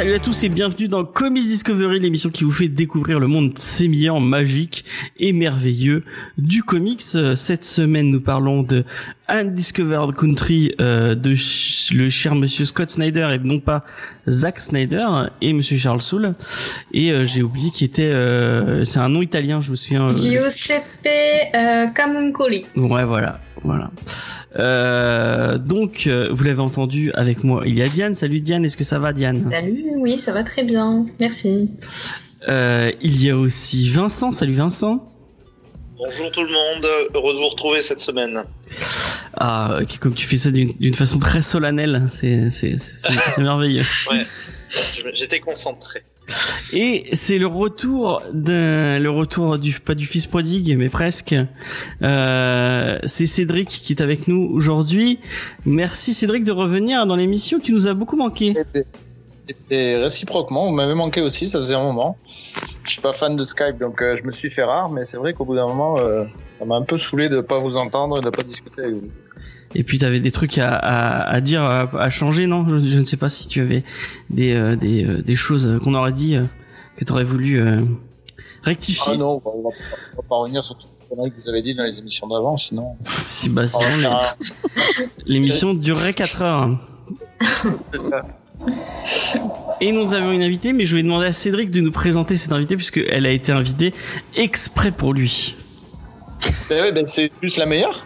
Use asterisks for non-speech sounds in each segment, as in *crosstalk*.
Salut à tous et bienvenue dans Comics Discovery, l'émission qui vous fait découvrir le monde sémillant, magique et merveilleux du comics. Cette semaine, nous parlons de Undiscovered Country euh, de ch- le cher monsieur Scott Snyder et non pas Zack Snyder et monsieur Charles Soule. Et euh, j'ai oublié qui était, euh, c'est un nom italien, je me souviens. euh, Giuseppe euh, Camuncoli. Ouais, voilà, voilà. Euh, donc, euh, vous l'avez entendu avec moi, il y a Diane. Salut Diane, est-ce que ça va Diane? Salut, oui, ça va très bien. Merci. Euh, Il y a aussi Vincent. Salut Vincent. Bonjour tout le monde, heureux de vous retrouver cette semaine. Ah, ok, comme tu fais ça d'une façon très solennelle, c'est merveilleux. *laughs* Ouais, j'étais concentré. Et c'est le retour d'un le retour du pas du fils prodigue, mais presque. Euh, c'est Cédric qui est avec nous aujourd'hui. Merci Cédric de revenir dans l'émission. Tu nous as beaucoup manqué. Et réciproquement, vous m'avez manqué aussi, ça faisait un moment. Je suis pas fan de Skype, donc euh, je me suis fait rare, mais c'est vrai qu'au bout d'un moment, euh, ça m'a un peu saoulé de pas vous entendre et de pas discuter avec vous. Et puis tu avais des trucs à, à, à dire, à, à changer, non? Je, je ne sais pas si tu avais des euh, des, des choses qu'on aurait dit que tu aurais voulu rectifier. Ah non, on va, on va- pas revenir sur tout ce que vous avez dit dans les émissions d'avant, sinon. Si, bah, sinon, un- l'émission durerait 4 heures. Et nous avons une invitée, mais je vais demander à Cédric de nous présenter cette invitée puisqu'elle a été invitée exprès pour lui. Ben oui, ben c'est juste la meilleure.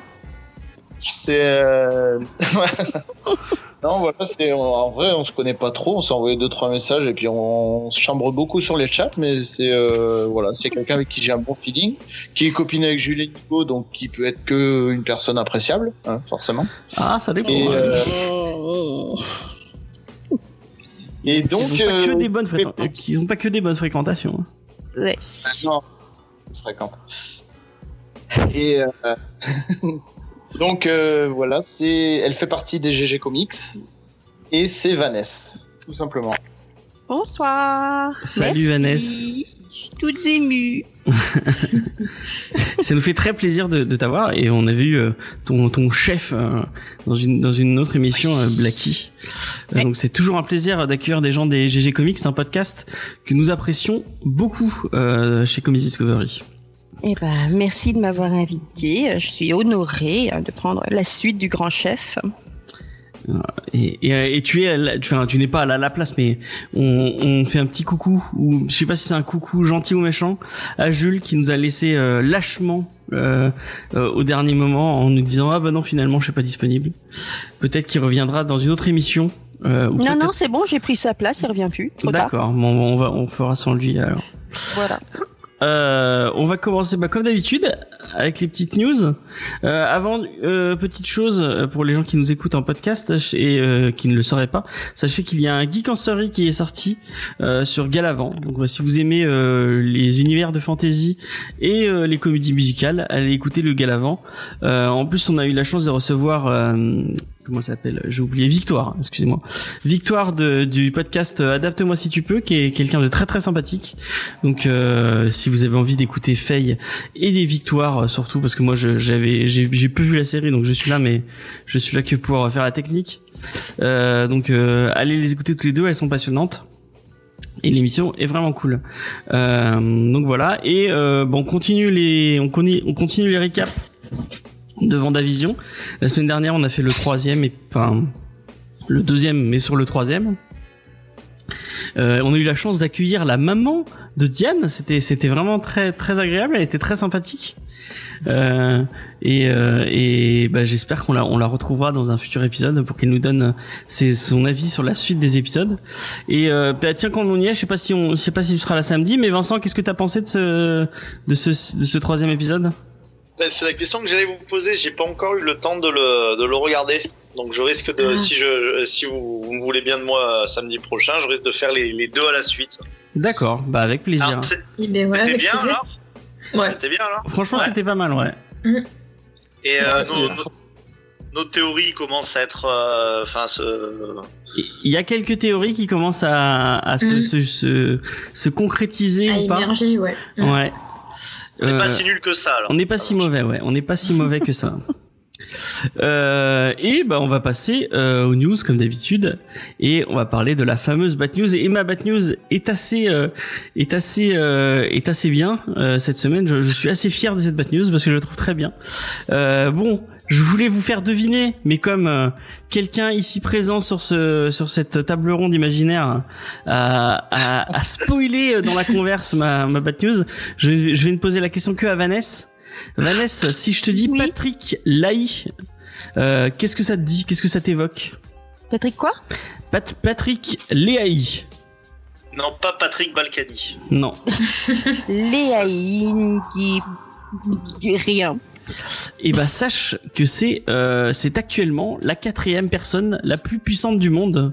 C'est. Euh... *laughs* non, voilà, c'est en vrai, on se connaît pas trop. On s'est envoyé deux trois messages et puis on, se chambre beaucoup sur les chats, mais c'est euh, voilà, c'est quelqu'un avec qui j'ai un bon feeling, qui est copine avec Julien Nico, donc qui peut être que une personne appréciable, hein, forcément. Ah, ça dépend. Et, hein. euh, et donc. ils ont pas que euh, des bonnes fréquentations. Ils ont pas que des bonnes fréquentations. hein. Non, je fréquente. Et euh, *laughs* donc euh, voilà, c'est, elle fait partie des GG Comics et c'est Vanessa, tout simplement. Bonsoir. Salut. Vanessa. Je suis toute émue. *laughs* Ça nous fait très plaisir de, de t'avoir et on a vu euh, ton, ton chef euh, dans une dans une autre émission euh, Blacky. Euh, Ouais. Donc c'est toujours un plaisir d'accueillir des gens des GG Comics, un podcast que nous apprécions beaucoup chez Comics Discovery. Eh ben, merci de m'avoir invité. Je suis honorée euh, de prendre la suite du grand chef. Et, et, et tu es, la- tu, enfin, tu n'es pas à la, la place, mais on, on fait un petit coucou ou je sais pas si c'est un coucou gentil ou méchant à Jules qui nous a laissé euh, lâchement euh, euh, au dernier moment en nous disant ah bah non finalement je suis pas disponible. Peut-être qu'il reviendra dans une autre émission. Euh, Non, non, c'est bon, j'ai pris sa place, il revient plus. D'accord, bon, on va, on fera sans lui alors. Voilà. Euh, on va commencer bah, comme d'habitude avec les petites news. Euh, avant, euh, petite chose euh, pour les gens qui nous écoutent en podcast et euh, qui ne le sauraient pas, sachez qu'il y a un Geek en Story qui est sorti euh, sur Galavant. Donc si vous aimez euh, les univers de fantasy et les comédies musicales, allez écouter le Galavant. En plus, on a eu la chance de recevoir comment ça s'appelle? J'ai oublié Victoire. Excusez-moi. Victoire de, du podcast Adapte-moi si tu peux, qui est quelqu'un de très très sympathique. Donc si vous avez envie d'écouter Faye et des victoires euh, surtout parce que moi j'avais j'ai peu vu la série donc je suis là mais je suis là que pour faire la technique. Euh, donc euh, allez les écouter toutes les deux, elles sont passionnantes. Et l'émission est vraiment cool. Euh, donc voilà et euh, bon, on continue les on continue, on continue les récaps de Vendavision. La semaine dernière, on a fait le troisième et enfin le deuxième, mais sur le troisième. Euh, on a eu la chance d'accueillir la maman de Diane. C'était c'était vraiment très très agréable. Elle était très sympathique. Euh, et euh, et bah, j'espère qu'on la on la retrouvera dans un futur épisode pour qu'elle nous donne ses, son avis sur la suite des épisodes. Et euh, bah, tiens quand on y est, je sais pas si on je sais pas si tu seras là samedi, mais Vincent, qu'est-ce que t'as pensé de ce de ce de ce troisième épisode? Ben, C'est la question que j'allais vous poser, j'ai pas encore eu le temps de le, de le regarder. Donc je risque de, Ah. si, je, si vous, vous me voulez bien de moi euh, samedi prochain, je risque de faire les, les deux à la suite. D'accord, bah avec plaisir. C'est- Eh ben ouais, C'était bien plaisir. alors? Ouais. C'était bien alors Franchement, Ouais. c'était pas mal, ouais. Et euh, Ouais, no- c'est- no- nos théories commencent à être, euh, enfin, se- Il y a quelques théories qui commencent à, à se, Mm. se, se, se concrétiser À ou pas. émerger, ouais. Mm. Ouais. on n'est Euh, pas si nul que ça. Alors. on n'est pas si mauvais, ouais. On n'est pas si mauvais que ça. *laughs* Euh, et bah on va passer euh, aux news comme d'habitude. Et on va parler de la fameuse Bat News. Et ma Bat News est assez euh, est assez euh, est assez bien euh, cette semaine. Je, suis assez fier de cette Bat News parce que je la trouve très bien. Euh, bon je voulais vous faire deviner mais comme euh, quelqu'un ici présent sur ce sur cette table ronde imaginaire a, a, spoilé dans la converse ma ma Bat News je, je vais ne poser la question que à Vanessa Vanessa, si je te dis Oui. Patrick Laï, euh, qu'est-ce que ça te dit? Qu'est-ce que ça t'évoque? Patrick quoi? Pat- Patrick Léaï. Non, pas Patrick Balkany. Non. *laughs* Léaïn qui... qui- Rien. Et bah sache que c'est euh, c'est actuellement la quatrième personne la plus puissante du monde,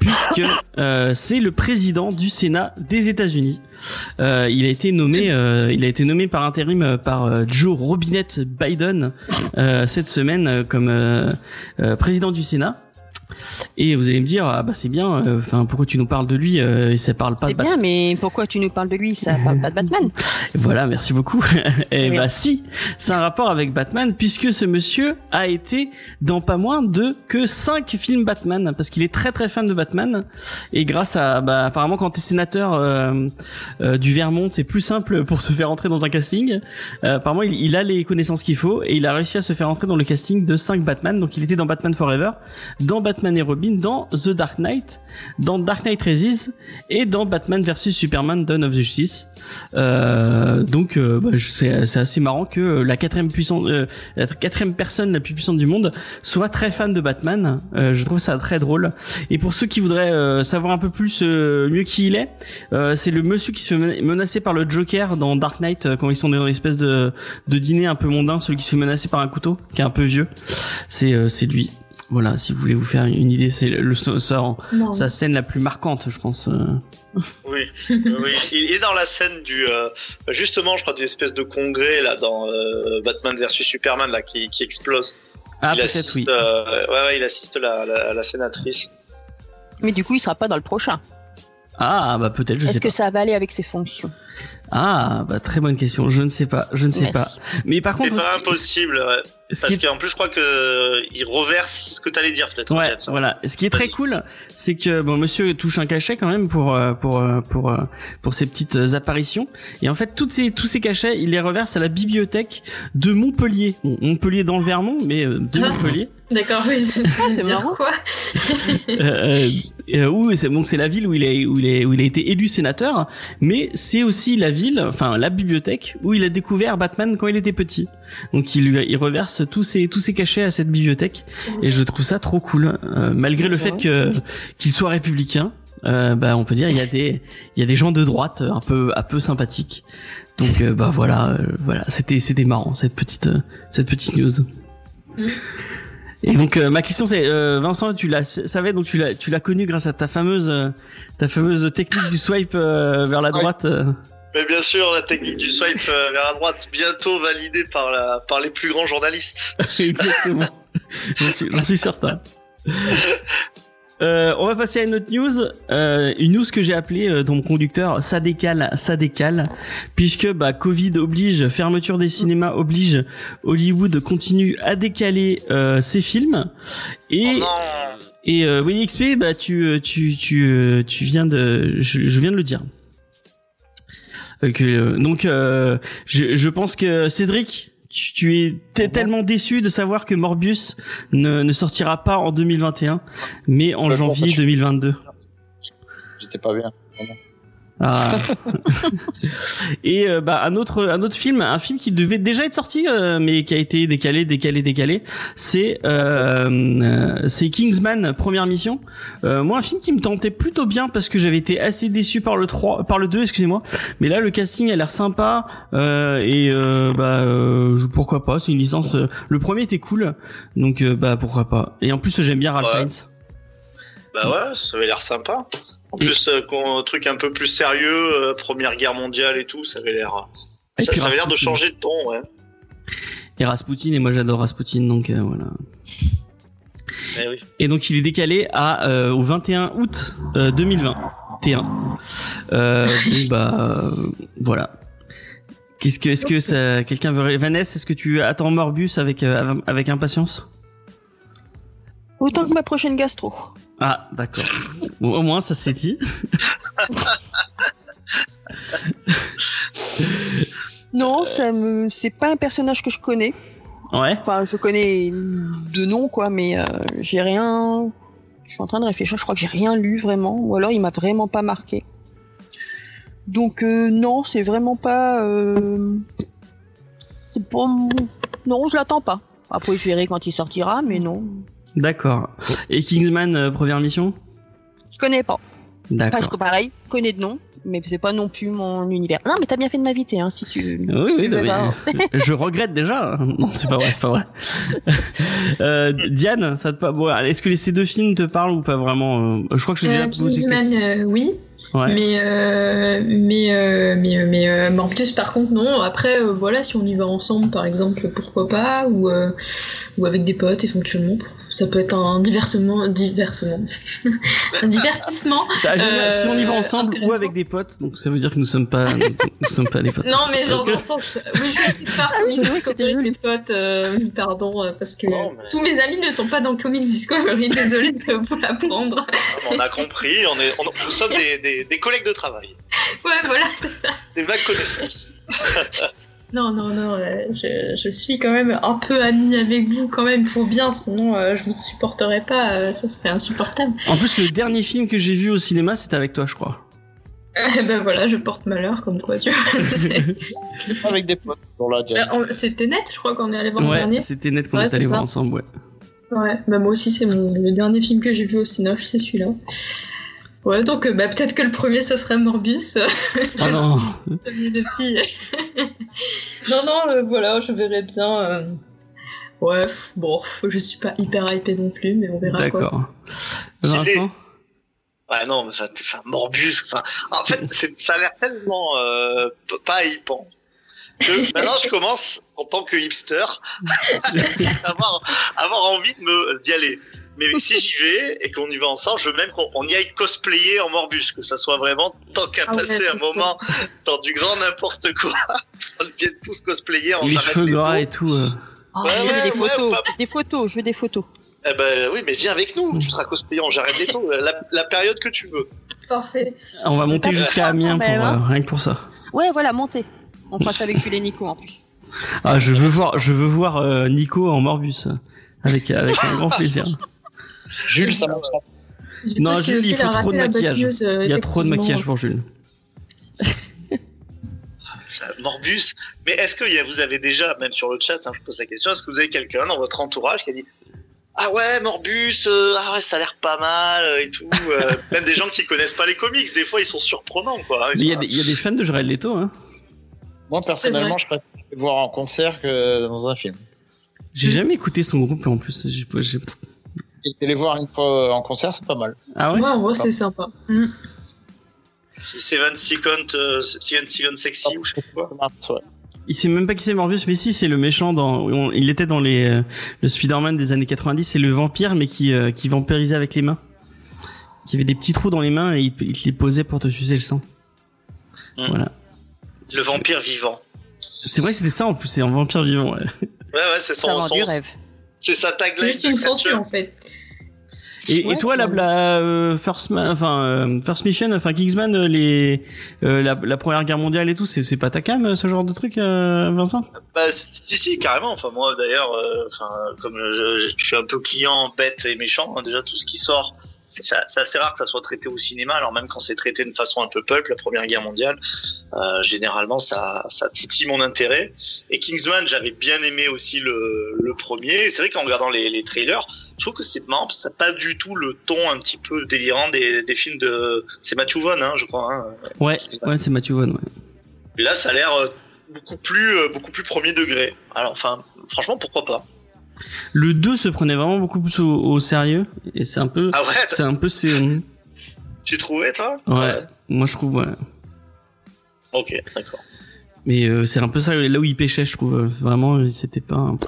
puisque *laughs* euh, c'est le président du Sénat des États-Unis. Euh, il a été nommé euh, il a été nommé par intérim par Joe Robinette Biden euh, cette semaine comme président du Sénat. Et vous allez me dire ah bah c'est bien euh, enfin pourquoi tu nous parles de lui euh, et ça parle pas C'est Bat- bien, mais pourquoi tu nous parles de lui Ça parle pas de Batman. *laughs* Voilà, merci beaucoup. *laughs* Et Oui. bah si, c'est un rapport avec Batman puisque ce monsieur a été dans pas moins de que cinq films Batman parce qu'il est très très fan de Batman et grâce à bah apparemment quand t'es sénateur euh, euh, du Vermont c'est plus simple pour se faire entrer dans un casting. Euh, apparemment il, il a les connaissances qu'il faut et il a réussi à se faire entrer dans le casting de cinq Batman donc il était dans Batman Forever, dans Batman et Robin, dans The Dark Knight, dans Dark Knight Rises et dans Batman vs Superman Dawn of Justice. Euh, donc euh, bah, c'est assez marrant que la quatrième puissante, euh, la quatrième personne la plus puissante du monde soit très fan de Batman. Euh, je trouve ça très drôle. Et pour ceux qui voudraient euh, savoir un peu plus euh, mieux qui il est, c'est le monsieur qui se fait mena- menacer par le Joker dans Dark Knight quand ils sont dans une espèce de, de dîner un peu mondain, celui qui se fait menacer par un couteau, qui est un peu vieux. C'est c'est lui. Voilà, si vous voulez vous faire une idée, c'est le, le- sa, sa scène la plus marquante, je pense. euh. *laughs* Oui, oui. Il est dans la scène du euh, justement, je crois, d'une espèce de congrès là dans euh, Batman versus Superman là qui, qui explose. Ah, il peut-être assiste, oui. euh, ouais, ouais, il assiste la, la, la sénatrice. Mais du coup, il sera pas dans le prochain. Ah, bah peut-être, je sais Est-ce pas. que ça va aller avec ses fonctions? Ah, bah très bonne question. Je ne sais pas. Je ne sais Merci. pas. Mais par C'est contre, ce pas qui- impossible, ouais. Ce parce est- qu'en plus, je crois que euh, il reverse ce que t'allais dire peut-être. Ouais, James, voilà. Ce qui est très cool, c'est que bon, Monsieur touche un cachet quand même pour euh, pour euh, pour pour ses petites apparitions. Et en fait, toutes ces tous ces cachets, il les reverse à la bibliothèque de Montpellier. Bon, Montpellier dans le Vermont, mais euh, de Ah. Montpellier. *laughs* D'accord, oui, je c'est marrant. quoi *laughs* euh, euh, où c'est donc c'est la ville où il est où il est où il a été élu sénateur, mais c'est aussi la ville, enfin la bibliothèque où il a découvert Batman quand il était petit. Donc il lui il reverse tous ses tous ses cachets à cette bibliothèque et je trouve ça trop cool Euh, malgré le fait que qu'il soit républicain. Euh, bah on peut dire il y a des il y a des gens de droite un peu un peu sympathiques. Donc euh, bah voilà voilà c'était c'était marrant cette petite cette petite news. Et donc euh, ma question c'est euh, Vincent tu l'as savais donc tu l'as tu l'as connu grâce à ta fameuse ta fameuse technique du swipe euh, vers la droite. Mais bien sûr, la technique du swipe euh, vers la droite, bientôt validée par la par les plus grands journalistes. *laughs* Exactement. J'en suis, j'en suis certain. Euh, on va passer à une autre news, euh, une news que j'ai appelée euh, dans mon conducteur ça décale, ça décale, puisque bah Covid oblige, fermeture des cinémas oblige, Hollywood continue à décaler euh, ses films et Oh et euh, Winnie XP bah tu euh, tu tu tu viens de je, je viens de le dire. Euh, que, donc euh, je, je pense que Cédric tu, tu es tellement déçu de savoir que Morbius ne, ne sortira pas en 2021 mais en Ouais, janvier bon, ça, je- 2022. J'étais pas bien. Ah. Et euh, bah un autre un autre film, un film qui devait déjà être sorti euh, mais qui a été décalé, décalé, décalé, c'est euh, euh, c'est Kingsman première mission. Euh, moi un film qui me tentait plutôt bien parce que j'avais été assez déçu par le 3 par le 2, excusez-moi. Mais là le casting a l'air sympa euh, et euh, bah euh, pourquoi pas, c'est une licence le premier était cool. Donc bah pourquoi pas. Et en plus j'aime bien Ralph Ouais. Fiennes. Bah ouais, ça avait l'air sympa. En Et- plus, euh, un truc un peu plus sérieux, euh, Première Guerre mondiale et tout, ça avait l'air. Et Ça, avait l'air de changer de ton, ouais. et Rasputin et moi j'adore Rasputin donc euh, voilà. Eh oui. Et donc il est décalé à euh, au 21 août euh, 2021. Euh, *laughs* donc, bah euh, voilà. Qu'est-ce que est-ce que ça quelqu'un veut Vanessa est-ce que tu attends Morbus avec euh, avec impatience? Autant que ma prochaine gastro. Ah d'accord. Bon, au moins ça c'est dit. Non, ça me... c'est pas un personnage que je connais. Ouais. Enfin, je connais de nom, quoi, mais euh, j'ai rien. Je suis en train de réfléchir, je crois que j'ai rien lu vraiment, ou alors il m'a vraiment pas marqué. Donc, euh, non, c'est vraiment pas. Euh... C'est pas. Non, je l'attends pas. Après, je verrai quand il sortira, mais non. D'accord. Et Kingsman euh, première mission? Je connais pas. Enfin, D'accord. je pareil, je connais de nom, mais c'est pas non plus mon univers. Non, mais t'as bien fait de m'inviter, hein, si tu. Oui, oui, non, D'accord. mais *laughs* je regrette déjà. Non, c'est pas vrai, c'est pas vrai. *laughs* Euh, Diane, ça te pas. Bon, est-ce que ces deux films te parlent ou pas vraiment euh, Je crois que j'ai déjà Euh, posé. Kingsman, euh, oui, Ouais. mais euh, mais euh, mais euh, mais Morbius par contre non. Après euh, voilà, si on y va ensemble par exemple, pourquoi pas, ou euh, ou avec des potes éventuellement, ça peut être un diversement, diversement, *laughs* un divertissement. *laughs* Ah, euh, si on y va ensemble ou avec des potes, donc ça veut dire que nous sommes pas, nous, nous sommes pas des potes. Non, mais genre dans le sens. Oui, je. *laughs* Ah vrai que c'était joli. Discovery Spot, euh, pardon, euh, parce que Non, mais- tous mes amis ne sont pas dans Comic Discovery. Désolée de vous l'apprendre. On a compris, on est, on- nous sommes des, des, des collègues de travail, Ouais, voilà, c'est ça. des vagues connaissances. Non, non, non, euh, je, je suis quand même un peu amie avec vous, quand même, faut bien, sinon euh, je vous supporterais pas, euh, ça serait insupportable. En plus, le dernier film que j'ai vu au cinéma, c'était avec toi, je crois. *laughs* Eh ben voilà, je porte malheur, comme quoi, tu vois. *laughs* Avec des potes. Dans la Bah, C'était net, je crois qu'on est allé voir le Ouais, dernier. c'était net qu'on Ouais, est allé voir ensemble, ouais. Ouais, bah moi aussi, c'est mon, le dernier film que j'ai vu au Cinoche, c'est celui-là. Ouais, donc euh, bah, peut-être que le premier, ça serait Morbus. Oh *laughs* non. *laughs* Non, non, euh, voilà, je verrai bien. euh, Ouais, pff, bon, pff, je suis pas hyper hypée non plus, mais on verra quoi. D'accord. Vincent? Ouais, non, mais enfin, Morbus, enfin, en fait, c'est- ça a l'air tellement euh, pas hypant que *laughs* maintenant je commence, en tant que hipster, à avoir, avoir envie de me d'y aller. Mais si j'y vais et qu'on y va ensemble, je veux même qu'on on y aille cosplayer en Morbus, que ça soit vraiment tant qu'à Ah passer un moment dans du grand n'importe quoi, *laughs* on vienne tous cosplayer en Les cheveux gras et tout. euh. Oh, Ouais, je veux ouais, des ouais, photos, pas- des photos, je veux des photos. Eh ben oui, mais viens avec nous, tu seras cosplayé en Jared Leto, la, la période que tu veux. Parfait. On va monter jusqu'à Amiens pour, hein. euh, rien que pour ça. Ouais, voilà, montez. On fera ça avec Jules et Nico en plus. Ah, je veux voir, je veux voir euh, Nico en Morbus. Avec, avec un grand plaisir. *laughs* Jules, ça marche pas. Non, Jules, il faut trop de maquillage. news, euh, Il y a trop de maquillage pour Jules. *laughs* Morbus. Mais est-ce que y a- vous avez déjà, même sur le chat, hein, je pose la question, est-ce que vous avez quelqu'un dans votre entourage qui a dit Ah ouais, Morbus, euh, ah ouais, ça a l'air pas mal euh, et tout. euh, *laughs* même des gens qui connaissent pas les comics, des fois ils sont surprenants quoi. Mais Il y, a des- il y a des fans de Jared Leto, hein. Moi, personnellement, je préfère voir en concert que dans un film. J'ai jamais écouté son groupe en plus. j'ai- j'ai- Et les voir une fois en concert, c'est pas mal. Ah ouais Ouais, c'est sympa. Mm. Seven Second, euh, Seven Second Sexy ou je sais pas quoi. Ouais. Il sait même pas qui c'est Morbius, mais si, c'est le méchant dans. on- il était dans les euh, le Spider-Man des années 90. C'est le vampire, mais qui euh, qui vampirisait avec les mains. Qui avait des petits trous dans les mains et il, te- il te les posait pour te sucer le sang. Mm. Voilà. Le vampire vivant. C'est vrai, c'était ça en plus. C'est un vampire vivant. Ouais. Ouais, ouais, c'est Ça son, son- du rêve. C'est sa C'est tagline. juste une censure, en fait. Et, Ouais, et toi, la, euh, First, enfin euh, First Mission, enfin Kingsman, euh, les euh, la, la Première Guerre mondiale et tout, c'est c'est pas ta cam, ce genre de truc, euh, Vincent? Bah, si, si, carrément. Enfin, moi, d'ailleurs, euh, enfin, comme je, je- je suis un peu client bête et méchant, hein, déjà, tout ce qui sort, c'est assez rare que ça soit traité au cinéma. Alors, même quand c'est traité de façon un peu pulp, la Première Guerre mondiale, euh, généralement, ça, ça titille mon intérêt. Et Kingsman, j'avais bien aimé aussi le, le premier. C'est vrai qu'en regardant les, les trailers, je trouve que c'est marrant, parce que ça n'a pas du tout le ton un petit peu délirant des, des films de... C'est Matthew Vaughn, hein, je crois. Hein. Ouais, ouais, c'est Matthew Vaughn. Ouais. Et là, ça a l'air euh, beaucoup plus, euh, beaucoup plus premier degré. Alors, enfin, franchement, pourquoi pas Le 2 se prenait vraiment beaucoup plus au, au sérieux et c'est un peu, Ah ouais, c'est un peu c'est tu trouvais toi? Ouais. Moi je trouve ouais. Ok, d'accord. Mais euh, c'est un peu ça là où il pêchait, je trouve. Vraiment, c'était pas. un-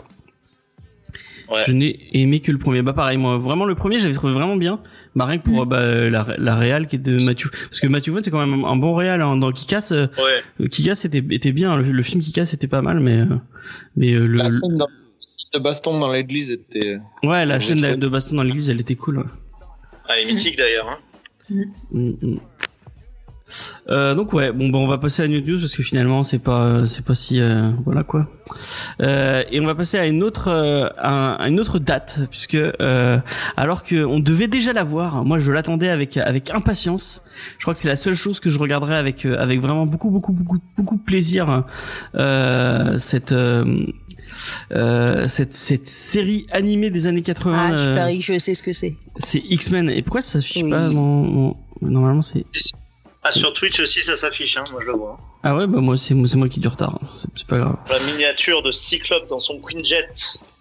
Ouais. Je n'ai aimé que le premier. Bah pareil, moi, vraiment le premier, j'avais trouvé vraiment bien. Bah rien que pour bah, la, la réal qui est de Matthew, parce que Matthew Vaughn c'est quand même un bon réal hein. dans Kikas. Euh, Ouais. Kikas était était bien. Le, le film Kikas était pas mal, mais euh, mais euh, le, La scène dans- de baston dans l'église était. ouais la scène de, baston dans l'église, elle était cool. ouais. Ah, elle est mythique d'ailleurs. Hein. Mm, mm. Euh, donc ouais, bon bah on va passer à une autre news parce que finalement c'est pas c'est pas si euh, voilà quoi. Euh, et on va passer à une autre euh, à, une autre date puisque euh, alors que on devait déjà la voir, moi je l'attendais avec avec impatience. Je crois que c'est la seule chose que je regarderai avec avec vraiment beaucoup beaucoup beaucoup beaucoup de plaisir euh, cette euh, cette cette série animée des années 80 Ah, je euh, parie que je sais ce que c'est. c'est X-Men et pourquoi ça s'affiche Oui. pas dans, dans- normalement c'est Ah, sur Twitch aussi, ça s'affiche, hein, moi je le vois. Ah ouais, bah moi c'est moi, qui ai du retard, c'est c'est pas grave. La miniature de Cyclope dans son Quinjet.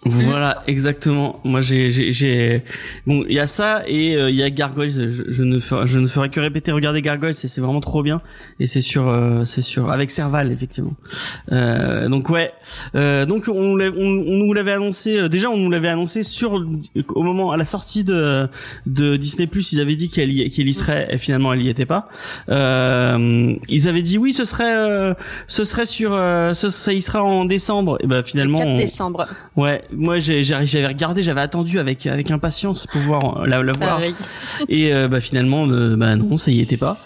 Voilà, exactement. Moi j'ai j'ai bon, il y a ça et euh, il y a Gargoyles, je, je ne ferai, je ne ferai que répéter regarder Gargoyles, c'est vraiment trop bien et c'est sur euh, c'est sur avec Serval effectivement. Euh, donc ouais, euh, donc on, on, on nous l'avait annoncé euh, déjà on nous l'avait annoncé sur au moment à la sortie de de Disney ils avaient dit qu'elle y, qu'elle y serait et finalement elle y était pas. Euh, ils avaient dit oui, ce serait euh, ce serait sur euh, ce ça y sera en décembre et ben finalement 4 on- décembre. Ouais, moi j'avais regardé, j'avais attendu avec avec impatience pour voir la, la voir Pareil. *laughs* et euh, bah finalement euh, bah non, ça y était pas.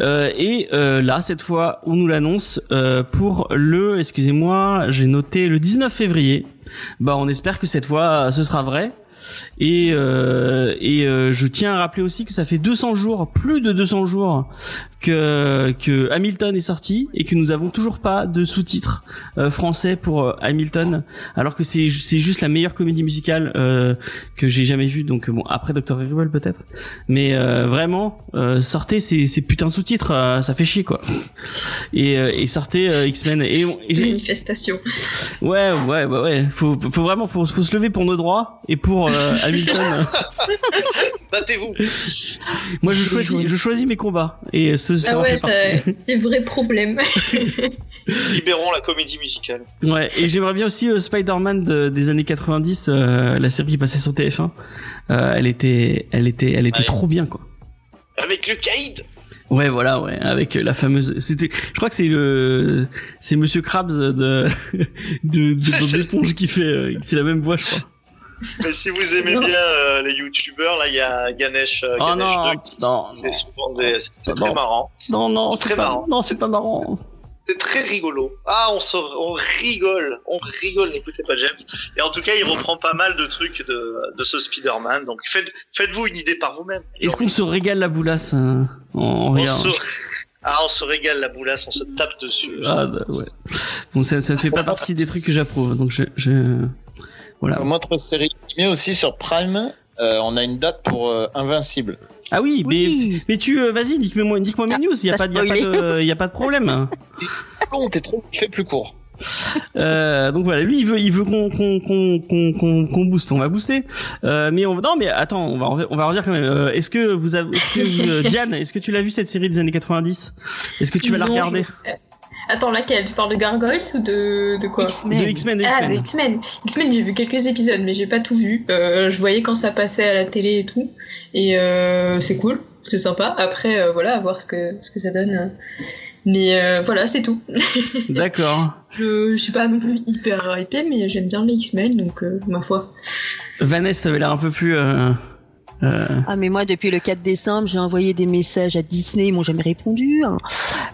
Euh, et euh, là cette fois on nous l'annonce euh, pour le excusez-moi, j'ai noté le 19 février. Bah on espère que cette fois ce sera vrai. Et euh, et euh, je tiens à rappeler aussi que ça fait 200 jours, plus de 200 jours que que Hamilton est sorti et que nous avons toujours pas de sous-titres euh, français pour euh, Hamilton alors que c'est c'est juste la meilleure comédie musicale euh, que j'ai jamais vue. Donc bon après Dr. Horrible peut-être. Mais euh, vraiment euh, sortez ces, ces putains de sous-titres euh, ça fait chier quoi. Et, euh, et sortez euh, X-Men. Et, on- et j'ai- Manifestation. ouais ouais ouais ouais. Faut, faut vraiment faut, faut se lever pour nos droits et pour euh, Hamilton. *laughs* Battez-vous. Moi je choisis je choisis mes combats. Et ce ça Ah ouais, fait *laughs* des vrais problèmes. Libérons la comédie musicale. Ouais, et j'aimerais bien aussi euh, Spider-Man de- des années 90, euh, la série qui passait sur TF1. Euh, elle était, elle était, elle était Ouais. trop bien quoi. Avec le Caïd Ouais, voilà, ouais, avec la fameuse. C'était, je crois que c'est le, c'est Monsieur Krabs de *laughs* de, de *laughs* Bob l'éponge qui fait, c'est la même voix, je crois. Mais si vous aimez bien euh, les youtubeurs, là il y a Ganesh, euh, Oh Ganesh non, 2 qui non, fait souvent des. C'est Non. très marrant. non, non, C'est c'est très pas, marrant. non, c'est pas marrant. C'est très rigolo. Ah, on, se, on rigole. On rigole, n'écoutez pas James. Et en tout cas, il reprend pas mal de trucs de, de ce Spider-Man. Donc faites, faites-vous une idée par vous-même. Est-ce qu'on se régale la boulasse euh, en, en on regardant se... Ah, on se régale la boulasse, on se tape dessus. Ah, bah, ouais. Bon, ça, ça ne fait pas *laughs* partie des trucs que j'approuve, donc je, je... voilà. Une autre série animée aussi sur Prime. euh, on a une date pour euh, Invincible. Ah oui, mais Oui. mais tu euh, vas-y, dis-moi dis-moi mes news, il y a a pas de y a pas de problème. *laughs* Non, t'es trop fait plus court. Euh, donc voilà, lui il veut il veut qu'on qu'on qu'on qu'on qu'on booste, on va booster. Euh, mais on non mais attends, on va on va redire quand même. Euh, est-ce que vous avez est-ce que vous- euh, *laughs* Diane, est-ce que tu l'as vu cette série des années 90 Est-ce que tu vas la regarder? je- Attends, laquelle Tu parles de Gargoyles ou de, de quoi X-Men. De X-Men, Ah, de X-Men. X-Men. J'ai vu quelques épisodes, mais j'ai pas tout vu. Euh, je voyais quand ça passait à la télé et tout. Et euh, c'est cool, c'est sympa. Après, euh, voilà, à voir ce que, ce que ça donne. Mais euh, voilà, c'est tout. *laughs* D'accord. Je, je suis pas non plus hyper hypée, mais j'aime bien les X-Men, donc euh, ma foi. Vanessa t'avais l'air un peu plus euh, Ah mais moi depuis le 4 décembre j'ai envoyé des messages à Disney, ils m'ont jamais répondu. hein.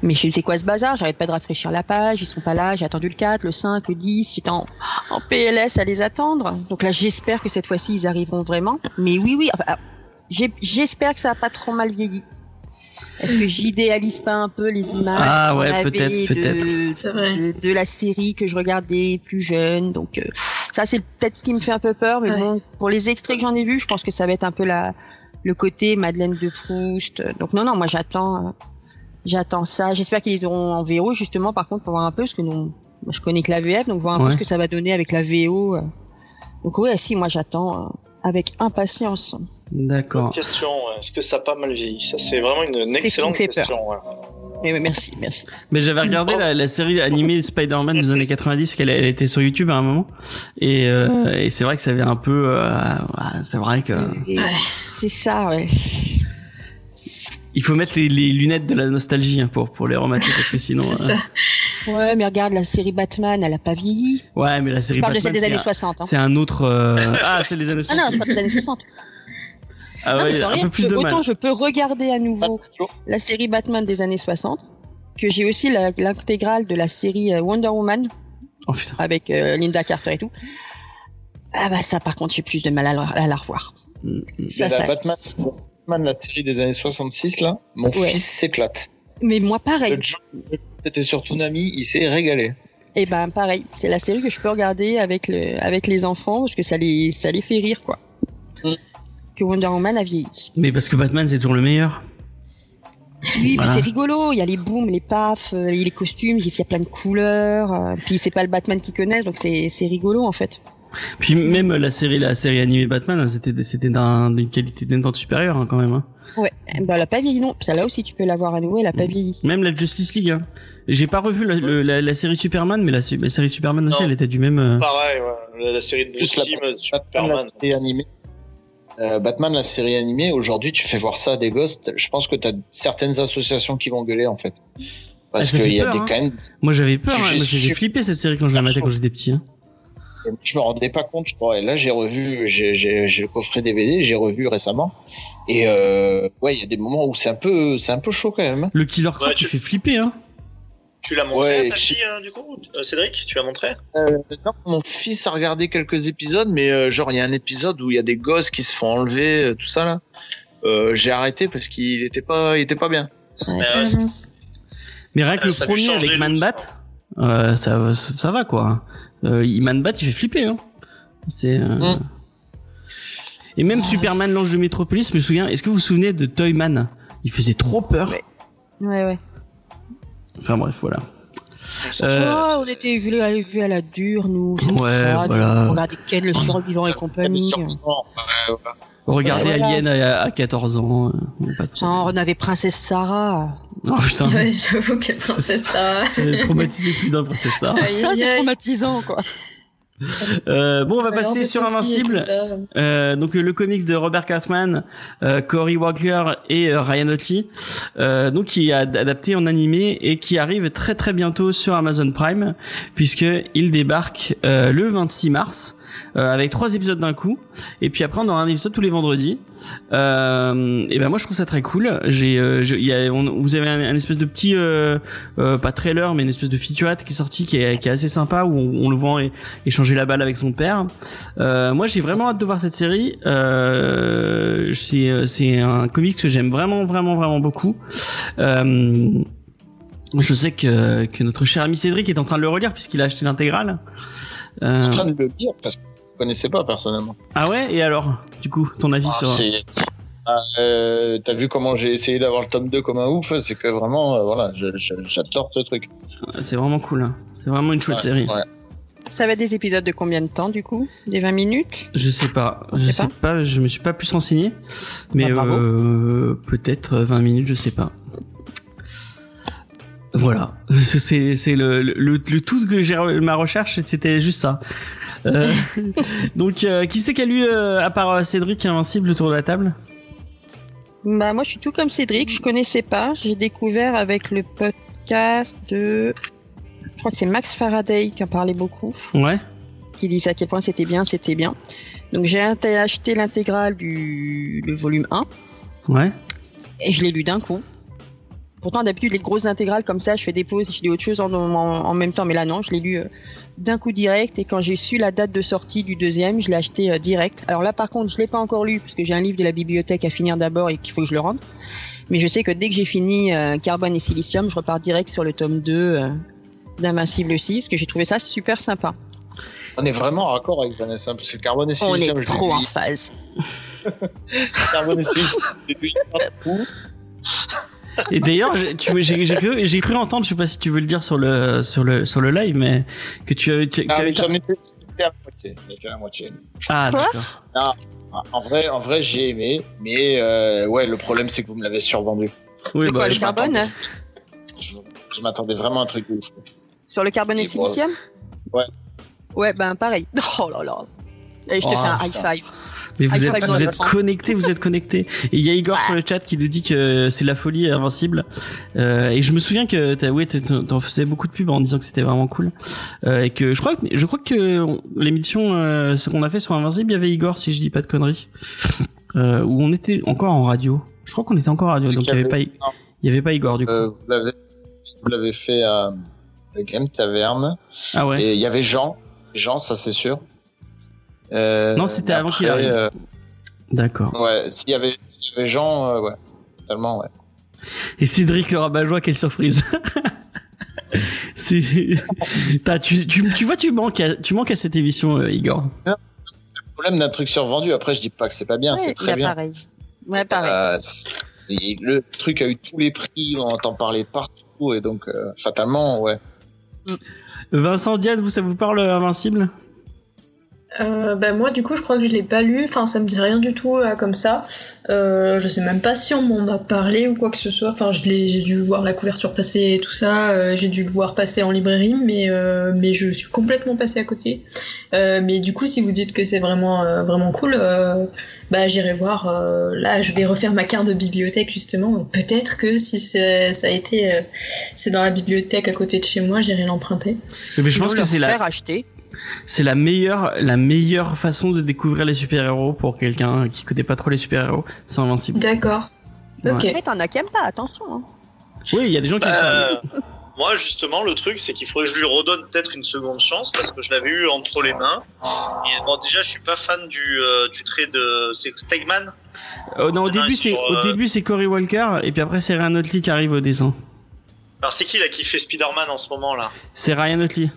Mais je sais c'est quoi ce bazar? J'arrête pas de rafraîchir la page, ils sont pas là, j'ai attendu le 4, le 5, le 10, j'étais en, en PLS à les attendre. Donc là j'espère que cette fois-ci ils arriveront vraiment. Mais oui oui, ah, j'espère que ça a pas trop mal vieilli. Est-ce que j'idéalise pas un peu les images Ah qu'on ouais, peut-être, de- la série que je regardais plus jeune. Donc euh, ça c'est peut-être ce qui me fait un peu peur, mais Ouais. bon, pour les extraits que j'en ai vus, je pense que ça va être un peu la le côté Madeleine de Proust. Donc non non, moi j'attends euh, j'attends ça. J'espère qu'ils auront en VO justement par contre pour voir un peu ce que nous moi, je connais que la VF donc voir un Ouais. peu ce que ça va donner avec la VO. euh. Donc ouais, si moi j'attends euh, avec impatience. D'accord. Question. Est-ce que ça a pas mal vieilli? Ça, c'est vraiment une, C'est excellente fait question. ouais. Mais, mais merci, merci. Mais j'avais regardé la, la série animée Spider-Man des années 90, qu'elle elle était sur YouTube à un moment, et, euh, et c'est vrai que ça avait un peu, euh, c'est vrai que C'est ça, ouais. il faut mettre les, les lunettes de la nostalgie hein, pour pour les remater parce que sinon, C'est euh, ça. Ouais, mais regarde, la série Batman, elle a pas vieilli. ouais, mais la série Je parle de Batman, celle des c'est années un- 60. Hein. c'est un autre, euh, ah, c'est les années Ah non, 60. pas des années 60. Ah non, ouais, autant je peux regarder à nouveau la série Batman des années 60, que j'ai aussi l'intégrale de la série euh, Wonder Woman Oh avec euh, Linda Carter et tout. Ah bah ça par contre j'ai plus de mal à la, à la revoir. Mm, Ça, la ça- Batman, Batman, la série des années 66, là, mon Ouais. fils s'éclate. Mais moi pareil. C'était sur Toonami, il s'est régalé. Et ben pareil, c'est la série que je peux regarder avec le avec les enfants parce que ça les ça les fait rire quoi. Mm. Que Wonder Woman a vieilli. Mais parce que Batman c'est toujours le meilleur. Oui, Voilà. puis c'est rigolo. Il y a les booms, les pafs, euh, les costumes. Il y a plein de couleurs. euh, Puis c'est pas le Batman qu'ils connaissent, donc c'est c'est rigolo en fait. Puis même la série, la série animée Batman, c'était c'était d'un- d'une qualité d'énorme supérieure hein, quand même. hein. Ouais. Bah elle a pas vieilli non. Celle-là aussi tu peux la voir à nouveau. Elle a pas vieilli. Même la Justice League. Hein. J'ai pas revu la, le- la, la série Superman, mais la, série Superman aussi, Non. elle était du même. euh, Pareil, ouais. La, la série de Bruce Timm, Superman. la série animée. Euh, Batman, la série animée, aujourd'hui, tu fais voir ça à des gosses. Je pense que tu as certaines associations qui vont gueuler, en fait. Parce Ah, qu'il y a peur, des hein. quand même. Moi j'avais peur, hein, J'ai- flippé cette série quand je la matais quand j'étais petit. hein. Je me rendais pas compte, je crois. Et là, j'ai revu, j'ai j'ai- j'ai le coffret DVD, j'ai revu récemment. Et euh, ouais, il y a des moments où c'est un peu, c'est un peu chaud quand même. Le Killer Croc, Ouais, tu tu- fais flipper, hein. Tu l'as montré Ouais, à ta je- fille, euh, du coup Euh, Cédric, tu l'as montré? Euh, non, mon fils a regardé quelques épisodes, mais euh, genre il y a un épisode où il y a des gosses qui se font enlever, euh, tout ça là. Euh, j'ai arrêté parce qu'il était pas, il était pas bien. Mais, rien que Euh, le premier avec les Man looks, Bat, euh, ça, ça, ça va quoi. Euh, il- fait flipper, hein. C'est. euh, Mm. Et même Superman, l'ange de Métropolis, je me souviens. Est-ce que vous vous souvenez de Toyman? Il faisait trop peur. Ouais. Ouais ouais. Enfin bref, voilà. Euh, on était vus à, vus à la dure nous. c'est Ouais, ça, voilà. On regardait Ken le survivant et compagnie. Regardez Ouais, voilà. Alien à, à 14 ans. pas de- Ça, on avait Princesse Sarah. Oh putain, Ouais, j'avoue que princesse Sarah. ça a traumatisé plus d'un princesse *laughs* Sarah. Ça c'est traumatisant quoi. *laughs* Euh, bon, on va Alors, passer sur Invincible. Euh, donc le comics de Robert Kirkman, euh, Cory Wagler et euh, Ryan Otley, euh, donc qui est ad- adapté en animé et qui arrive très très bientôt sur Amazon Prime puisque il débarque euh, le 26 mars euh, avec trois épisodes d'un coup et puis après on aura un épisode tous les vendredis. Euh, et ben moi je trouve ça très cool. J'ai, euh, vous avez un, espèce de petit, euh, euh, pas trailer mais une espèce de featurette qui est sorti qui est, qui est assez sympa où on, on le voit échanger la balle avec son père. Moi, j'ai vraiment hâte de voir cette série. C'est c'est un comics que j'aime vraiment, vraiment, vraiment beaucoup. Euh, je sais que, que notre cher ami Cédric est en train de le relire puisqu'il a acheté l'intégrale. Je Euh, suis en train de le dire parce que je connaissais pas personnellement. ah ouais? Et alors, du coup, ton avis Ah, sur Ah, euh, T'as vu comment j'ai essayé d'avoir le tome 2 comme un ouf? C'est que vraiment, euh, voilà, je- je- j'adore ce truc. C'est vraiment cool. hein. C'est vraiment une chouette Ouais, série. ouais. Ça va être des épisodes de combien de temps du coup? Des 20 minutes? Je sais pas. Je sais pas. Je me suis pas plus renseigné. Mais euh, peut-être 20 minutes, je sais pas. Voilà. C'est c'est le, le, le tout que j'ai ma recherche, c'était juste ça. Euh, *laughs* donc, euh, qui c'est qui a lu, euh, à part Cédric Invincible, autour de la table? Bah moi je suis tout comme Cédric, je connaissais pas, j'ai découvert avec le podcast de je crois que c'est Max Faraday qui en parlait beaucoup, Ouais. qui disait à quel point c'était bien, c'était bien. Donc j'ai acheté l'intégrale du le volume 1 Ouais. et je l'ai lu d'un coup. Pourtant d'habitude les grosses intégrales comme ça, je fais des pauses, je lis autre chose en, en- en même temps, mais là non, je l'ai lu euh, d'un coup direct et quand j'ai su la date de sortie du deuxième, je l'ai acheté euh, direct. Alors là par contre, je l'ai pas encore lu parce que j'ai un livre de la bibliothèque à finir d'abord et qu'il faut que je le rende. Mais je sais que dès que j'ai fini euh, Carbone et Silicium, je repars direct sur le tome 2 euh, d'Invincible aussi parce que j'ai trouvé ça super sympa. On est vraiment en raccord avec Vanessa parce que Carbone et On Silicium, est je l'ai trop en phase. *laughs* Carbone et Silicium, partout. *laughs* Et d'ailleurs, j'ai cru, j'ai cru entendre, je sais pas si tu veux le dire sur le sur le sur le live, mais que tu avais. tu- Ah, j'en étais à la moitié. j'étais à la moitié. Ah, d'accord. Ah, En vrai, en vrai, j'ai aimé, mais euh, ouais, le problème c'est que vous me l'avez survendu. Oui, bah, quoi, le je carbone m'attendais. je, je m'attendais vraiment à un truc de ouf. Sur le carbone et Et bon, silicium? Ouais. Ouais, ben pareil. *laughs* Oh là là. Allez, je te Oh, fais un high five. Mais vous Ah, êtes, vous êtes connectés, vous êtes connectés. Et il y a Igor sur le chat qui nous dit que c'est la folie invincible. Euh, et je me souviens que t'as, ouais, t'en- faisais beaucoup de pubs en disant que c'était vraiment cool. Euh, et que je crois que, je crois que on- l'émission, euh, ce qu'on a fait sur Invincible, il y avait Igor, si je dis pas de conneries. Euh, où on était encore en radio. Je crois qu'on était encore en radio, donc il y avait pas, il Non, y avait pas Igor du coup. euh, vous l'avez, vous l'avez fait à la Game Taverne. ah ouais. Et il y avait Jean. Jean, ça c'est sûr. Euh, Non, c'était avant qu'il arrive. euh, D'accord. ouais, s'il y avait, s'il y avait Jean, euh, ouais, totalement, ouais. Et Cédric le rabat-joie, quelle surprise. *laughs* c'est, T'as- tu, tu, tu vois, tu manques à, tu manques à cette émission, euh, Igor. Le problème d'un truc survendu, après, je dis pas que c'est pas bien, Ouais, c'est très a bien. pareil. Ouais, pareil. Euh, c'est- et le truc a eu tous les prix, on entend parler partout, et donc, euh, fatalement, ouais. Vincent Diane, vous, ça vous parle Invincible? Euh, bah moi du coup je crois que je l'ai pas lu, enfin ça me dit rien du tout là comme ça. Euh, je sais même pas si on m'en a parlé ou quoi que ce soit. Enfin je l'ai, j'ai dû voir la couverture passer et tout ça. euh, j'ai dû le voir passer en librairie, mais euh, mais je suis complètement passée à côté. Euh, mais du coup si vous dites que c'est vraiment euh, vraiment cool, euh, bah j'irai voir. euh, là je vais refaire ma carte de bibliothèque justement. Peut-être que si c'est, ça a été euh, c'est dans la bibliothèque à côté de chez moi, j'irai l'emprunter. Mais je pense que c'est la, acheter. C'est la meilleure, la meilleure façon de découvrir les super-héros pour quelqu'un qui connaît pas trop les super-héros. C'est Invincible. D'accord. Ok. Mais t'en as qui aiment pas, attention. hein. Oui, il y a des gens qui. Bah, *laughs* moi, justement, le truc, c'est qu'il faudrait que je lui redonne peut-être une seconde chance parce que je l'avais eu entre les mains. Et bon, déjà, je suis pas fan du, euh, du trait de. C'est Stegman? Oh, non, au début, sur, c'est, au euh, début, c'est Cory Walker, et puis après, c'est Ryan Otley qui arrive au dessin. Alors, c'est qui là qui fait Spider-Man en ce moment là? C'est Ryan Otley.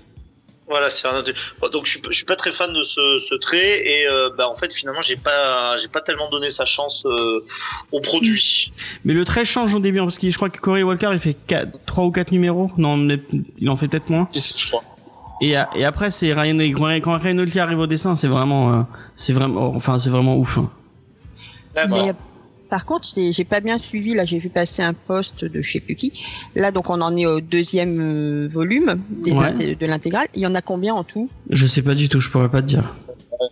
Voilà, c'est un autre. Bon, donc je suis, je suis pas très fan de ce, ce trait et euh, bah en fait finalement j'ai pas j'ai pas tellement donné sa chance euh, au produit. Mais le trait change au début, parce que je crois que Cory Walker, il fait 3 ou 4 numéros. Non, il en fait peut-être moins. Je crois. Et, a- et après, c'est Ryan, quand Ryan Otley arrive au dessin, c'est vraiment, euh, c'est vraiment, enfin, c'est vraiment ouf. hein. D'accord. Euh, par contre, j'ai j'ai pas bien suivi. Là, j'ai vu passer un post de je sais plus qui. Là, donc, on en est au deuxième euh, volume des Ouais. inté- de l'intégrale. Il y en a combien en tout? Je sais pas du tout, je pourrais pas te dire.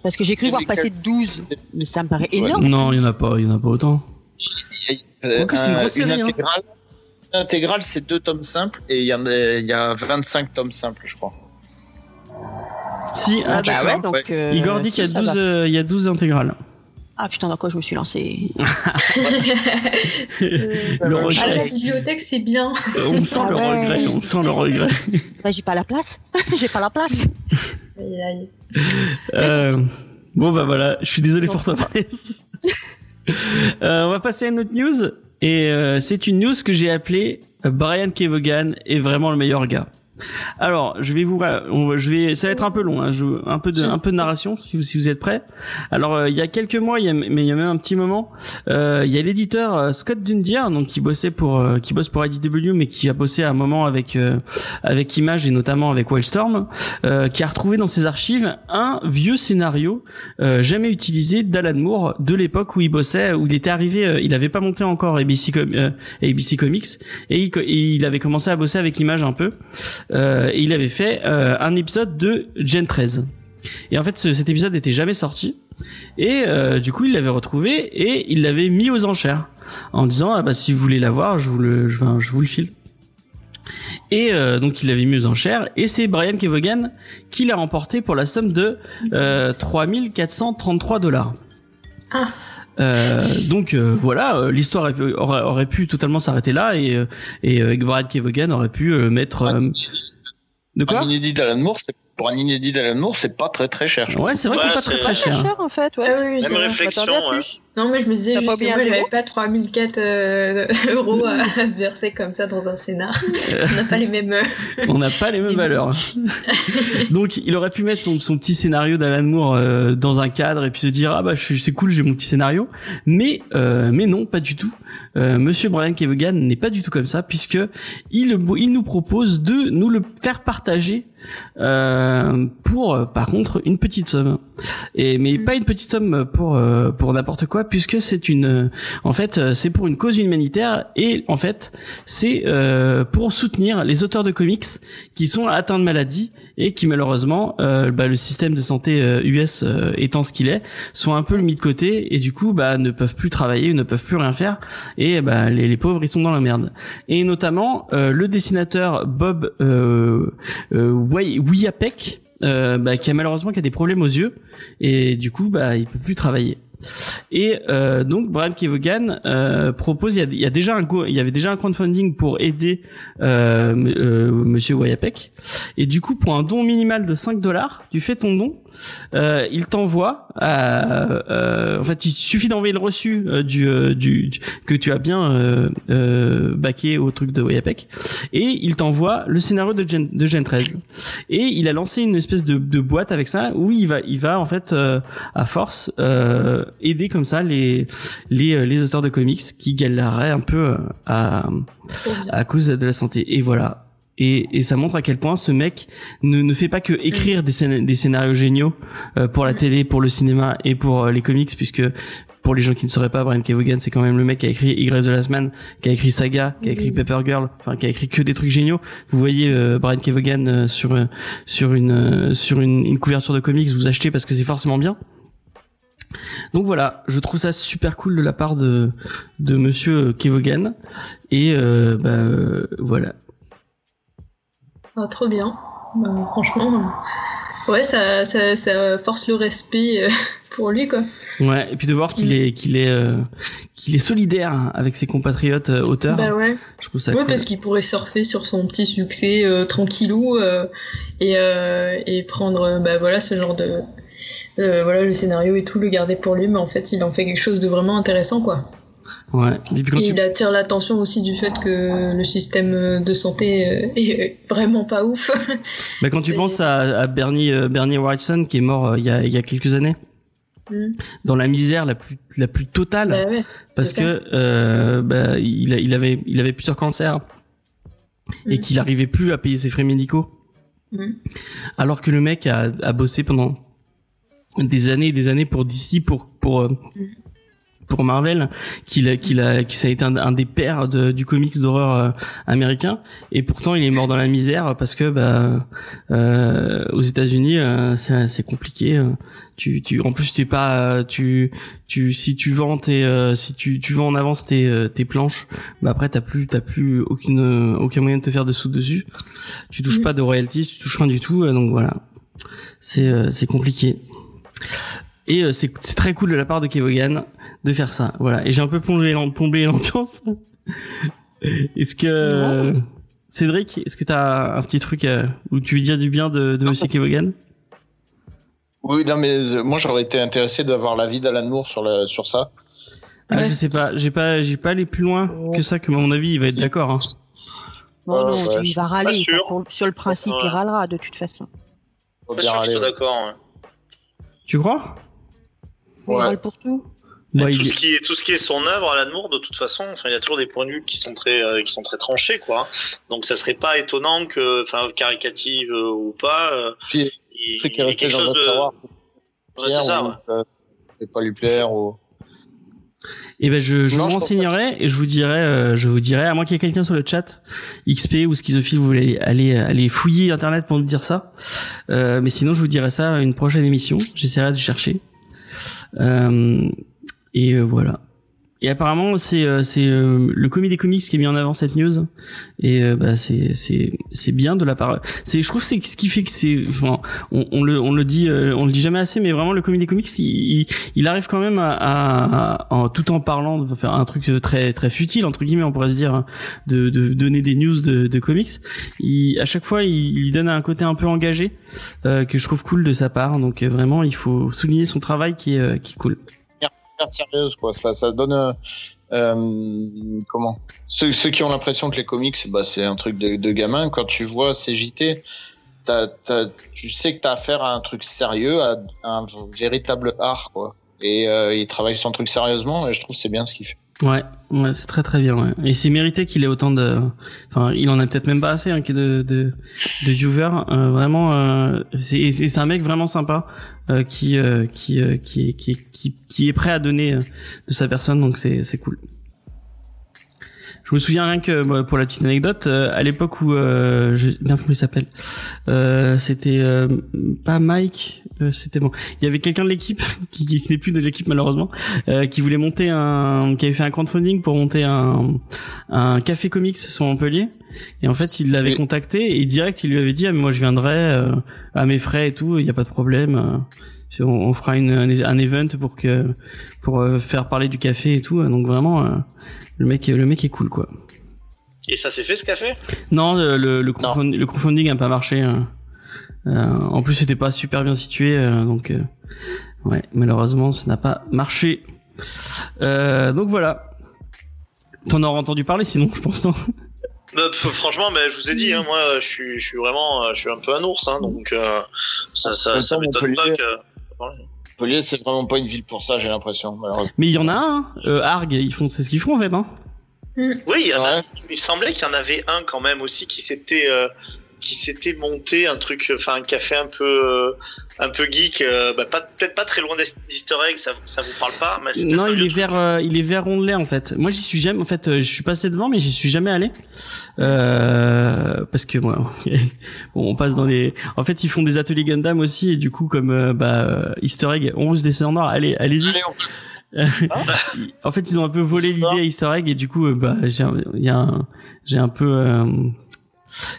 Parce que j'ai cru voir passer 12. Mais ça me paraît énorme. Non, il y en a pas, il y en a pas autant. Euh, c'est une un- grosse série, hein. intégrale, intégrale, c'est deux tomes simples et il y, en a, il y a 25 tomes simples, je crois. Si, ah, Ah, bah ouais, donc. euh, Igor dit si, qu'il y a ça 12, va. euh, il y a 12 intégrales. Ah putain, dans quoi je me suis lancé *laughs* le À la regret. bibliothèque, c'est bien. On sent Ah le ouais. regret, on sent le regret. Bah, j'ai pas la place. *laughs* j'ai pas la place. Aïe, aïe. Euh, bon bah voilà, je suis désolé pour toi. *laughs* Euh, on va passer à une autre news et euh, c'est une news que j'ai appelée euh, Brian Kevogan est vraiment le meilleur gars. Alors, je vais vous, je vais, ça va être un peu long, hein, je- un peu de, un peu de narration si vous, si vous êtes prêts. Alors, euh, il y a quelques mois, il y a, mais il y a même un petit moment, euh, il y a l'éditeur euh, Scott Dundier, donc qui bossait pour, euh, qui bosse pour IDW, mais qui a bossé à un moment avec, avec Image et notamment avec Wildstorm, qui a retrouvé dans ses archives un vieux scénario jamais utilisé d'Alan Moore de l'époque où il bossait, où il était arrivé, il avait pas monté encore ABC, Com- ABC Comics et il, et il avait commencé à bosser avec Image un peu. Euh, il avait fait euh, un épisode de Gen 13. Et en fait, ce- cet épisode n'était jamais sorti. Et euh, du coup, il l'avait retrouvé et il l'avait mis aux enchères en disant ah bah si vous voulez l'avoir, je vous le, file. Et donc il l'avait mis aux enchères et c'est Brian Kevogan qui l'a remporté pour la somme de euh, 3433 dollars. Ah. Euh, donc euh, voilà, euh, l'histoire aurait, pu- aurait, pu totalement s'arrêter là et euh, et euh, Brian Kevogan aurait pu euh, mettre euh, de quoi? Un inédit d'Alan Moore, c'est pour un inédit d'Alan Moore, c'est pas très très cher. je. Ouais, c'est vrai Ouais, qu'il est pas c'est- très très Très cher. cher en fait, ouais. Oui, oui, c'est Même vrai. réflexion. Je Non, mais je me disais juste pas que moi, j'avais pas 3004 euh, *laughs* euros à *laughs* verser comme ça dans un scénar. *laughs* On n'a pas les mêmes. euh, On n'a pas les mêmes valeurs. Donc, il aurait pu mettre son, son petit scénario d'Alan Moore euh, dans un cadre et puis se dire ah bah c'est cool, j'ai mon petit scénario. Mais euh, mais non, pas du tout. Euh, Monsieur Brian Kevogan n'est pas du tout comme ça puisque il il nous propose de nous le faire partager euh, pour par contre une petite somme. Et mais pas une petite somme pour pour n'importe quoi Puisque c'est une, euh, en fait, euh, c'est pour une cause humanitaire et en fait, c'est euh, pour soutenir les auteurs de comics qui sont atteints de maladies et qui malheureusement, euh, bah, le système de santé US étant ce qu'il est, sont un peu mis de côté et du coup, bah, ne peuvent plus travailler, ne peuvent plus rien faire et bah, les, pauvres ils sont dans la merde. Et notamment le dessinateur Bob euh, bah, qui a malheureusement qui a des problèmes aux yeux et du coup bah il peut plus travailler. Et euh, donc Brian Kevogan euh, propose, il y, a, il y a déjà un il y avait déjà un crowdfunding pour aider euh, euh, Monsieur Wayapek. Et du coup, pour un don minimal de 5 dollars, tu fais ton don, euh, il t'envoie. euh, euh, en fait, il suffit d'envoyer le reçu euh, du, euh, du, du- que tu as bien euh, euh, baqué au truc de Wayapek, et il t'envoie le scénario de Gen, de Gen 13. Et il a lancé une espèce de, de boîte avec ça où il va, il va en fait euh, à force euh, aider comme ça les les les auteurs de comics qui galéreraient un peu à à cause de la santé. Et voilà. Et, et ça montre à quel point ce mec ne, ne fait pas que écrire des, scén- des scénarios géniaux euh, pour la télé, pour le cinéma et pour euh, les comics, puisque pour les gens qui ne sauraient pas, Brian Kevogan, c'est quand même le mec qui a écrit Y de la semaine, qui a écrit Saga, qui a écrit. Paper Girl, enfin qui a écrit que des trucs géniaux. Vous voyez euh, Brian Kevogan euh, sur euh, sur une euh, sur une, une couverture de comics, vous achetez parce que c'est forcément bien. Donc voilà, je trouve ça super cool de la part de de Monsieur Kevogan et euh, bah, voilà. Ah, trop bien. Bah, franchement, euh, ouais, ça, ça, ça force le respect euh, *laughs* pour lui, quoi. Ouais, et puis de voir qu'il est qu'il est euh, qu'il est solidaire avec ses compatriotes euh, auteurs, Bah ouais. je trouve ça Ouais, cool. parce qu'il pourrait surfer sur son petit succès euh, tranquillou euh, et, euh, et prendre euh, bah, voilà, ce genre de. euh, voilà, le scénario et tout, le garder pour lui, mais en fait, il en fait quelque chose de vraiment intéressant, quoi. Ouais. Et puis quand Et tu il attire l'attention aussi du fait que le système de santé euh, est vraiment pas ouf. *laughs* bah, quand tu penses à, à Bernie euh, Bernie Wrightson qui est mort euh, il y a il y a quelques années Mm. dans la misère la plus la plus totale bah ouais, parce que euh, bah, il avait il avait plusieurs cancers et Mm. qu'il arrivait plus à payer ses frais médicaux Mm. alors que le mec a, a bossé pendant des années et des années pour DC pour pour pour Marvel qu'il a qu'il a qui ça a été un, un des pères de- du comics d'horreur euh, américain et pourtant il est mort dans la misère parce que bah euh, aux États-Unis euh, c'est c'est compliqué euh. tu tu en plus t'es pas euh, tu tu si tu vends tes euh, si tu tu vends en avance tes tes planches bah après t'as plus t'as plus aucune aucun moyen de te faire de sous dessus tu touches Mm. pas de royalties tu touches rien du tout donc voilà c'est c'est compliqué et euh, c'est très cool de la part de Kevogan de faire ça voilà et j'ai un peu plombé l'ambiance *laughs* est-ce que euh, Cédric est-ce que t'as un petit truc euh, où tu veux dire du bien de, de Monsieur Kevogan Oui, non, mais euh, moi j'aurais été intéressé d'avoir l'avis d'Alan Moore sur, la, sur ça. ah Ouais. je sais pas j'ai pas j'ai pas allé plus loin que ça que à mon avis il va être d'accord hein. Non, Ah, non, ouais, il va râler. sur le principe, il râlera de toute façon. Pas bien sûr que je sois d'accord. hein. tu crois? Il Ouais. râle pour tout. Bah, tout, il- ce qui est, tout ce qui est son œuvre, Alan Moore, de toute façon, enfin, il y a toujours des points de vue qui sont très, euh, qui sont très tranchés, quoi. Donc, ça serait pas étonnant que, enfin, caricative euh, ou pas, euh, Puis, il, truc il est y ait quelque dans chose de. savoir. Ouais, c'est ça, ouais. euh, pas lui plaire ou. Eh ben je, je m'enseignerai et je vous dirai, euh, je vous dirai, à moins qu'il y ait quelqu'un sur le chat, XP ou Schizophile, vous voulez aller aller fouiller internet pour nous dire ça. Euh, mais sinon, je vous dirai ça à une prochaine émission. J'essaierai de chercher. Euh, et euh, voilà. Et apparemment, c'est euh, euh, le comité comics qui a mis en avant cette news. Et euh, bah c'est bien de la part. Je trouve c'est ce qui fait que c'est. Enfin, on, on le on le dit on le dit jamais assez, mais vraiment le comité comics, il, il, arrive quand même à, à- en tout en parlant de faire un truc très très futile entre guillemets, on pourrait se dire, hein, de, de donner des news de, de comics. Il, à chaque fois, il, il donne un côté un peu engagé euh, que je trouve cool de sa part. Donc vraiment, il faut souligner son travail qui est qui est cool. Sérieuse, quoi. Ça, ça donne. euh, euh, comment? Ceux, ceux qui ont l'impression que les comics, bah, c'est un truc de, gamin. Quand tu vois ces JT, t'as- t'as- tu sais que tu as affaire à un truc sérieux, à un véritable art, quoi. Et euh, il travaille son truc sérieusement, et je trouve c'est bien ce qu'il fait. Ouais, ouais c'est très très bien. Ouais. Et c'est mérité qu'il ait autant de. Enfin, il en a peut-être même pas assez hein, de, de de viewers. Vraiment, euh, c'est c'est un mec vraiment sympa qui, euh, qui, euh, qui qui qui est prêt à donner euh, de sa personne. Donc c'est cool. Je me souviens rien que pour la petite anecdote, euh, à l'époque où euh, je bien comment il s'appelle, euh, c'était euh, pas Mike, euh, c'était bon. Il y avait quelqu'un de l'équipe *laughs* qui, qui ce n'est plus de l'équipe malheureusement, euh, qui voulait monter un, qui avait fait un crowdfunding pour monter un un café comics sur Montpellier. Et en fait, il l'avait contacté et direct, il lui avait dit ah mais moi je viendrai euh, à mes frais et tout, il y a pas de problème. Euh, on, on fera une, un, un event pour que pour euh, faire parler du café et tout. Donc vraiment, euh, le mec, le mec est cool quoi. Et ça s'est fait ce café? Non, le, le, le, crowdfund- le crowdfunding a pas marché. hein. Euh, en plus, c'était pas super bien situé, euh, donc euh, ouais, malheureusement, ça n'a pas marché. Euh, donc voilà. T'en auras entendu parler, sinon, je pense. Non? Bah, pff, franchement, mais je vous ai dit, hein, moi, je suis, je suis vraiment, euh, je suis un peu un ours, hein, donc euh, ça, ça, ça m'étonne pas que. Montpellier, c'est vraiment pas une ville pour ça, j'ai l'impression, malheureusement. Mais il y en a un. Euh, Arg, ils font, c'est ce qu'ils font en fait. Hein Oui, il, y en a- Ouais. il me semblait qu'il y en avait un quand même aussi qui s'était, euh, qui s'était monté un truc, enfin un café un peu, euh, un peu geek, euh, bah, peut-être pas très loin d'Easter egg, ça, ça vous parle pas, mais non, il est truc. vers, euh, il est vers Rondelet en fait. Moi, j'y suis jamais. En fait, euh, je suis passé devant, mais j'y suis jamais allé euh, parce que moi, *laughs* bon, on passe dans les. En fait, ils font des ateliers Gundam aussi, et du coup, comme euh, bah Easter egg, on ruse des sœurs noires. Allez, allez-y. Allez, on *laughs* en fait, ils ont un peu volé l'idée à Easter egg, et du coup, euh, bah, j'ai, un- il y a, un- j'ai un peu. euh,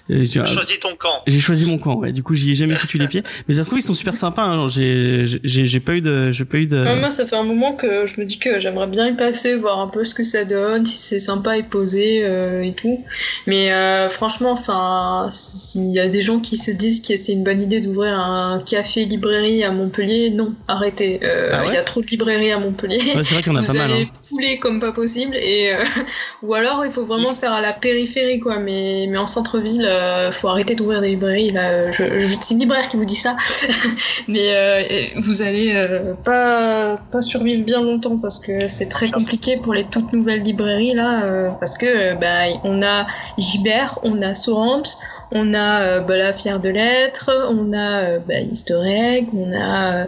j'ai Choisis ton camp. j'ai choisi mon camp, ouais. Du coup, j'y ai jamais foutu les pieds. *laughs* Mais ça se trouve, ils sont super sympas. Hein. J'ai, j'ai, j'ai pas eu de, j'ai pas eu de. Ouais, moi, ça fait un moment que je me dis que j'aimerais bien y passer, voir un peu ce que ça donne, si c'est sympa et posé euh, et tout. Mais euh, franchement, enfin, s'il y a des gens qui se disent que c'est une bonne idée d'ouvrir un café-librairie à Montpellier, non, arrêtez. Euh, Il Ah ouais y a trop de librairies à Montpellier. Ouais, c'est vrai qu'il y en a *laughs* Vous pas mal. allez Hein. pouler comme pas possible et euh, *laughs* ou alors il faut vraiment faire à la périphérie quoi mais mais en centre-ville euh, faut arrêter d'ouvrir des librairies là je, je c'est une libraire qui vous dit ça *laughs* mais euh, vous allez euh, pas pas survivre bien longtemps parce que c'est très compliqué pour les toutes nouvelles librairies là euh, parce que euh, bah on a Gibert on a Soramps on a euh, bah, la Fière de Lettres, on a euh, bah, Easter Egg, on a euh,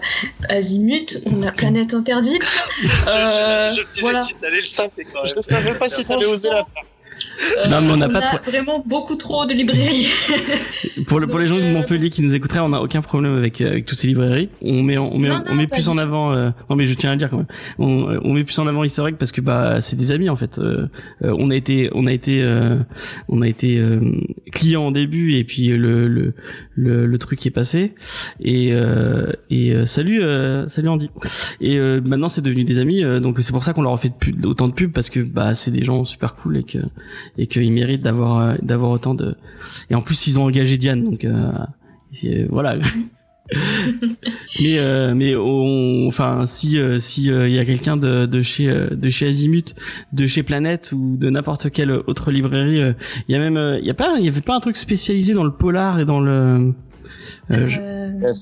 Azimut, on a Planète Interdite. *laughs* Je, Euh, je, je te disais voilà. si t'allais le taper quand Je même. savais pas si t'allais oser la faire. Euh, Non, mais on n'a pas a trop- vraiment beaucoup trop de librairies. *laughs* Pour, le, pour les gens de Donc, euh, Montpellier qui nous écouteraient, on n'a aucun problème avec, euh, avec toutes ces librairies. On met, on met, Non, on non, met plus en avant. euh, non, mais je tiens à le dire quand même. On, on met plus en avant Egg parce que bah c'est des amis en fait. Euh, euh, on a été, on a été, euh, on a été euh, client au début et puis le le le, le truc est passé. Et euh, et euh, salut, euh, salut Andy. Et euh, maintenant c'est devenu des amis. euh, donc c'est pour ça qu'on leur a fait de pub- autant de pubs parce que bah c'est des gens super cool et que et qu'ils méritent d'avoir euh, d'avoir autant de et en plus ils ont engagé Diane donc voilà *laughs* *laughs* mais euh, mais on, enfin si euh, si euh, il y a quelqu'un de de chez euh, de chez Azimut de chez Planète ou de n'importe quelle autre librairie euh, il y a même euh, il y a pas il y avait pas un truc spécialisé dans le polar et dans le euh, je- Euh,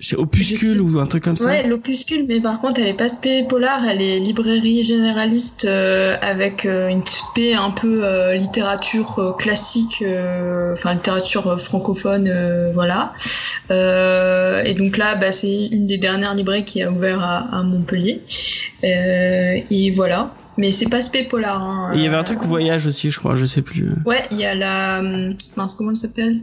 c'est- Opuscule ou un truc comme ça Ouais, l'opuscule, mais par contre, elle est pas spé polar, elle est librairie généraliste euh, avec euh, une spé un peu euh, littérature classique, enfin littérature francophone, voilà. Et donc là, bah, c'est une des dernières librairies qui a ouvert à, à Montpellier. Et voilà. Mais c'est pas spé polar. Hein. et il y avait un truc voyage aussi je crois je sais plus Ouais, il y a la. hum, Mince, comment elle s'appelle?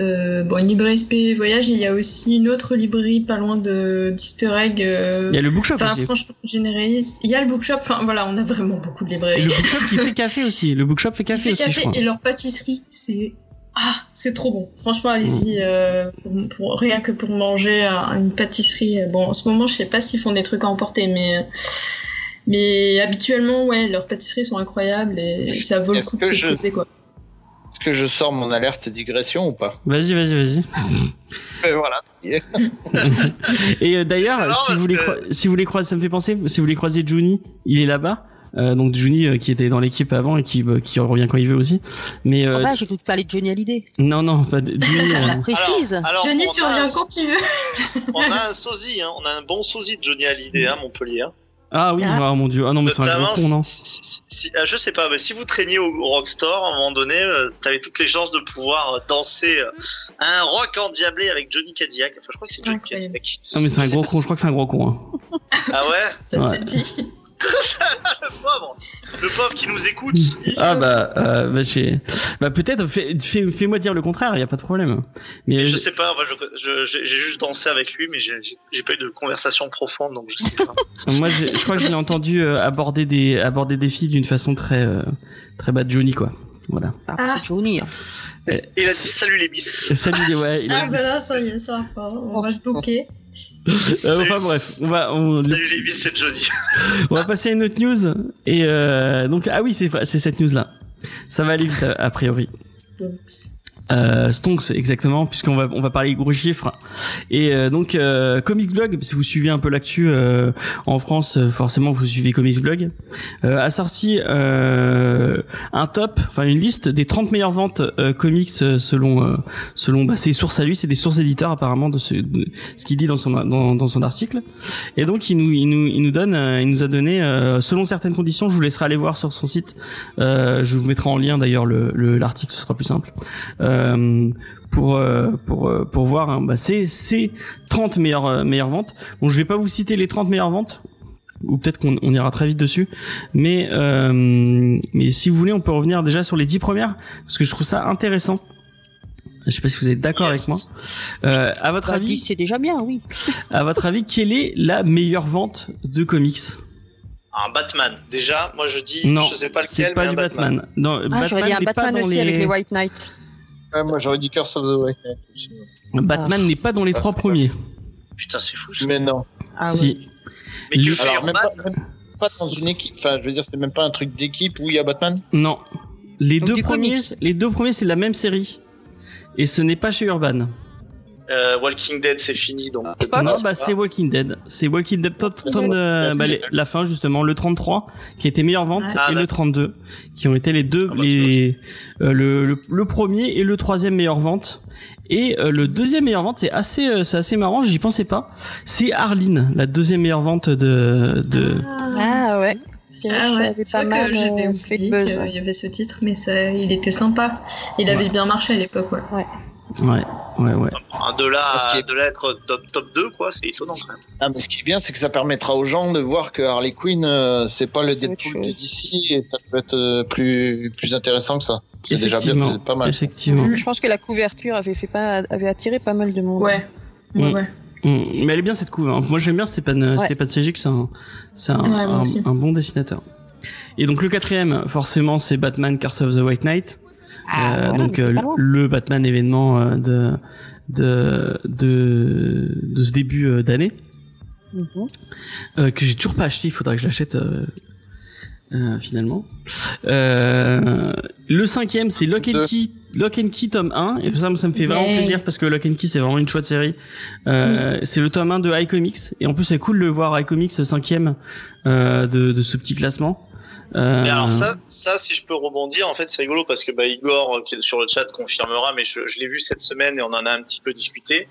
Euh, Bon, une librairie SP Voyage, et il y a aussi une autre librairie pas loin de d'Easter Egg. euh, il y a le bookshop Enfin, aussi franchement, généraliste. Il y a le bookshop, enfin voilà, on a vraiment beaucoup de et librairies. le bookshop qui fait café aussi le bookshop fait *laughs* café fait aussi je café crois et leur pâtisserie, c'est. Ah, c'est trop bon. Franchement, allez-y, euh, pour, pour- rien que pour manger euh, une pâtisserie. Bon, en ce moment, je sais pas s'ils font des trucs à emporter, mais. euh, Mais habituellement, ouais, leurs pâtisseries sont incroyables et ça vaut le coup de se je- poser, quoi. Est-ce que je sors mon alerte digression ou pas vas-y vas-y vas-y Mais voilà. *laughs* Et euh, d'ailleurs, si vous que- croi- si vous voulez croiser, ça me fait penser, si vous voulez croiser Juni, il est là-bas. Euh, donc Juni euh, qui était dans l'équipe avant et qui bah, qui revient quand il veut aussi. Mais euh, Ah bah, j'ai cru que tu parlais de Johnny Hallyday. non non pas de, Juni. *laughs* euh, La précise. Alors, Johnny, on tu reviens un- quand tu veux. *laughs* On a un sosie, hein. on a un bon sosie de Johnny Hallyday à Montpellier. hein. Ah oui, Ah. oh mon dieu. Ah non, mais c'est un gros con, non si, si- si- euh, je sais pas, mais si vous traîniez au, au Rockstore, à un moment donné, euh, t'avais toutes les chances de pouvoir euh, danser euh, un rock endiablé avec Johnny Cadillac. Enfin, je crois que c'est Johnny. Cadillac. Non, mais c'est un gros con, je crois que c'est un gros con. Hein. Ah ouais? Ça Ouais. c'est dit. Le *laughs* pauvre Le pauvre qui nous écoute Ah bah, euh, bah, j'ai- bah peut-être, fais, fais, fais-moi dire le contraire, il y a pas de problème. Mais Je je- sais pas, enfin, j'ai juste dansé avec lui, mais j'ai pas eu de conversation profonde, donc je sais pas. *laughs* moi, je crois que je l'ai entendu euh, aborder des aborder des filles d'une façon très euh, très bas de Johnny quoi. Voilà. Ah, Ah. c'est Johnny. hein. Il a dit salut les bis. Salut les ouais. il a Ah dit- bah là, ça y est, ça va pas. On va se bloquer. Euh, enfin bref, on va on, le- Salut les bis, c'est Johnny. *laughs* on va passer à une autre news et euh, donc ah oui c'est vrai, c'est cette news là. Ça va aller vite a, a priori. Donc, Euh, Stonks exactement puisqu'on va on va parler gros chiffres et euh, donc euh, Comics Blog si vous suivez un peu l'actu euh, en France euh, forcément vous suivez Comics Blog euh, a sorti un top enfin une liste des 30 meilleures ventes comics selon selon bah, ses sources à lui c'est des sources éditeurs apparemment de ce de ce qu'il dit dans son dans, dans son article. Et donc il nous il nous il nous donne il nous a donné selon certaines conditions je vous laisserai aller voir sur son site je vous mettrai en lien d'ailleurs le le- l'article ce sera plus simple euh, pour euh, pour voir hein, bah, c'est c'est 30 meilleures euh, meilleures ventes. Bon, je vais pas vous citer les 30 meilleures ventes ou peut-être qu'on on ira très vite dessus, mais euh, mais si vous voulez, on peut revenir déjà sur les 10 premières parce que je trouve ça intéressant. Je sais pas si vous êtes d'accord Yes. avec moi. Euh, à votre Bah, avis, c'est déjà bien, oui. *laughs* à votre avis, quelle est la meilleure vente de comics? Un Batman. Déjà, moi je dis, Non, je sais pas c'est lequel, pas mais un du Batman. Batman. Non, Ah, j'aurais dit un Batman aussi les... avec les White Knights. Ouais, moi j'aurais dit Curse of the White Knight aussi. Batman n'est pas dans les trois premiers. Putain, c'est fou ça. Mais non. Ah si. ouais. Mais que Alors, même pas, même pas dans une équipe. Enfin, je veux dire, c'est même pas un truc d'équipe où il y a Batman. Non. Les Donc deux premiers, comics. les deux premiers, c'est la même série. Et ce n'est pas chez Urban. Euh, Walking Dead, c'est fini, donc. Fox non, c'est bah c'est Walking Dead. C'est Walking Dead, de- Walking bah, les- la fin justement, le 33 qui a été meilleure vente Ah, et le d'accord. 32 qui ont été les deux, Ah, bah, les euh, le, le, le premier et le troisième meilleure vente. Et euh, le deuxième meilleure vente, c'est assez, euh, c'est assez marrant. J'y pensais pas. C'est Arline, la deuxième meilleure vente de de. Ah ouais. C'est vrai Ah que ça ouais, c'est mal que j'avais euh, oublié qu'il y avait ce titre, mais ça, il était sympa. Il avait bien marché à l'époque, ouais. Ouais, ouais, ouais. Ah, De là, à- de là à être top, top 2, quoi, c'est étonnant quand même. Ah, mais ce qui est bien, c'est que ça permettra aux gens de voir que Harley Quinn, euh, c'est pas le Deadpool de. DC et ça peut être euh, plus, plus intéressant que ça. C'est déjà bien, Effectivement, c'est pas mal. Effectivement. Je pense que la couverture avait fait pas, avait attiré pas mal de monde. Ouais. Ouais, Mm. ouais. Mm, Mais elle est bien cette couve. hein. Moi j'aime bien Stéphane, Ouais. Stéphane Sejic, c'est un, c'est un, Ouais, un bon dessinateur. Et donc le quatrième, forcément, c'est Batman Curse of the White Knight. Ah, Euh, voilà, donc euh, le Batman événement euh, de de de, de ce début d'année euh, que j'ai toujours pas acheté. Il faudrait que je l'achète euh, euh, finalement. Euh, le cinquième, c'est Lock and. Key. Lock and Key tome 1 et ça, ça me fait vraiment Yeah. plaisir parce que Lock and Key c'est vraiment une chouette série euh, c'est le tome 1 de iComics et en plus c'est cool de voir iComics cinquième euh, de, de ce petit classement euh, Mais alors ça, ça, si je peux rebondir, en fait, c'est rigolo parce que bah, Igor, euh, qui est sur le chat, confirmera, mais je, je l'ai vu cette semaine et on en a un petit peu discuté.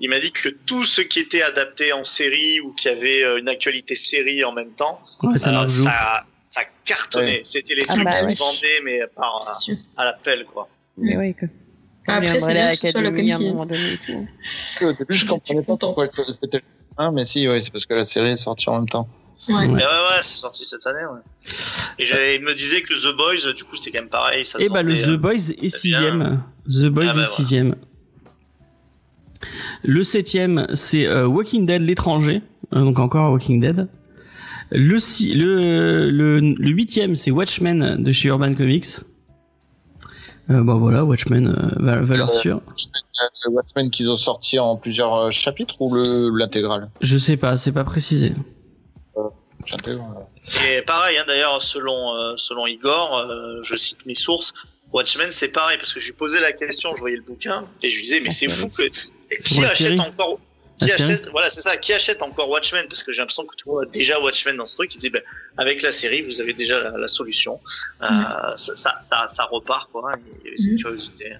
Il m'a dit que tout ce qui était adapté en série ou qui avait euh, une actualité série en même temps, ouais, ça euh, cartonnait. C'était les Ah trucs bah qui ouais. vendaient, mais par sûr. à l'appel, quoi. Mais. Après, Comme c'est bien que ce soit à. Au début, je comprenais pas pourquoi c'était le 1, mais si, ouais, c'est parce que la série est sortie en même temps. Ouais. Ouais. Mais ouais, ouais, c'est sorti cette année, ouais. Et il me disait que The Boys, du coup, c'était quand même pareil. Ça et bah le The euh, Boys est sixième The Boys Ah bah est voilà. sixième le septième c'est euh, Walking Dead l'étranger Euh, donc encore Walking Dead le si, le le le huitième c'est Watchmen de chez Urban Comics euh, bah voilà Watchmen euh, va- valeur sûre Le Watchmen qu'ils ont sorti en plusieurs chapitres ou le- l'intégrale? Je sais pas, c'est pas précisé. Et pareil, hein, d'ailleurs, selon, euh, selon Igor, euh, je cite mes sources, Watchmen, c'est pareil, parce que je lui posais la question, je voyais le bouquin, et je lui disais, mais Ah, c'est fou que. Qui achète encore. Qui achète, voilà, c'est ça, qui achète encore Watchmen? Parce que j'ai l'impression que tout le monde a déjà Watchmen dans ce truc. Il dit, ben, avec la série, vous avez déjà la, la solution. Euh, ça, ça, ça, ça repart, quoi. hein, Il y avait cette Mhm. curiosité.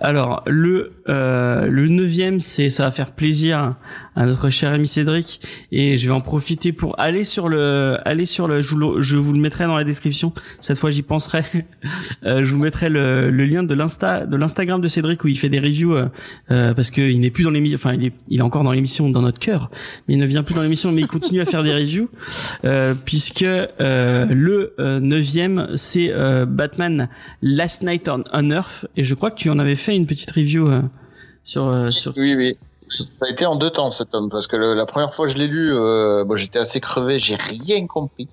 Alors le euh, le neuvième, c'est ça va faire plaisir à notre cher ami Cédric et je vais en profiter pour aller sur le aller sur le je vous je vous le mettrai dans la description. Cette fois, j'y penserai. *laughs* Euh, je vous mettrai le, le lien de l'insta de l'Instagram de Cédric où il fait des reviews euh, euh, parce que il n'est plus dans l'émission. Enfin, il est il est encore dans l'émission dans notre cœur, mais il ne vient plus dans l'émission, mais il continue à faire des reviews euh, puisque euh, le neuvième c'est Batman Last Night on, on Earth et je crois que tu en avais fait une petite review euh, sur euh, sur Oui, oui. Ça a été en deux temps cet tome parce que le- la première fois que je l'ai lu, euh, bon, j'étais assez crevé, j'ai rien compris.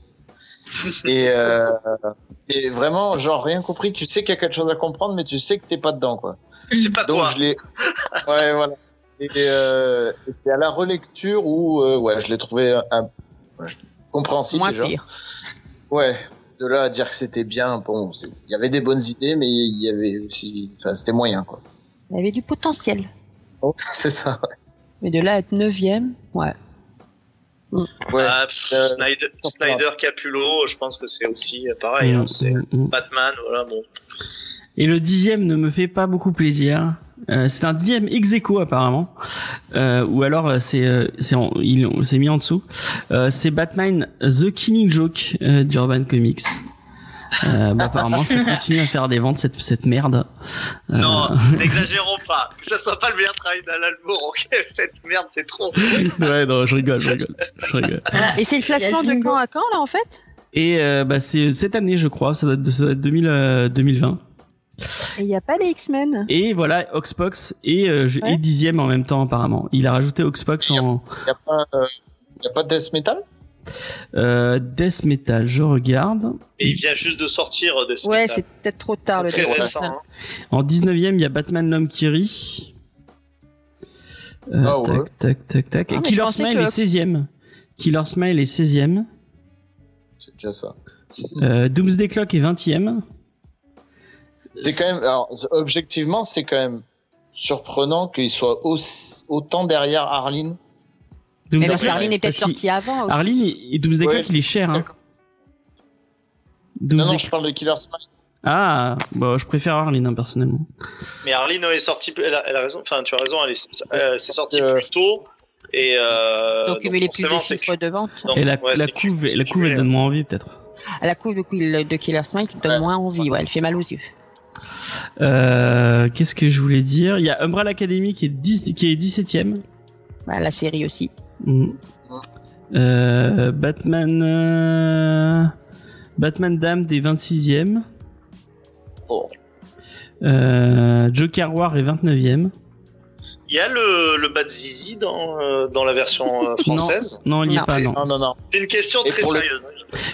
*laughs* et, euh, et vraiment, genre rien compris. Tu sais qu'il y a quelque chose à comprendre, mais tu sais que t'es pas dedans, quoi. Je sais pas Donc quoi. je l'ai. *laughs* Ouais, voilà. Et, euh, et c'est à la relecture où, euh, ouais, je l'ai trouvé un, un- compréhensible Moins déjà. pire. Ouais. De là à dire que c'était bien, bon, c'est- il y avait des bonnes idées, mais il y avait aussi, enfin, c'était moyen, quoi. Il y avait du potentiel. *laughs* C'est ça. Mais de là à être neuvième, ouais. Ouais. Ah, pff, Euh, Snyder, Snyder Capullo, je pense que c'est aussi pareil. Mm, hein, c'est mm, mm. Batman, voilà, bon. Et le dixième ne me fait pas beaucoup plaisir. Euh, c'est un dixième ex aequo apparemment, euh, ou alors euh, c'est euh, c'est c'est mis en dessous. Euh, c'est Batman The Killing Joke euh, d'Urban Comics. Euh, bah, apparemment, ça *laughs* continue à faire des ventes cette cette merde. Euh, Non, *laughs* n'exagérons pas. Que ça soit pas le meilleur travail d'Alan Moore, ok *laughs* Cette merde, c'est trop. ouais, non, je rigole, je rigole, je rigole. Et c'est le classement de quand à quand là en fait? Et euh, bah c'est cette année, je crois, ça doit être, ça doit être 2000, euh, 2020. Et il n'y a pas les X-Men. Et voilà, Oxbox et, euh, Ouais. et dixième en même temps apparemment. Il a rajouté Oxbox en Y a pas, euh, a pas de death metal? Euh, Death Metal. Je regarde. Et il vient juste de sortir euh, des Ouais, spectacles. c'est peut-être trop tard le très récent. hein. En 19e, il y a Batman l'homme qui rit. Euh, Ah ouais. Tac, tac, tac, tac. Ah, Et Killer Smile que- est 16e. Killer Smile est 16e. C'est déjà ça. Euh, Doomsday Clock est 20e. C'est quand même, alors, objectivement, c'est quand même surprenant qu'il soit aussi- autant derrière Arline. Mais parce qu'Arline est peut-être sorti avant. aussi. Arline et et Doomsday Ouais. Clock, il est cher. Hein. Non, non, je parle de Killer Smile. Ah, bah, je préfère Arline, hein, personnellement. Mais Arline est sortie, elle a, elle a raison, enfin tu as raison, elle est, euh, c'est sorti Euh, plus tôt. Et euh, donc cumulé plus de forcément, c'est chiffres de vente. donc, et la, ouais, la c'est couve, la couve, elle donne moins envie, peut-être. À la couve de, Kill- de Killer Smile donne Ouais. moins envie, ouais, elle fait mal aux yeux. Euh, qu'est-ce que je voulais dire? Il y a Umbrella Academy qui est 10, qui est 17ème. Bah, la série aussi. Mm. Euh, Batman, euh, Batman Damned est 26ème. Oh. Euh, Joker War est 29ème. Il y a le, le Bad Zizi dans, euh, dans la version euh, française? Non, il n'y est Non. pas, non. Non, non, non. C'est une question Et très le- sérieuse.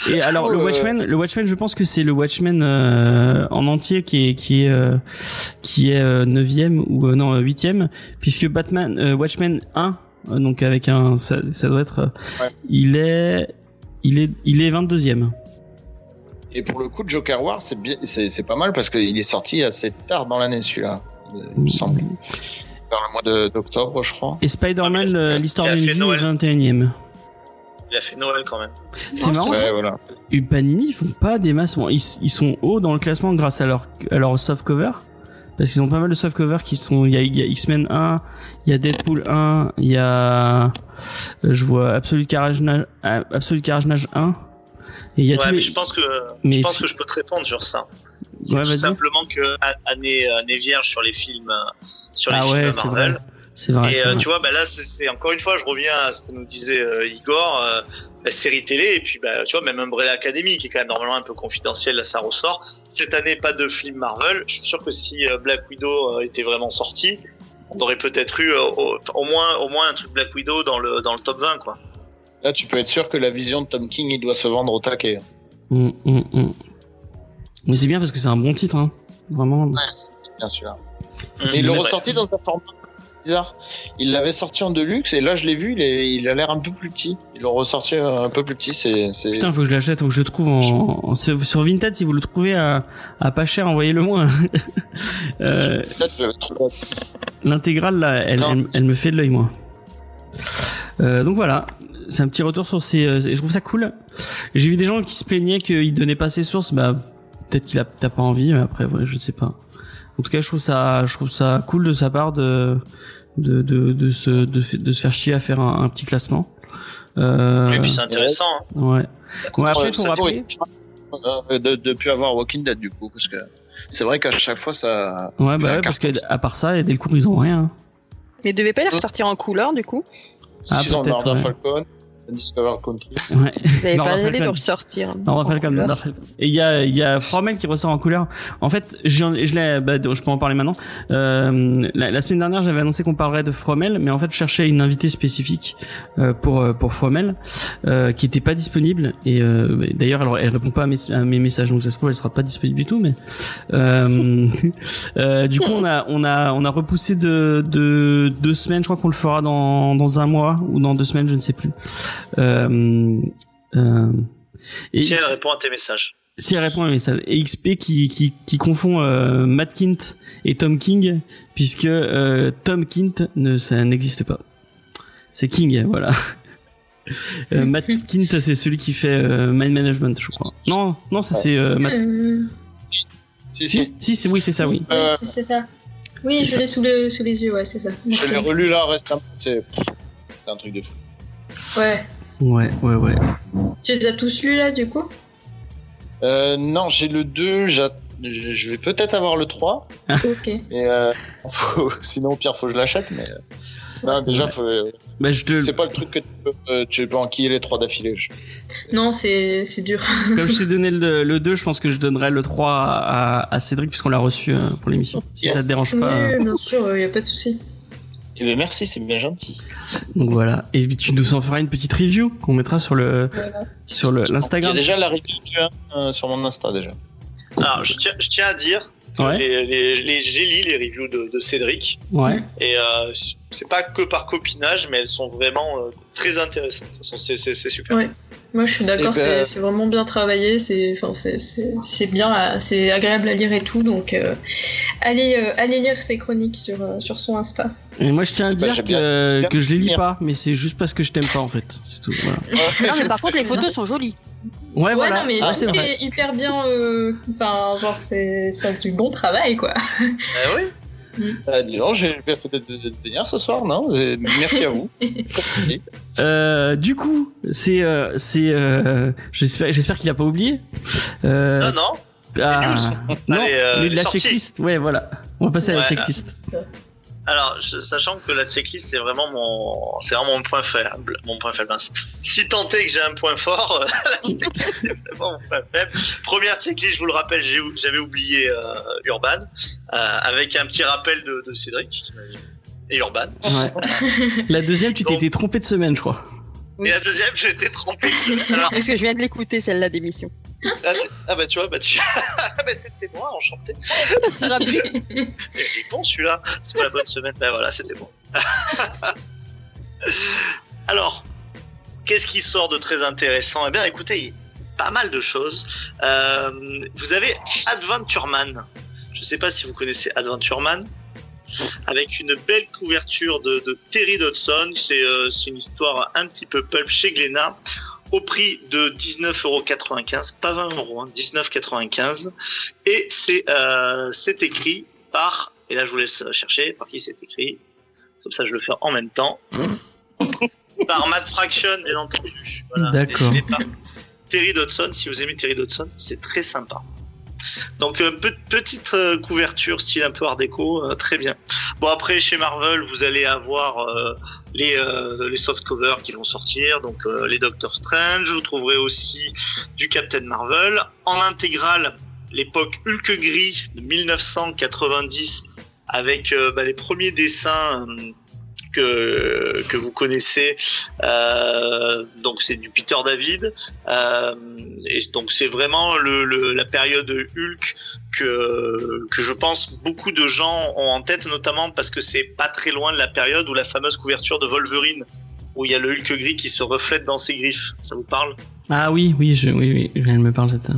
Et alors le Euh, Watchmen, le Watchmen, je pense que c'est le Watchmen euh, en entier qui est qui est euh, qui est euh, neuvième ou euh, non huitième, puisque Batman euh, Watchmen 1 euh, donc avec un ça, ça doit être Ouais. il est il est il est 22e. Et pour le coup, Joker War, c'est bien, c'est, c'est pas mal parce qu'il est sorti assez tard dans l'année, celui-là. Il me semble. Vers le mois d'octobre, je crois. Et Spider-Man Ah, euh, l'histoire d'une vie est Noël. 21e. Il a fait Noël quand même. C'est marrant. Ouais, voilà. Et Panini ils font pas des masses. Ils, ils sont hauts dans le classement grâce à leur à leur soft cover. Parce qu'ils ont pas mal de soft cover qui sont. Il y a, il y a X-Men 1, il y a Deadpool 1, il y a. euh, Je vois Absolute Carnage, euh, Absolute Carnage 1. Et il y a Ouais, tous mais les- je pense que Mais je pense que je peux te répondre sur ça. C'est Ouais, tout simplement que année, année vierge sur les films, sur les Ah films ouais, Marvel. C'est vrai. Et euh, vrai. tu vois, bah là, c'est c'est- encore une fois, je reviens à ce que nous disait euh, Igor, euh, la série télé, et puis bah, tu vois, même Umbrella Academy, qui est quand même normalement un peu confidentiel, là, ça ressort. Cette année, pas de film Marvel. Je suis sûr que si euh, Black Widow euh, était vraiment sorti, on aurait peut-être eu euh, au, au moins, au moins un truc Black Widow dans le dans le top 20, quoi. Là, tu peux être sûr que la vision de Tom King, il doit se vendre au taquet. Mm, mm, mm. Mais c'est bien parce que c'est un bon titre, hein. Vraiment. Ouais, c'est bien sûr. Hum, Mais l'ont c'est ressorti dans un format bizarre. Il l'avait sorti en deluxe et là, je l'ai vu, il, est- il a l'air un peu plus petit. Ils l'ont ressorti un peu plus petit. C'est, c'est... Putain, faut que je l'achète, faut que je le trouve en, en- sur, Vinted. Si vous le trouvez à, à pas cher, envoyez-le moi. *laughs* euh, L'intégrale, là, elle, Non. elle, elle me fait de l'œil, moi. Euh, donc voilà, c'est un petit retour sur ces. euh, je trouve ça cool. J'ai vu des gens qui se plaignaient qu'il donnait pas ses sources. Bah, peut-être qu'il a, t'as pas envie. Mais après, ouais, je sais pas. En tout cas, je trouve ça, je trouve ça cool de sa part de de de, de se de, f- de se faire chier à faire un, un petit classement. Euh, Et puis c'est intéressant. hein. ouais. Après, rappeler. pourrait- de de plus avoir Walking Dead du coup parce que c'est vrai qu'à chaque fois ça. Ouais, bah ouais, parce que carton. à part ça, Delcourt, ils ont rien. Mais devait pas les ressortir en couleur du coup Ah, S'ils ont Murder ouais. Falcon, Discover Country. Ouais. Ils avaient *laughs* Non, pas allé de ressortir. Non, on va faire comme faire- Et il y a, il y a Fromel qui ressort en couleur. En fait, je l'ai, bah, je peux en parler maintenant. Euh, la, la semaine dernière, j'avais annoncé qu'on parlerait de Fromel, mais en fait, je cherchais une invitée spécifique euh, pour euh, pour Fromel, euh, qui était pas disponible. Et euh, d'ailleurs, elle, elle répond pas à mes, à mes messages, donc ça se trouve, elle sera pas disponible du tout. Mais euh, *laughs* euh, du coup, on a on a on a repoussé de de deux semaines. Je crois qu'on le fera dans dans un mois ou dans deux semaines, je ne sais plus. Euh, euh, et Si elle répond à tes messages. si elle répond à un message. Et XP qui, qui, qui confond euh, Matt Kint et Tom King, puisque euh, Tom Kint ne, ça n'existe pas. C'est King, voilà. *laughs* Euh, Matt *laughs* Kint, c'est celui qui fait euh, Mind Management, je crois. Non, non, ça c'est euh, Matt. Euh, Si, si. Si, si, c'est oui, c'est ça, oui. oui, Euh, c'est- c'est ça. Oui, je l'ai sous, le- sous les yeux, ouais, c'est ça. Je l'ai relu là récemment. C'est c'est un truc de fou. Ouais. Ouais, ouais, ouais. Tu les as tous lus là, du coup? Euh, non, j'ai le 2, j'a- je vais peut-être avoir le 3, Ok. *laughs* mais euh, faut- sinon au pire faut que je l'achète. Mais euh, non, déjà, Ouais. faut, Bah, je te, c'est pas le truc que tu peux, euh, tu peux enquiller les 3 d'affilée. je- Non, c'est c'est dur. *laughs* comme je t'ai donné le, le 2, je pense que je donnerai le 3 à, à Cédric, puisqu'on l'a reçu euh, pour l'émission. Si Yes. ça te dérange pas. Oui, bien sûr, il y a pas de souci. Eh bien, merci, c'est bien gentil. Donc voilà. Et tu nous en feras une petite review qu'on mettra sur le, Voilà. sur le, Il y a l'Instagram. déjà la review euh, sur mon Insta déjà. Alors, je tiens, je tiens à dire Ouais. les, les, les- j'ai lu les reviews de, de Cédric. Ouais. Et euh, c'est pas que par copinage, mais elles sont vraiment euh, très intéressantes. De toute façon, C'est c'est- c'est super. Ouais. Moi, je suis d'accord, ben- c'est vraiment bien travaillé, c'est enfin, c'est- c'est c'est bien, à- c'est agréable à lire et tout, donc euh, allez, euh, allez lire ses chroniques sur, sur son Insta. Et moi, je tiens à Bah, dire que, bien- que je les lis bien. pas, mais c'est juste parce que je t'aime pas en fait. C'est tout. Voilà. Non, mais par contre, les photos sont jolies. Ouais, Ouais, voilà. non, mais Ah, c'est hyper bien, euh, enfin, genre, c'est c'est du bon travail, quoi. Eh oui. Euh, dis donc, j'ai bien fait de, de- de venir ce soir, non? Merci à vous. *laughs* Euh, du coup, c'est, euh, c'est, euh, j'espère, j'espère qu'il a pas oublié. Euh, Non, non. ah, non, Allez, euh, les- la checklist. Ouais, voilà. On va passer à la checklist. Alors, je- sachant que la checklist, c'est vraiment mon, c'est vraiment mon point faible, mon point faible. Si tant est que j'ai un point fort, euh, *laughs* la checklist, c'est vraiment mon point faible. Première checklist, je vous le rappelle, j'avais oublié euh, Urban, euh, avec un petit rappel de, de Cédric j'imagine. et Urban. Ouais. *laughs* La deuxième, tu Donc- t'étais trompé de semaine, je crois. Oui. Et la deuxième, j'ai été trompé. Alors, Parce que je viens de l'écouter, celle-là d'émission. Ah, ah bah tu vois, bah tu, *laughs* ah, bah, c'était moi, enchanté. Il est bon celui-là, c'est pas la bonne semaine. Ben voilà, c'était bon. *laughs* Alors, qu'est-ce qui sort de très intéressant? Eh bien, écoutez, il y a pas mal de choses. Euh, vous avez Adventure Man. Je sais pas si vous connaissez Adventure Man. Avec une belle couverture de, de Terry Dodson. C'est euh, c'est une histoire un petit peu pulp chez Glénat. Au prix de 19,95€, pas 20 euros, hein, 19,95€. Et c'est euh, c'est écrit par, et là je vous laisse chercher par qui c'est écrit, comme ça je le fais en même temps, *laughs* par Matt Fraction, bien entendu. Voilà, D'accord. Terry Dodson, si vous aimez Terry Dodson, c'est très sympa. Donc euh, pe- petite euh, couverture style un peu art déco, euh, très bien. Bon après chez Marvel vous allez avoir les soft covers qui vont sortir, donc les Doctor Strange. Vous trouverez aussi du Captain Marvel en intégrale l'époque Hulk gris de 1990 avec bah, les premiers dessins que, que vous connaissez. Euh, donc c'est du Peter David. Euh, et donc c'est vraiment le, le- la période Hulk que, que je pense beaucoup de gens ont en tête, notamment parce que c'est pas très loin de la période où la fameuse couverture de Wolverine, où il y a le Hulk gris qui se reflète dans ses griffes. Ça vous parle? Ah oui, oui, je, oui, oui, elle me parle cette. euh,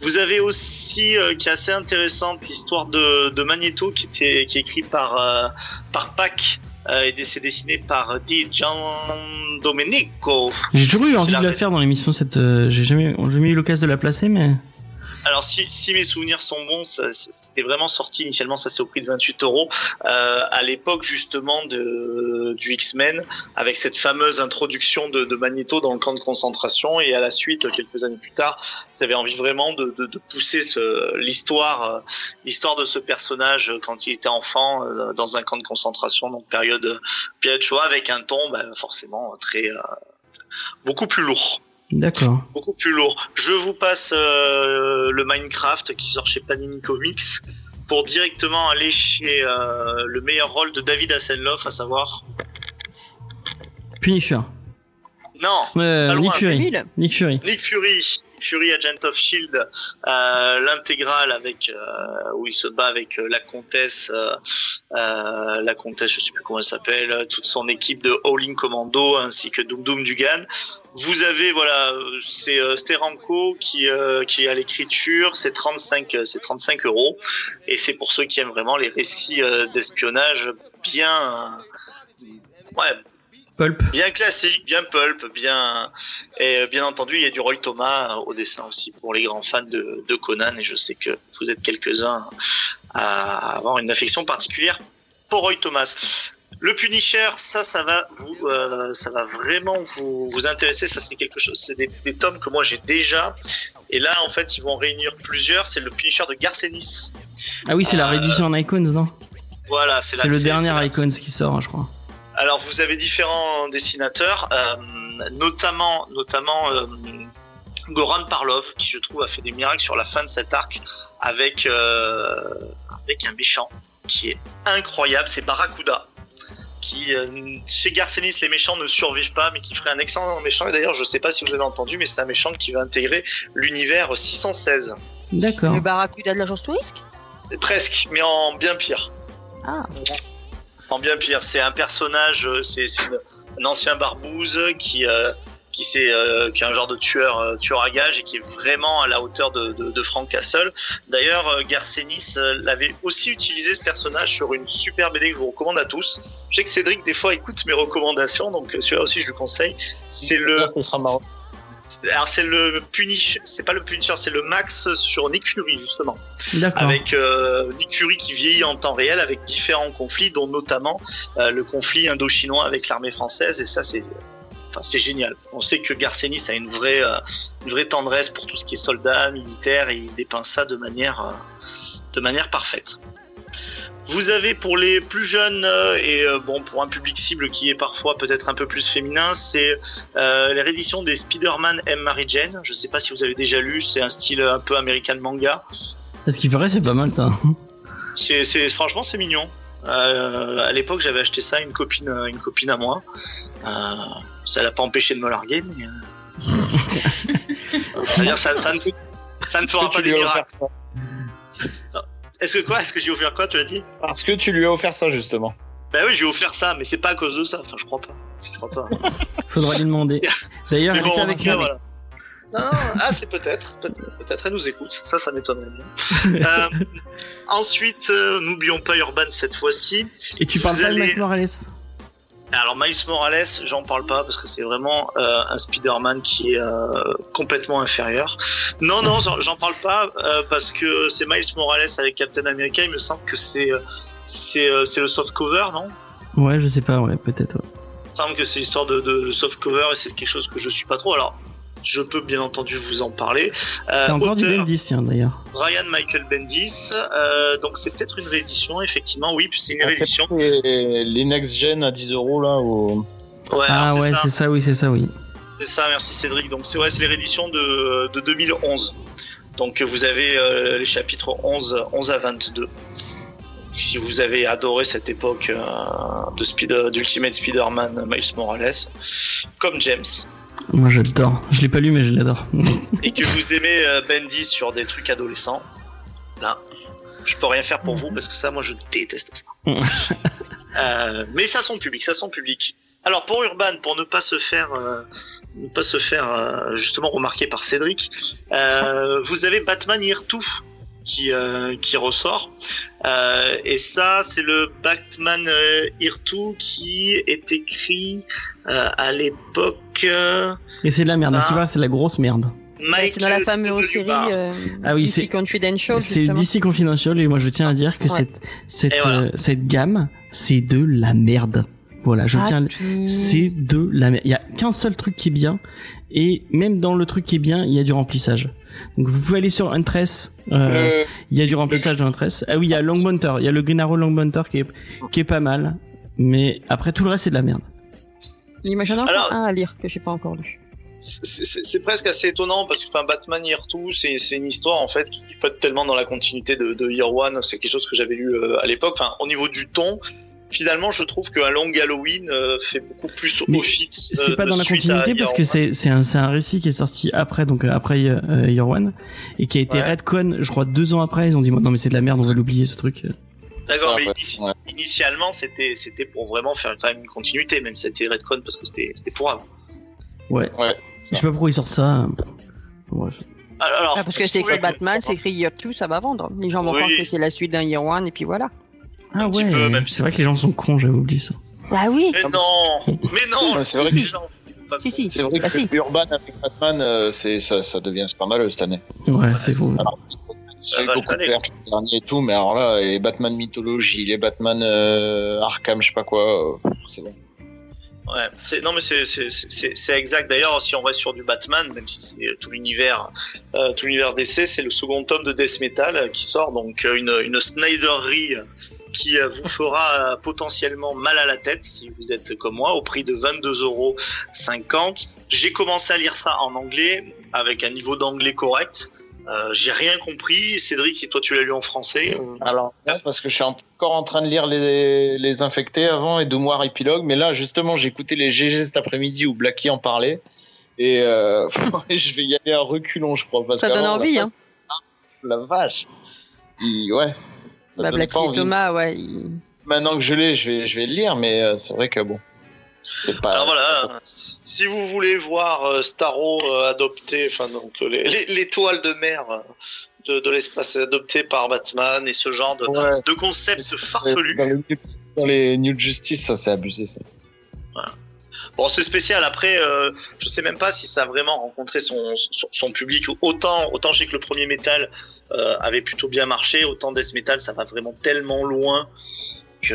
Vous avez aussi, euh, qui est assez intéressante, l'histoire de, de Magneto, qui, était, qui est écrit par, euh, par Pac, euh, et c'est dessiné par Di Gian Domenico. J'ai toujours eu envie de la faire dans l'émission. Cette, euh, j'ai jamais, j'ai jamais eu l'occasion de la placer, mais Alors si, si mes souvenirs sont bons, c'était vraiment sorti initialement, ça c'est au prix de 28 euros, euh, à l'époque justement de, du X-Men, avec cette fameuse introduction de, de Magneto dans le camp de concentration, et à la suite, quelques années plus tard, ils avaient envie vraiment de, de, de pousser l'histoire, euh, l'histoire de ce personnage quand il était enfant euh, dans un camp de concentration, donc période, période avec un ton ben, forcément très euh, beaucoup plus lourd D'accord. beaucoup plus lourd. Je vous passe euh, le Minecraft qui sort chez Panini Comics pour directement aller chez euh, le meilleur rôle de David Hasselhoff, à savoir Punisher. non Euh, Pas loin, Nick Fury. Nick Fury. Nick Fury, Fury Agent of Shield, euh, l'intégrale avec euh, où il se bat avec euh, la comtesse, euh, la comtesse, je sais plus comment elle s'appelle, toute son équipe de Howling Commando ainsi que Doom Doom Dugan. Vous avez voilà, c'est Steranko qui qui est l'écriture, c'est 35 euh, c'est 35 euros et c'est pour ceux qui aiment vraiment les récits d'espionnage bien ouais Pulp. bien classique, bien pulp, bien et euh, bien entendu il y a du Roy Thomas euh, au dessin aussi pour les grands fans de, de Conan et je sais que vous êtes quelques-uns à avoir une affection particulière pour Roy Thomas. Le Punisher, ça, ça va vous, euh, ça va vraiment vous, vous intéresser. Ça, c'est quelque chose. C'est des, des tomes que moi j'ai déjà. Et là, en fait, ils vont en réunir plusieurs. C'est le Punisher de Garcenis. Ah oui, c'est la réédition en Icons, non? Voilà, c'est le dernier Icons qui sort, hein, je crois. Alors vous avez différents dessinateurs, euh, notamment notamment euh, Goran Parlov qui je trouve a fait des miracles sur la fin de cet arc avec euh, avec un méchant qui est incroyable, c'est Barracuda. Qui euh, chez Garcenis les méchants ne survivent pas mais qui ferait un excellent méchant et d'ailleurs je sais pas si vous avez entendu mais c'est un méchant qui va intégrer l'univers 616 D'accord. Le barracuda de l'agence touriste presque mais en bien pire Ah. En bien pire, c'est un personnage, euh, c'est un ancien barbouze qui euh, qui, s'est, euh, qui est un genre de tueur euh, tueur à gages et qui est vraiment à la hauteur de, de, de Frank Castle. D'ailleurs, Garcenis l'avait aussi utilisé ce personnage sur une super BD que je vous recommande à tous. Je sais que Cédric des fois écoute mes recommandations, donc celui-là aussi je le conseille. C'est le alors c'est le Punish, c'est pas le Punisher, c'est le Max sur Nick Fury justement avec euh, Nick Fury qui vieillit en temps réel avec différents conflits, dont notamment euh, le conflit indo-chinois avec l'armée française. Et ça, c'est enfin, c'est génial. On sait que Garcenis a une vraie, euh, une vraie tendresse pour tout ce qui est soldat, militaire, et il dépeint ça de manière, de manière parfaite. Vous avez pour les plus jeunes euh, et euh, bon pour un public cible qui est parfois peut-être un peu plus féminin, c'est euh, les rééditions des Spider-Man M Mary Jane. Je sais pas si vous avez déjà lu, c'est un style un peu American manga. À ce qui paraît, c'est pas mal ça. C'est, franchement c'est mignon. Euh, à l'époque, j'avais acheté ça à une copine, euh, une copine à moi. Euh, ça l'a pas empêché de me larguer, mais. euh, *laughs* C'est-à-dire, ça, ça ne, ça ne fera pas des miracles. Est-ce que quoi? Est-ce que j'ai offert quoi Tu as dit? Parce que tu lui as offert ça justement. Bah oui, j'ai offert ça, mais c'est pas à cause de ça. Enfin, je crois pas. Je crois pas. *laughs* Faudra lui demander. D'ailleurs, elle bon, était avec cas, voilà. Non, ah, c'est peut-être, peut- peut-être elle nous écoute. Ça, ça m'étonnerait bien. *laughs* Euh, ensuite, euh, n'oublions pas Urban cette fois-ci. Et tu parles pas de Miles Morales Alors Miles Morales, j'en parle pas parce que c'est vraiment euh, un Spider-Man qui est euh, complètement inférieur. Non, non, j'en- parle pas euh, parce que c'est Miles Morales avec Captain America. Il me semble que c'est le soft cover, non? Ouais, je sais pas, ouais, peut-être. ouais. Il me semble que c'est l'histoire de, de, de soft cover et c'est quelque chose que je suis pas trop. Alors je peux bien entendu vous en parler. Euh, C'est encore du auteur, Bendis, tiens, d'ailleurs. Ryan Michael Bendis. Euh, donc c'est peut-être une réédition, effectivement. Oui, puis c'est une réédition. Et les next gen à 10 euros là. Ouais, ah ouais, ça. c'est ça, oui, c'est ça, oui. C'est ça, merci Cédric. Donc c'est vrai, c'est les rééditions de, de 2011. Donc vous avez euh, les chapitres 11, 11 à 22. Si vous avez adoré cette époque euh, de d'Ultimate Spider-Man Miles Morales, comme James, Moi, j'adore. Je l'ai pas lu, mais je l'adore. *laughs* et que vous aimez euh, Bendy sur des trucs adolescents, là, je peux rien faire pour vous parce que ça, moi, je déteste ça. *laughs* Euh, mais ça son public, ça son public. Alors pour Urban, pour ne pas se faire, euh, ne pas se faire justement remarquer par Cédric, vous avez Batman Year 2 qui euh, qui ressort. Euh, et ça, c'est le Batman euh, 2 qui est écrit euh, à l'époque. euh, Et c'est de la merde. Ah. Tu vois, c'est de la grosse merde. C'est dans la fameuse série euh, Ah oui, DC c'est- Confidential, C'est. DC Confidential et moi je tiens à dire que Ouais. cette cette Et voilà. euh, cette gamme c'est de la merde. Voilà, je Ah, tiens. à- tout. C'est de la merde. Il y a qu'un seul truc qui est bien et même dans le truc qui est bien, il y a du remplissage. Donc vous pouvez aller sur Huntress. Euh, Euh, il y a du remplissage dans Huntress. Ah oui, il y a Longmounter. Il y a le Green Arrow Longmounter qui est qui est pas mal, mais après tout le reste c'est de la merde. Il y en a encore Alors- un à lire que j'ai pas encore lu. C'est- presque assez étonnant parce que enfin, Batman Year 2, c'est c'est une histoire en fait qui peut être tellement dans la continuité de, de Year One. C'est quelque chose que j'avais lu euh, à l'époque. Enfin, au niveau du ton, finalement, je trouve qu'un long Halloween euh, fait beaucoup plus office. C'est euh, pas de dans la continuité parce que One. c'est c'est un c'est un récit qui est sorti après donc euh, après euh, Year One et qui a été Ouais. redcon je crois deux ans après ils ont dit non mais c'est de la merde on va l'oublier ce truc. D'accord, mais ouais. initi- Ouais. initialement, c'était c'était pour vraiment faire quand même une continuité, même si c'était Redcon parce que c'était c'était pour avant. Ouais. Ouais, Je sais pas pourquoi ils sortent ça. Bref. Alors, Ah, parce que c'est écrit Batman, c'est écrit Year 2, ça va vendre. Les gens vont Oui. croire que c'est la suite d'un Year 1 et puis voilà. Ah Un petit ouais. peu, même si- c'est vrai que les gens sont cons j'avais oublié ça. Bah oui Mais non, mais non, c'est vrai les que- gens, sont pas Si, si. c'est vrai Bah que si. Urban avec Batman, euh, c'est ça, ça devient scandaleux cette année. Ouais c'est. Alors, J'ai beaucoup de pertes le dernier et tout, mais alors là, les Batman mythologie, les Batman euh, Arkham, je sais pas quoi, euh, c'est bon. Ouais, non mais c'est exact. D'ailleurs, si on reste sur du Batman, même si c'est tout l'univers euh, tout l'univers DC, c'est le second tome de Death Metal qui sort donc une une Snyderie qui euh, vous fera euh, potentiellement mal à la tête si vous êtes comme moi au prix de 22,50 euros. J'ai commencé à lire ça en anglais avec un niveau d'anglais correct. Euh, j'ai rien compris. Cédric, si toi tu l'as lu en français, Alors, parce que je suis encore en train de lire les, les infectés avant et Domoir épilogue, mais là, justement, j'ai écouté les GG cet après-midi où Blacky en parlait, et euh, *laughs* je vais y aller à reculons, je crois. Parce Ça donne envie, la hein. La vache. Ouais. Bah pas et. Thomas, ouais. Maintenant que je l'ai, je vais, je vais le lire, mais euh, c'est vrai que bon. C'est pas. Alors voilà, si vous voulez voir euh, Starro euh, adopté, enfin donc euh, les- les- l'étoile de mer euh, de, de l'espace adopté par Batman et ce genre de, Ouais. de concept farfelu. Dans, le- dans les New Justice, ça c'est abusé. Ça. Bon, c'est spécial. Après, euh, je sais même pas si ça a vraiment rencontré son, son, son public. Autant, autant je sais que le premier Metal euh, avait plutôt bien marché, autant Death Metal, ça va vraiment tellement loin que.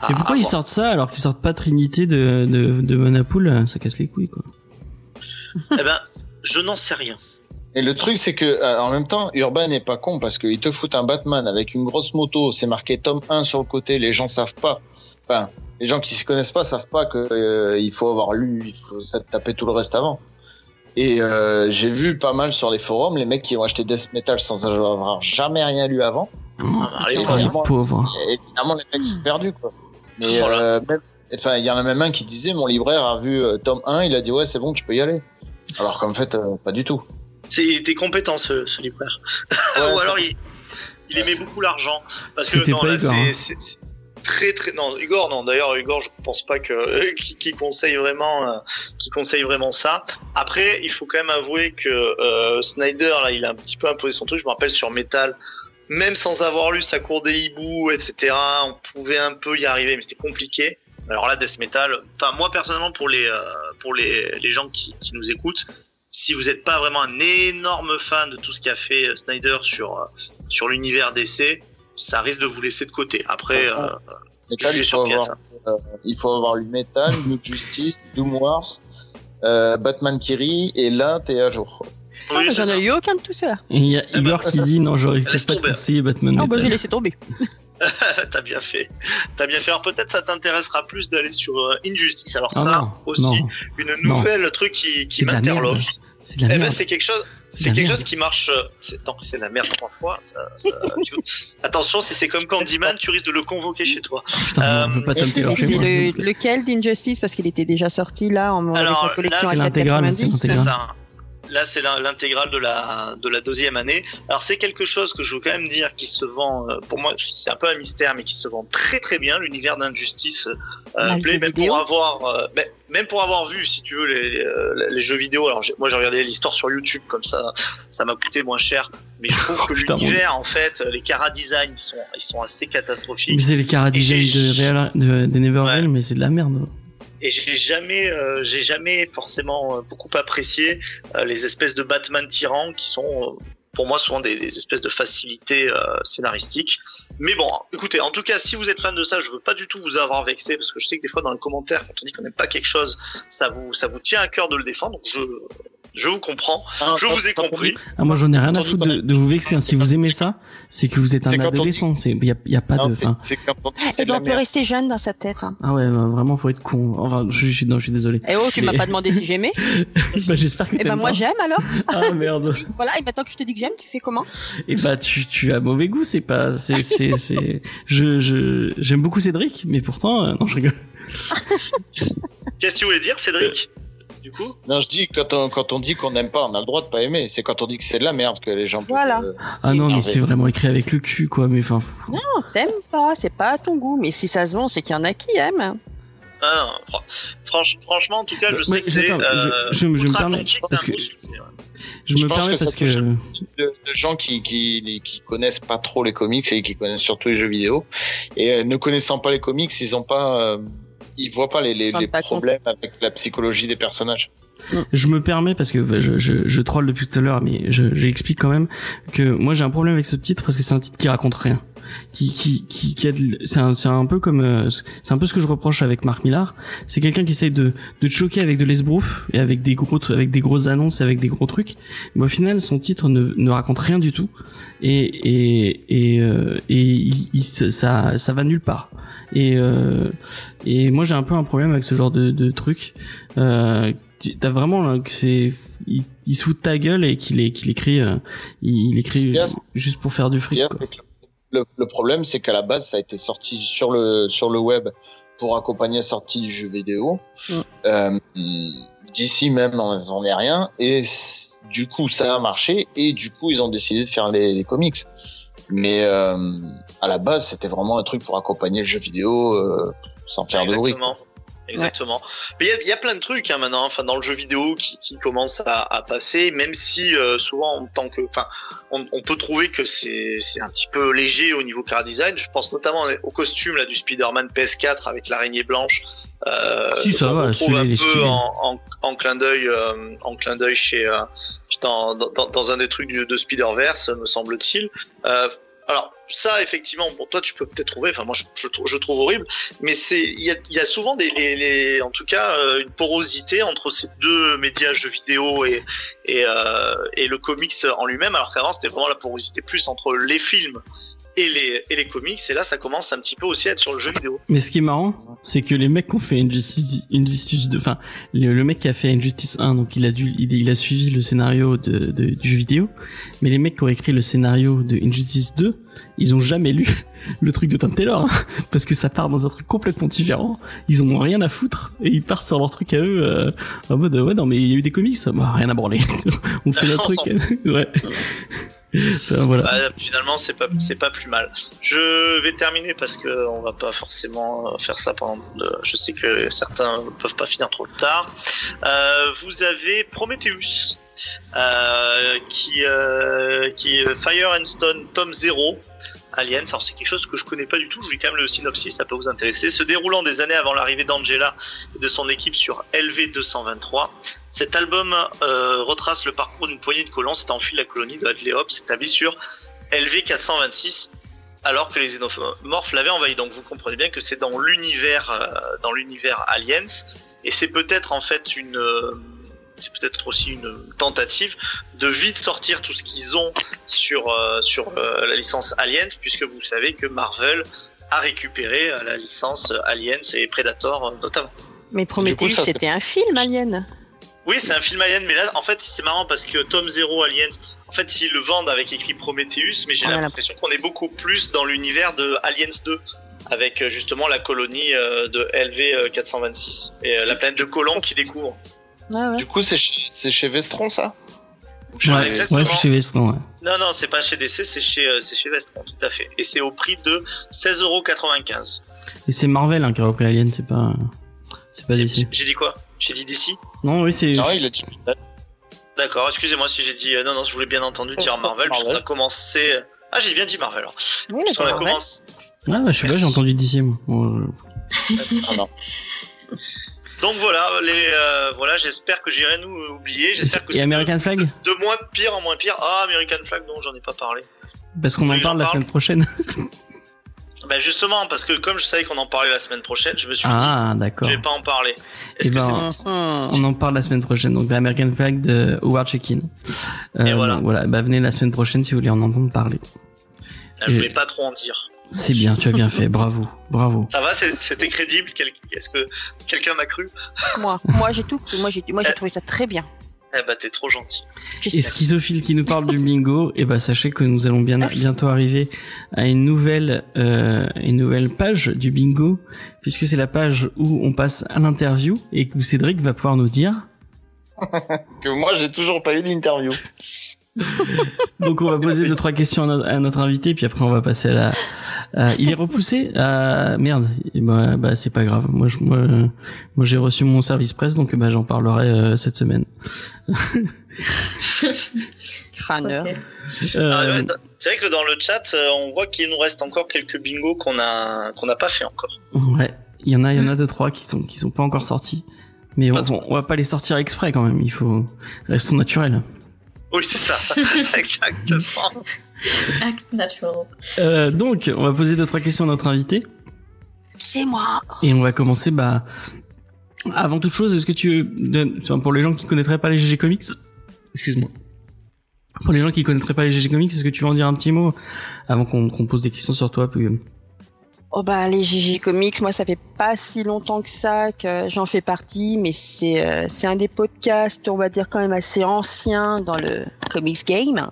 Ah, Et pourquoi à ils sortent ça alors qu'ils sortent pas Trinité de de de Monapool ça casse les couilles quoi. Eh ben, je n'en sais rien. Et le truc, c'est que euh, en même temps, Urban n'est pas con parce qu'il te fout un Batman avec une grosse moto, c'est marqué tome 1 sur le côté, les gens savent pas. Enfin, les gens qui se connaissent pas savent pas que euh, il faut avoir lu, il faut ça taper tout le reste avant. Et euh, j'ai vu pas mal sur les forums les mecs qui ont acheté Death Metal sans avoir jamais rien lu avant. Ah, pauvres. Et évidemment, les mecs sont perdus, quoi. Mais Voilà. euh, enfin, il y en a même un qui disait, mon libraire a vu euh, tome 1, il a dit ouais, c'est bon, tu peux y aller. Alors qu'en fait, euh, pas du tout. C'est il était compétent ce, ce libraire. Ouais, *laughs* Ou alors il, il aimait beaucoup l'argent. Parce que C'était non, pas là hein. c'est c'est très très non Igor non d'ailleurs Igor je pense pas que *laughs* qui, conseille vraiment euh, qui conseille vraiment ça. Après il faut quand même avouer que euh, Snyder là il a un petit peu imposé son truc. Je me rappelle sur Metal. Même sans avoir lu sa cour des hiboux, etc., on pouvait un peu y arriver, mais c'était compliqué. Alors là, Death Metal, enfin moi personnellement pour les euh, pour les, les gens qui, nous écoutent, si vous n'êtes pas vraiment un énorme fan de tout ce qu'a fait Snyder sur sur l'univers DC, ça risque de vous laisser de côté. Après, euh, je il suis faut, avoir, euh, il faut avoir lu Metal, New Justice, Doom Wars, euh, Batman qui rit, et là, t'es à jour. Ah, oui, J'en ai eu aucun de tout ça. Il y a Eh ben, Igor qui dit non j'aurais laisse pas de tomber. conseiller Batman. Ah bah j'ai laissé tomber. *laughs* *laughs* T'as bien fait. T'as bien fait. Alors peut-être ça t'intéressera plus d'aller sur euh, Injustice. Alors Ah ça non, aussi, non, une nouvelle truc qui, qui m'interloque. c'est de la Eh ben merde. c'est quelque chose. C'est quelque merde. chose qui marche. euh, C'est non, c'est la merde trois fois. Ça, ça- tu- *laughs* Attention, si c'est comme Candyman, tu risques de le convoquer chez toi. Putain, on euh, peut pas c'est moi. le, lequel d'Injustice? Parce qu'il était déjà sorti là en Alors, avec collection là, à c'est l'intégrale, 4,90. c'est ça. Là, c'est l'intégrale de la de la deuxième année. Alors, c'est quelque chose que je veux quand même dire qui se vend. euh, Pour moi, c'est un peu un mystère, mais qui se vend très très bien. L'univers d'Injustice euh, Bah, le plaît, jeu même vidéo. pour avoir, euh, mais- même pour avoir vu, si tu veux, les, les, euh, les jeux vidéo. Alors, moi, j'ai regardé l'histoire sur YouTube, comme ça, ça m'a coûté moins cher. Mais je trouve que Putain, mon l'univers, en fait, les cara design, ils sont ils sont assez catastrophiques. Mais c'est les j'ai- design de, Real- de, de Neverville, mais c'est de la merde. et j'ai jamais, euh, j'ai jamais forcément euh, beaucoup apprécié euh, les espèces de Batman tyrans qui sont euh, pour moi souvent des, espèces de facilités euh, scénaristiques. Mais bon, écoutez, en tout cas, si vous êtes fan de ça, je veux pas du tout vous avoir vexé parce que je sais que des fois dans les commentaires, quand on dit qu'on n'aime pas quelque chose, ça vous, tient à cœur de le défendre. Je vous comprends, Ah, je vous ai compris. Ah, moi, j'en ai rien à foutre de, vous vexer. hein. Si vous aimez ça, c'est que vous êtes un adolescent. C'est, y a, pas Non, de, on dit que Eh ben, on peut rester jeune dans sa tête. hein. ah ouais, bah, vraiment, faut être con. Enfin, je, je suis, non, je suis désolé. Eh oh, tu m'as pas demandé si j'aimais. *laughs* bah, j'espère que Eh ben moi pas. j'aime alors. *laughs* Ah merde. *laughs* Voilà, et maintenant que je te dis que j'aime, tu fais comment? Et bah, tu, tu as mauvais goût. C'est pas, c'est, c'est, c'est, je, je, j'aime beaucoup Cédric, mais pourtant, euh, non, je rigole. Qu'est-ce que tu voulais dire, Cédric? Du coup Non, je dis quand on, quand on dit qu'on n'aime pas, on a le droit de pas aimer. C'est quand on dit que c'est de la merde que les gens. peuvent, Voilà. euh, Ah non, mais c'est vraiment écrit avec le cul, quoi. Mais enfin. Non, t'aimes pas, c'est pas à ton goût. Mais si ça se vend, c'est qu'il y en a qui aiment. Ah, non, fran- franch- franchement, en tout cas, je Ouais, sais que c'est. Euh, je- je me- je me permets, parce que- gros succès, ouais. je Je me permets parce que. de, de gens qui, qui, qui connaissent pas trop les comics et qui connaissent surtout les jeux vidéo. Et euh, ne connaissant pas les comics, ils ont pas, euh, ils voient pas les, les, les compte. problèmes avec la psychologie des personnages. Je me permets parce que je, je, je troll depuis tout à l'heure, mais je, j'explique quand même que moi j'ai un problème avec ce titre parce que c'est un titre qui raconte rien. Qui, qui, qui, qui c'est un, c'est un peu comme, euh, c'est un peu ce que je reproche avec Marc Millar. C'est quelqu'un qui essaye de, de te choquer avec de l'esbrouf et avec des gros, avec des grosses annonces, et avec des gros trucs. Mais au final, son titre ne, ne raconte rien du tout et et et, euh, et il- ça, ça va nulle part. Et euh, et moi j'ai un peu un problème avec ce genre de, de truc. Euh, t'as vraiment là, que c'est il, il se fout de ta gueule et qu'il écrit euh, il, écrit juste pour faire du fric Le, le problème, c'est qu'à la base, ça a été sorti sur le, sur le web pour accompagner la sortie du jeu vidéo. Mm. Euh, D'ici même, on n'en est rien. Et du coup, ça a marché. Et du coup, ils ont décidé de faire les, les comics. Mais euh, à la base, c'était vraiment un truc pour accompagner le jeu vidéo euh, sans faire de bruit. Exactement. Mais il y a- il y, a plein de trucs hein, maintenant, enfin dans le jeu vidéo qui, qui commencent à, à passer, même si euh, souvent en tant que, enfin, on, on peut trouver que c'est c'est un petit peu léger au niveau car design. Je pense notamment au costume là du Spider-Man PS4 avec l'araignée blanche. Euh, Si, ça va, retrouve celui-là, un peu en, en, en clin d'œil, euh, en clin d'œil chez euh, dans, dans, dans un des trucs du, de Spider-Verse, me semble-t-il. Euh, alors ça, effectivement, bon, toi tu peux peut-être trouver, enfin moi je, je, trou- je trouve horrible, mais c'est il y a, y a souvent des, les, les- en tout cas euh, une porosité entre ces deux médias jeux vidéo et et, euh, et le comics en lui-même, alors qu'avant c'était vraiment la porosité plus entre les films et les et les comics, et là ça commence un petit peu aussi à être sur le jeu vidéo. Mais ce qui est marrant, c'est que les mecs qui ont fait Injustice, Injustice 2, enfin, le, le mec qui a fait Injustice 1, donc il a dû, il, il a suivi le scénario de, de- du jeu vidéo, mais les mecs qui ont écrit le scénario de Injustice 2, ils ont jamais lu *laughs* le truc de Tom Taylor, hein, parce que ça part dans un truc complètement différent, ils en ont rien à foutre, et ils partent sur leur truc à eux, euh, en mode, ouais, non, mais il y a eu des comics, bah, rien à branler, *laughs* on fait *laughs* notre truc, ouais. *laughs* Bah, finalement, c'est pas c'est pas plus mal. Je vais terminer parce que on va pas forcément euh, faire ça pendant. Je sais que certains peuvent pas finir trop tard. Euh, vous avez Prometheus. Euh, qui qui est Fire and Stone tome 0 Aliens, alors c'est quelque chose que je connais pas du tout, je lis quand même le synopsis, ça peut vous intéresser. Se déroulant des années avant l'arrivée d'Angela et de son équipe sur LV223, cet album euh, retrace le parcours d'une poignée de colons s'étant enfui de la colonie de Adleops établie sur LV426 alors que les xénomorphes l'avaient envahi. Donc vous comprenez bien que c'est dans l'univers euh, dans l'univers Aliens et c'est peut-être en fait une euh, c'est peut-être aussi une tentative de vite sortir tout ce qu'ils ont sur euh, sur euh, la licence Aliens puisque vous savez que Marvel a récupéré la licence Aliens et Predator notamment. Mais Prometheus, c'était un film, Alien. Oui, c'est un film Alien, mais là, en fait, c'est marrant parce que Tom Zero Aliens, en fait, ils le vendent avec écrit Prometheus, mais j'ai Ah, l'impression qu'on est beaucoup plus dans l'univers de Aliens 2, avec euh, justement la colonie euh, de LV 426 et euh, la planète de colons qui découvre. Ah ouais. Du coup, c'est chez, c'est chez Vestron, ça? Ouais, exactement. ouais, c'est chez Vestron, ouais. Non, non, c'est pas chez DC, c'est chez, euh, c'est chez Vestron, tout à fait. Et c'est au prix de 16,95€. Et c'est Marvel, hein, qui a repris Alien, c'est pas, c'est pas DC. j'ai dit quoi? J'ai dit DC Non, oui, c'est, Non, il a dit. D'accord, excusez-moi si j'ai dit. euh, non, non, je voulais bien entendu dire Marvel, Marvel. puisqu'on a commencé. Ah, j'ai bien dit Marvel. alors. Oui, mais Puisqu'on a commencé. ah, bah, je sais pas, j'ai entendu DC, moi. Bon, euh, Ah non. Donc voilà, les, euh, voilà, j'espère que j'irai nous oublier. J'espère que Et c'est American Flag de, de moins pire en moins pire. Ah, American Flag, non, j'en ai pas parlé. Parce qu'on en parle la parle. semaine prochaine. *laughs* Ben justement, parce que comme je savais qu'on en parlait la semaine prochaine, je me suis dit, Ah, d'accord. je vais pas en parler. Eh Est-ce que ben, c'est. On en parle la semaine prochaine, donc l'American Flag de Howard Checkin. Et voilà. donc voilà, bah venez la semaine prochaine si vous voulez en entendre parler. Ah, Je voulais pas trop en dire. C'est bien, tu as bien fait, bravo, bravo. Ça va, c'est- c'était crédible? Quel- Est-ce que quelqu'un m'a cru? Moi, moi j'ai tout cru. Moi j'ai, moi j'ai trouvé ça très bien. Eh ben, t'es trop gentil. Et. Schizophile qui nous parle du bingo, *laughs* et bah sachez que nous allons bien, bientôt arriver à une nouvelle, euh, une nouvelle page du bingo, puisque c'est la page où on passe à l'interview et où Cédric va pouvoir nous dire. *laughs* Que moi, j'ai toujours pas eu d'interview. *laughs* Donc on va poser deux trois questions à notre, à notre invité, puis après on va passer à la. à- il est repoussé Ah merde. Et bah, bah c'est pas grave. Moi je, moi, euh, moi j'ai reçu mon service presse, donc bah j'en parlerai euh, cette semaine. *laughs* Crâneur. Euh, Ah, c'est vrai que dans le chat, euh, on voit qu'il nous reste encore quelques bingos qu'on a qu'on n'a pas fait encore. Ouais, il y en a, il y en a deux trois qui sont qui sont pas encore sortis, mais on, trop. on va pas les sortir exprès quand même. Il faut restons naturels. Oui, c'est ça, *laughs* exactement. Act natural. Euh, donc on va poser deux trois questions à notre invité C'est moi. et on va commencer bah avant toute chose. Est-ce que tu enfin, pour les gens qui connaîtraient pas les GG Comics, excuse-moi. Pour les gens qui connaîtraient pas les GG Comics, est-ce que tu veux en dire un petit mot avant qu'on pose des questions sur toi puis, euh, Oh bah les GG Comics, moi ça fait pas si longtemps que ça que j'en fais partie, mais c'est euh, c'est un des podcasts, on va dire quand même assez ancien dans le comics game,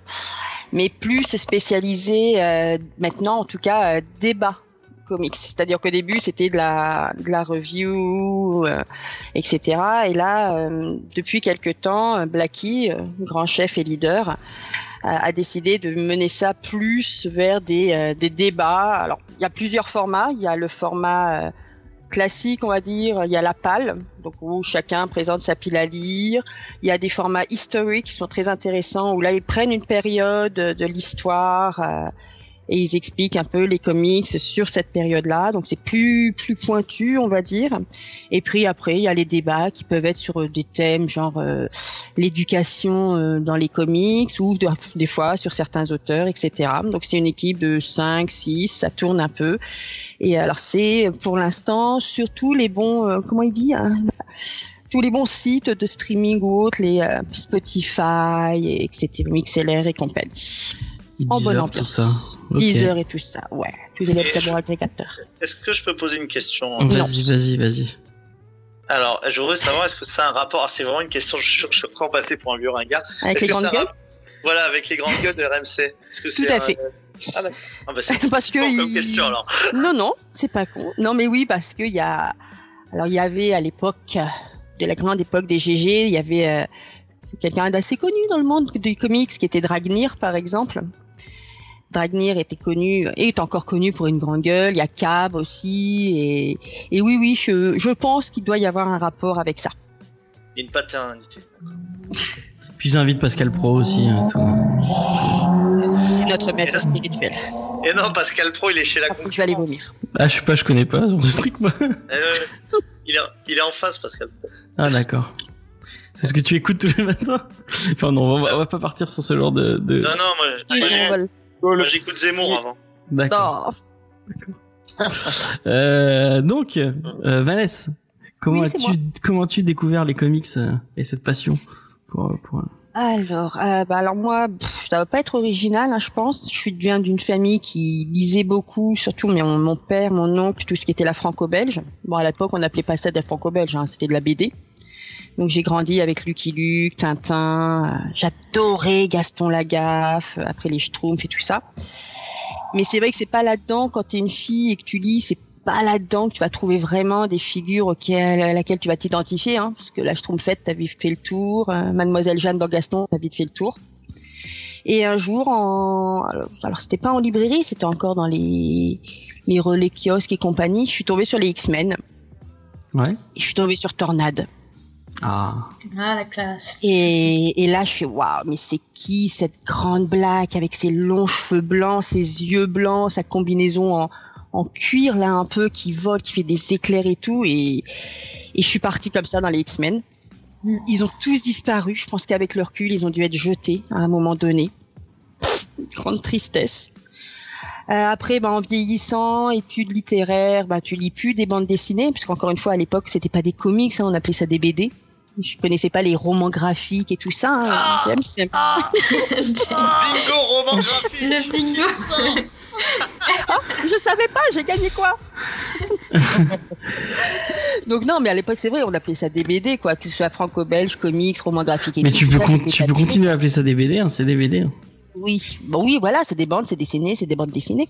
mais plus spécialisé euh, maintenant en tout cas euh, débat comics. C'est-à-dire qu'au début c'était de la de la review, euh, etc. Et là euh, depuis quelque temps, Blackie, grand chef et leader, a décidé de mener ça plus vers des, euh, des débats. Alors, y a plusieurs formats. Il y a le format euh, classique, on va dire. Il y a la pale, donc où chacun présente sa pile à lire. Il y a des formats historiques qui sont très intéressants, où là, ils prennent une période de l'histoire euh, et ils expliquent un peu les comics sur cette période-là. Donc, c'est plus, plus pointu, on va dire. Et puis après, il y a les débats qui peuvent être sur euh, des thèmes genre euh, l'éducation euh, dans les comics ou de- des fois sur certains auteurs, etc. Donc c'est une équipe de 5, 6, ça tourne un peu. Et alors c'est pour l'instant surtout les bons, euh, comment il dit hein, tous les bons sites de streaming ou autres, les euh, Spotify, et etc., MixLR et compagnie. En bonne ambiance. tout ça. Ok. Deezer et tout ça, ouais. Tous les lecteurs agrégateurs. Est-ce que je peux poser une question Vas-y, vas-y, vas-y. Alors, je voudrais savoir, est-ce que ça a un rapport ah, C'est vraiment une question, je, suis- encore passé pour un vieux ringard. Avec les grandes gueules Voilà, avec les grandes gueules de RMC. Que c'est à un- fait. Ah, d'accord. Ah, bah, c'est *laughs* Parce que comme question alors. Non, non, c'est pas con. Non, mais oui, parce qu'il y a. Alors, il y avait à l'époque, euh, de la grande époque des GG, il y avait euh, quelqu'un d'assez connu dans le monde du comics qui était Dragnir, par exemple. Dragnir était connu et est encore connu pour une grande gueule. Il y a Cab aussi. Et, et oui, oui, je, je pense qu'il doit y avoir un rapport avec ça. Une paternité. *laughs* Puis j'invite Pascal Pro aussi. hein. C'est notre maître spirituel. Et non, Pascal Pro, il est chez la contre, je vais aller vomir. Ah, je sais pas, je connais pas ce truc moi. *laughs* Euh, il, est, il est en face, Pascal Pro. Ah d'accord. C'est ce que tu écoutes tous les matins *laughs* Enfin non, on va, on va pas partir sur ce genre de... de- Non, non, moi, Oui, moi, j'écoute Zemmour avant. D'accord. *laughs* Euh, donc, euh, Vanessa, comment Oui, as-tu comment as-tu découvert les comics euh, et cette passion pour, pour... Alors, euh, bah alors moi, pff, ça va pas être original, hein, je pense. Je suis viens d'une famille qui lisait beaucoup, surtout mon, mon père, mon oncle, tout ce qui était la franco-belge. Bon, à l'époque, on n'appelait pas ça de la franco-belge, hein, c'était de la BD. Donc j'ai grandi avec Lucky Luke, Tintin. euh, J'adorais Gaston Lagaffe, euh, après les Schtroumpfs et tout ça. Mais c'est vrai que c'est pas là-dedans quand t'es une fille et que tu lis, c'est pas là-dedans que tu vas trouver vraiment des figures auxquelles, à laquelle tu vas t'identifier, hein, parce que la Schtroumpfette, t'as vite fait le tour, euh, Mademoiselle Jeanne dans Gaston, t'as vite fait le tour. Et un jour, en... alors, alors c'était pas en librairie, c'était encore dans les les relais kiosques et compagnie, je suis tombée sur les X-Men. Ouais. Et je suis tombée sur Tornade. Ah. Ah, la classe. Et, et là, je fais waouh, mais c'est qui cette grande black avec ses longs cheveux blancs, ses yeux blancs, sa combinaison en, en cuir là un peu qui vole, qui fait des éclairs et tout. Et, Et je suis partie comme ça dans les X-Men. Mm. Ils ont tous disparu. Je pense qu'avec le recul, ils ont dû être jetés à un moment donné. Grande tristesse. Euh, après, ben, en vieillissant, études littéraires, ben, tu lis plus des bandes dessinées, parce qu'encore une fois, à l'époque, c'était pas des comics, hein, on appelait ça des BD. Je connaissais pas les romans graphiques et tout ça. hein. Ah c'est- Bingo roman graphique Le bingo. Je savais pas, j'ai gagné quoi *laughs* Donc non, mais à l'époque, c'est vrai, on appelait ça des BD, quoi, que ce soit franco-belge, comics, romans graphiques et Mais tout. tu peux, ça, con- tu peux continuer à appeler ça des BD, hein, c'est des BD. hein. Oui, bon, oui, voilà, c'est des bandes, c'est dessiné, c'est des bandes dessinées.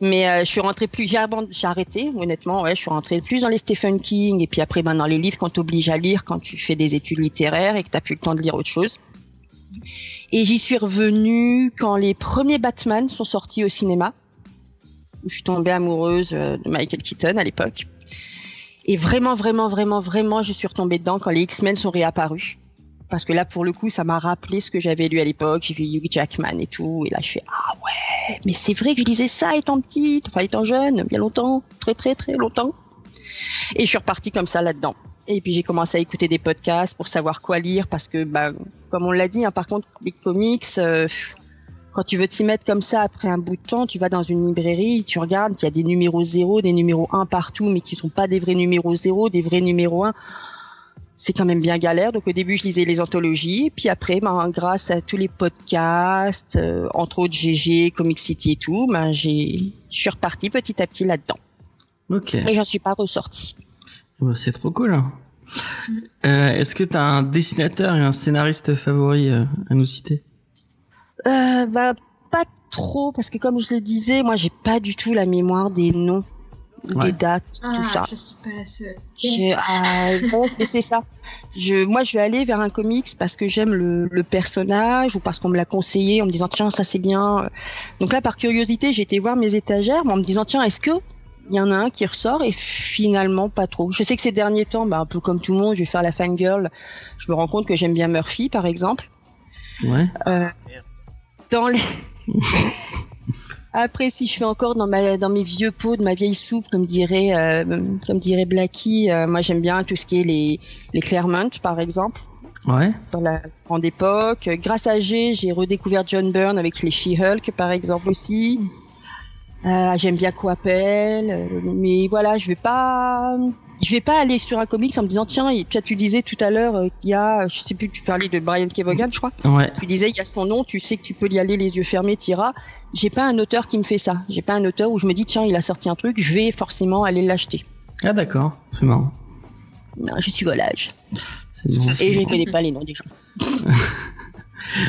Mais euh, je suis rentrée plus, j'ai arrêté, honnêtement, ouais, je suis rentrée plus dans les Stephen King et puis après ben, dans les livres quand t'obliges à lire quand tu fais des études littéraires et que t'as plus le temps de lire autre chose. Et j'y suis revenue quand les premiers Batman sont sortis au cinéma. Je suis tombée amoureuse euh, de Michael Keaton à l'époque. Et vraiment, vraiment, vraiment, vraiment, je suis retombée dedans quand les X-Men sont réapparus parce que là pour le coup ça m'a rappelé ce que j'avais lu à l'époque. J'ai vu Hugh Jackman et tout. Et là je fais ah ouais mais c'est vrai que je lisais ça étant petite enfin étant jeune bien longtemps très très très longtemps. Et je suis repartie comme ça là-dedans. Et puis j'ai commencé à écouter des podcasts pour savoir quoi lire parce que bah comme on l'a dit hein, par contre les comics euh, quand tu veux t'y mettre comme ça après un bout de temps, tu vas dans une librairie, tu regardes qu'il y a des numéros 0, des numéros 1 partout, mais qui sont pas des vrais numéros 0, des vrais numéros 1 c'est quand même bien galère. Donc au début, je lisais les anthologies, puis après, ben, grâce à tous les podcasts, euh, entre autres GG, Comic City et tout, ben, j'ai, je suis repartie petit à petit là-dedans. Ok, Et j'en suis pas ressortie. Bah, c'est trop cool. hein. Euh, Est-ce que t'as un dessinateur et un scénariste favori euh, à nous citer? Bah, pas trop, parce que comme je le disais, moi, j'ai pas du tout la mémoire des noms, Ouais. des dates, Ah, tout ça. je suis pas la seule. Je, ah, bon, mais c'est ça. Je, moi, je vais aller vers un comics parce que j'aime le, le personnage ou parce qu'on me l'a conseillé en me disant tiens ça c'est bien. Donc là, par curiosité, j'ai été voir mes étagères mais en me disant tiens est-ce que il y en a un qui ressort et finalement pas trop. Je sais que ces derniers temps, bah, un peu comme tout le monde, je vais faire la fangirl. Je me rends compte que j'aime bien Murphy par exemple. Ouais. Euh, dans les *laughs* Après, si je fais encore dans ma dans mes vieux pots de ma vieille soupe, comme dirait euh, comme dirait Blackie, euh, moi j'aime bien tout ce qui est les les Claremont par exemple Ouais. dans la grande époque. Grâce à G, j'ai redécouvert John Byrne avec les She-Hulk par exemple aussi. Euh, j'aime bien Coapel, mais voilà, je vais pas je vais pas aller sur un comics en me disant tiens, tu tu disais tout à l'heure euh, il y a je sais plus tu parlais de Brian Kevogan, je crois. Ouais. Tu disais, il y a son nom, tu sais que tu peux y aller les yeux fermés, t'iras. J'ai pas un auteur qui me fait ça. J'ai pas un auteur où je me dis, tiens, il a sorti un truc, je vais forcément aller l'acheter. Ah d'accord, c'est marrant. Non, je suis volage. Et je ne connais pas les noms des gens. *laughs*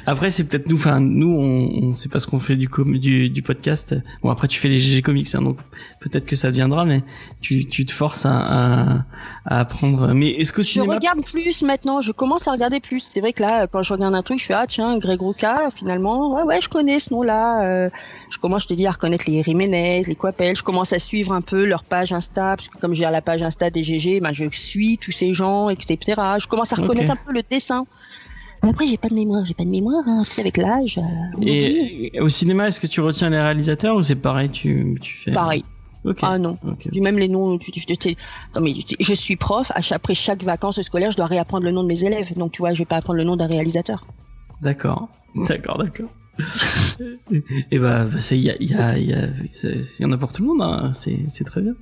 Après, c'est peut-être nous, enfin, nous, on, on sait pas ce qu'on fait du, com- du, du podcast. Bon, après, tu fais les GG Comics, hein, donc peut-être que ça viendra, mais tu, tu te forces à, à, à apprendre. Mais est-ce qu'au Je cinéma, regarde plus maintenant, je commence à regarder plus. C'est vrai que là, quand je regarde un truc, je fais, ah tiens, Greg Rucka, finalement, ouais, ouais, je connais ce nom-là. Euh, je commence, je te dis, à reconnaître les Jiménez, les Coapel. Je commence à suivre un peu leur page Insta, parce que comme j'ai la page Insta des GG, ben, je suis tous ces gens, etc. Je commence à reconnaître un peu le dessin. Mais après, j'ai pas de mémoire, j'ai pas de mémoire, hein, tu sais, avec l'âge. euh, et au cinéma, est-ce que tu retiens les réalisateurs ou c'est pareil, tu, tu fais? Pareil. Ok. Ah non. Ok. Puis même les noms, tu, tu, tu- tu- Attends, mais je suis prof, à chaque- après chaque vacances scolaires, je dois réapprendre le nom de mes élèves. Donc tu vois, je vais pas apprendre le nom d'un réalisateur. D'accord, *laughs* d'accord, d'accord. Et bah, il y en a pour tout le monde. Hein. C'est, très bien.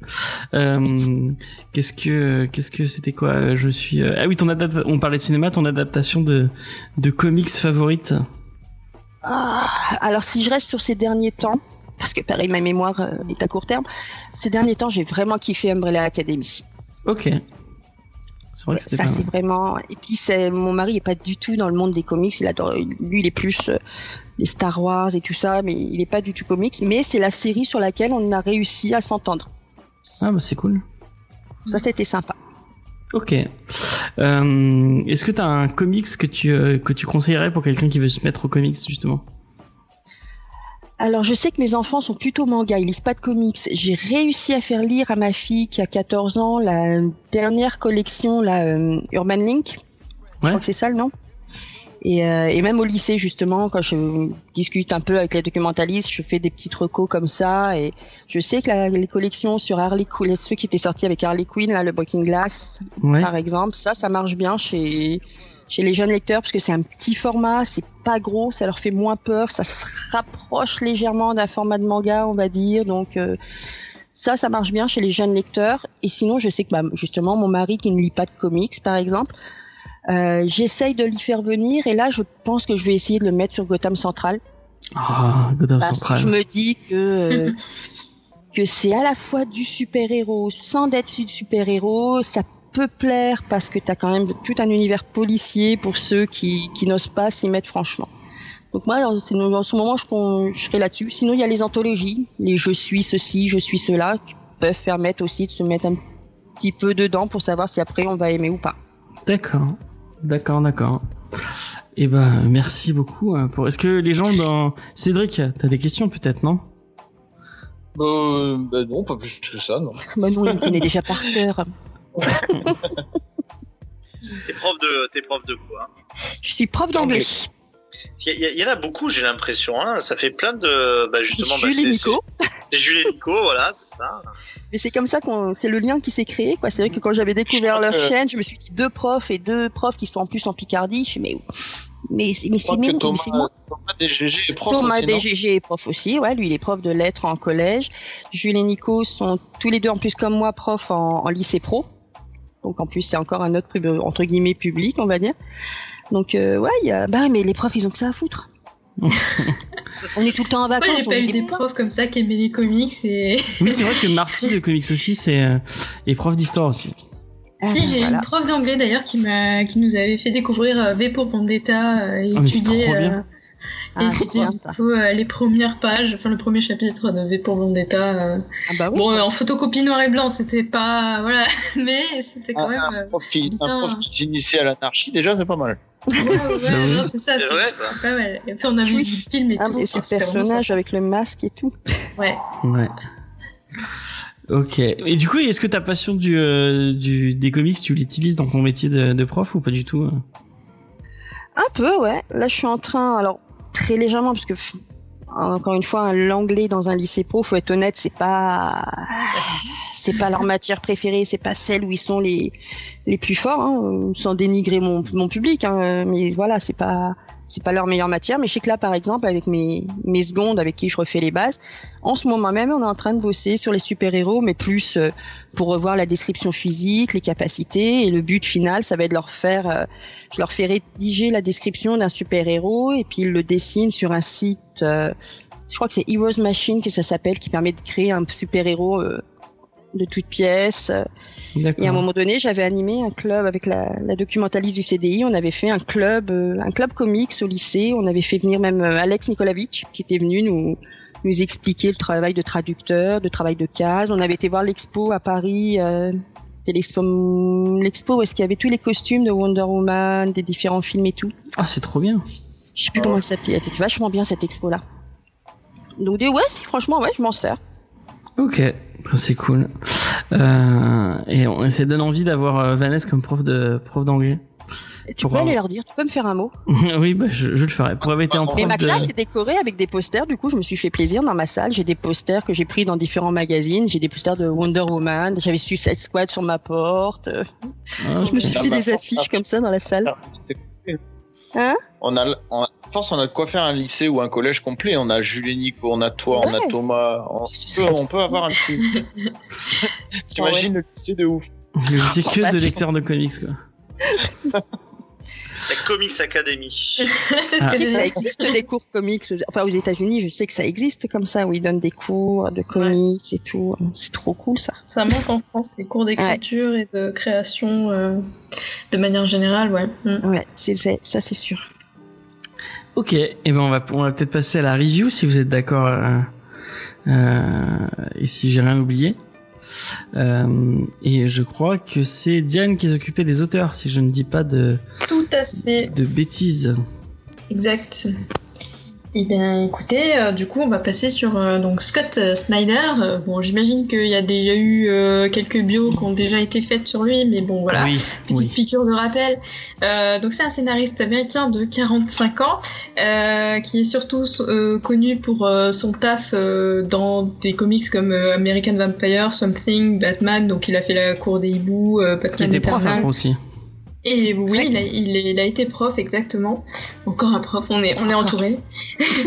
Euh, qu'est-ce que, qu'est-ce que c'était quoi? Je suis. euh, Ah oui, ton adap- On parlait de cinéma, ton adaptation de, de comics favorite. Ah, alors si je reste sur ces derniers temps, parce que pareil, ma mémoire euh, est à court terme, ces derniers temps, j'ai vraiment kiffé Umbrella Academy. Ok. Vrai Ça, c'est vraiment. Et puis, c'est mon mari est pas du tout dans le monde des comics. Il adore. Lui, il est plus les Star Wars et tout ça, mais il est pas du tout comics. Mais c'est la série sur laquelle on a réussi à s'entendre. Ah bah c'est cool. Ça, c'était sympa. Ok. Euh, est-ce que t'as un comics que tu euh, que tu conseillerais pour quelqu'un qui veut se mettre aux comics justement? Alors, je sais que mes enfants sont plutôt manga, ils lisent pas de comics. J'ai réussi à faire lire à ma fille qui a 14 ans la dernière collection, la euh, Urban Link. Je Ouais. crois que c'est ça le nom? Et, euh, et même au lycée, justement, quand je discute un peu avec les documentalistes, je fais des petites recos comme ça. Et je sais que la- les collections sur Harley Quinn, ceux qui étaient sortis avec Harley Quinn, là, le Breaking Glass, Ouais. par exemple, ça, ça marche bien chez, chez les jeunes lecteurs parce que c'est un petit format, c'est pas gros, ça leur fait moins peur, ça se rapproche légèrement d'un format de manga, on va dire. Donc, euh, ça, ça marche bien chez les jeunes lecteurs. Et sinon, je sais que bah, justement, mon mari qui ne lit pas de comics, par exemple, euh, j'essaye de l'y faire venir. Et là, je pense que je vais essayer de le mettre sur Gotham Central. Ah, Gotham Parce Central. que je me dis que, euh, que c'est à la fois du super-héros sans être du super-héros. Ça peut plaire parce que tu as quand même tout un univers policier pour ceux qui, qui n'osent pas s'y mettre franchement. Donc moi, dans ce dans ce moment, je, je serai là-dessus. Sinon, il y a les anthologies, les je suis ceci, je suis cela, qui peuvent permettre aussi de se mettre un petit peu dedans pour savoir si après on va aimer ou pas. D'accord, d'accord, d'accord. Eh ben, merci beaucoup. hein, Pour... Est-ce que les gens dans Cédric, t'as des questions peut-être, non? Euh, ben non, pas plus que ça, non. *laughs* Bah nous, on les connaît déjà par cœur. T'es prof de, t'es prof de quoi? Hein Je suis prof d'anglais. Il y, en a beaucoup, j'ai l'impression. Hein. Ça fait plein de, bah, justement. bah, Jules Nico. c'est- Jules et Nico, voilà, c'est ça. Mais c'est comme ça qu'on, c'est le lien qui s'est créé, quoi. C'est vrai que quand j'avais découvert leur chaîne, je me suis dit deux profs et deux profs qui sont en plus en Picardie. Je me suis dit, mais, mais, mais c'est mais Thomas, c'est moi. Thomas DGG est prof Thomas aussi, BGG est prof aussi, ouais, lui il est prof de lettres en collège. Jules et Nico sont tous les deux en plus comme moi profs en, en lycée pro. Donc en plus c'est encore un autre entre guillemets public, on va dire. Donc euh, ouais, il y a... bah mais les profs ils ont que ça à foutre. *laughs* on est tout le temps en Moi, vacances. j'ai on pas eu des profs comme ça qui aimaient les comics et. *laughs* Oui, c'est vrai que Marty de Comics Office est, euh, est prof d'histoire aussi. Ah, si, j'ai voilà. une prof d'anglais d'ailleurs qui m'a, qui nous avait fait découvrir euh, V pour Vendetta euh, et Ah, étudier, Ah, étudier bien, du coup, euh, les premières pages, enfin le premier chapitre de V pour Vendetta. euh. Ah bah oui. Bon, euh, en photocopie noir et blanc, c'était pas, voilà, *laughs* mais c'était quand Ah, même. un, prof qui, bien. un prof qui s'initie à l'anarchie, déjà, c'est pas mal. Ouais, ouais, *laughs* c'est ça, C'est pas mal. Et puis on a vu le film et Ah, tout. mais enfin, ce c'était vraiment personnage avec le masque et tout. Ouais. Ouais. Ok. Et du coup, est-ce que ta passion du, euh, du des comics, tu l'utilises dans ton métier de, de prof ou pas du tout euh Un peu, ouais. Là, je suis en train, alors très légèrement, parce que encore une fois, l'anglais dans un lycée pro, faut être honnête, c'est pas, c'est pas leur matière préférée, c'est pas celle où ils sont les plus forts, hein, sans dénigrer mon mon public, hein, mais voilà, c'est pas c'est pas leur meilleure matière. Mais je sais que là, par exemple, avec mes mes secondes, avec qui je refais les bases, en ce moment même, on est en train de bosser sur les super héros, mais plus euh, pour revoir la description physique, les capacités, et le but final, ça va être de leur faire euh, je leur fais rédiger la description d'un super-héros et puis ils le dessinent sur un site, euh, je crois que c'est Heroes Machine que ça s'appelle, qui permet de créer un super-héros euh, de toutes pièces. Et à un moment donné, j'avais animé un club avec la, la documentaliste du CDI. On avait fait un club, euh, un club comics au lycée. On avait fait venir même euh, Alex Nikolavitch qui était venu nous nous expliquer le travail de traducteur, de travail de case. On avait été voir l'expo à Paris. euh, c'était l'expo, l'expo où est-ce qu'il y avait tous les costumes de Wonder Woman, des différents films et tout. Ah, c'est trop bien. Je sais plus comment elle s'appelait. Elle était vachement bien cette expo là. Donc ouais, franchement ouais, je m'en sers. Ok, c'est cool. Euh, et on, ça donne envie d'avoir euh, Vanessa comme prof de prof d'anglais. Tu peux aller leur dire, tu peux me faire un mot. *laughs* oui, bah, je, je le ferai. Pour avoir été en Mais prof ma de... classe est décorée avec des posters. Du coup, je me suis fait plaisir dans ma salle. J'ai des posters que j'ai pris dans différents magazines. J'ai des posters de Wonder Woman. J'avais Suicide Squad sur ma porte. Ah, Je me suis Ah fait bah, des affiches comme ça dans la salle. Hein on a, on a, je pense qu'on a de quoi faire un lycée ou un collège complet. On a Nico, on a toi, on a. Thomas. On peut, on peut avoir un truc. *laughs* T'imagines le lycée de ouf. Je sais que de lecteurs de comics, quoi. *laughs* La Comics Academy. *laughs* c'est ce Ah. que ça existe des cours comics. Enfin, aux États-Unis, je sais que ça existe comme ça où ils donnent des cours de comics et tout. C'est trop cool ça. Ça manque en France, les cours d'écriture et de création euh, de manière générale, ouais. Mm. Ouais, c'est c'est- ça c'est sûr. Ok, et ben on va, on va peut-être passer à la review si vous êtes d'accord euh, euh, et si j'ai rien oublié. Euh, et je crois que c'est Diane qui s'occupait des auteurs, si je ne dis pas de, Tout à fait, de bêtises. exact. Eh bien, écoutez, euh, du coup, on va passer sur euh, donc Scott euh, Snyder. Bon, j'imagine qu'il y a déjà eu euh, quelques bios qui ont déjà été faites sur lui, mais bon, voilà. Oui, Petite oui. piqûre de rappel. Donc c'est un scénariste américain de 45 ans qui est surtout connu pour son taf dans des comics comme American Vampire, Something, Batman. Donc il a fait la cour des hiboux, euh, Qui Batman était prof avant aussi. Et oui, il a, il, est- il a été prof exactement. Encore un prof. On est on est entouré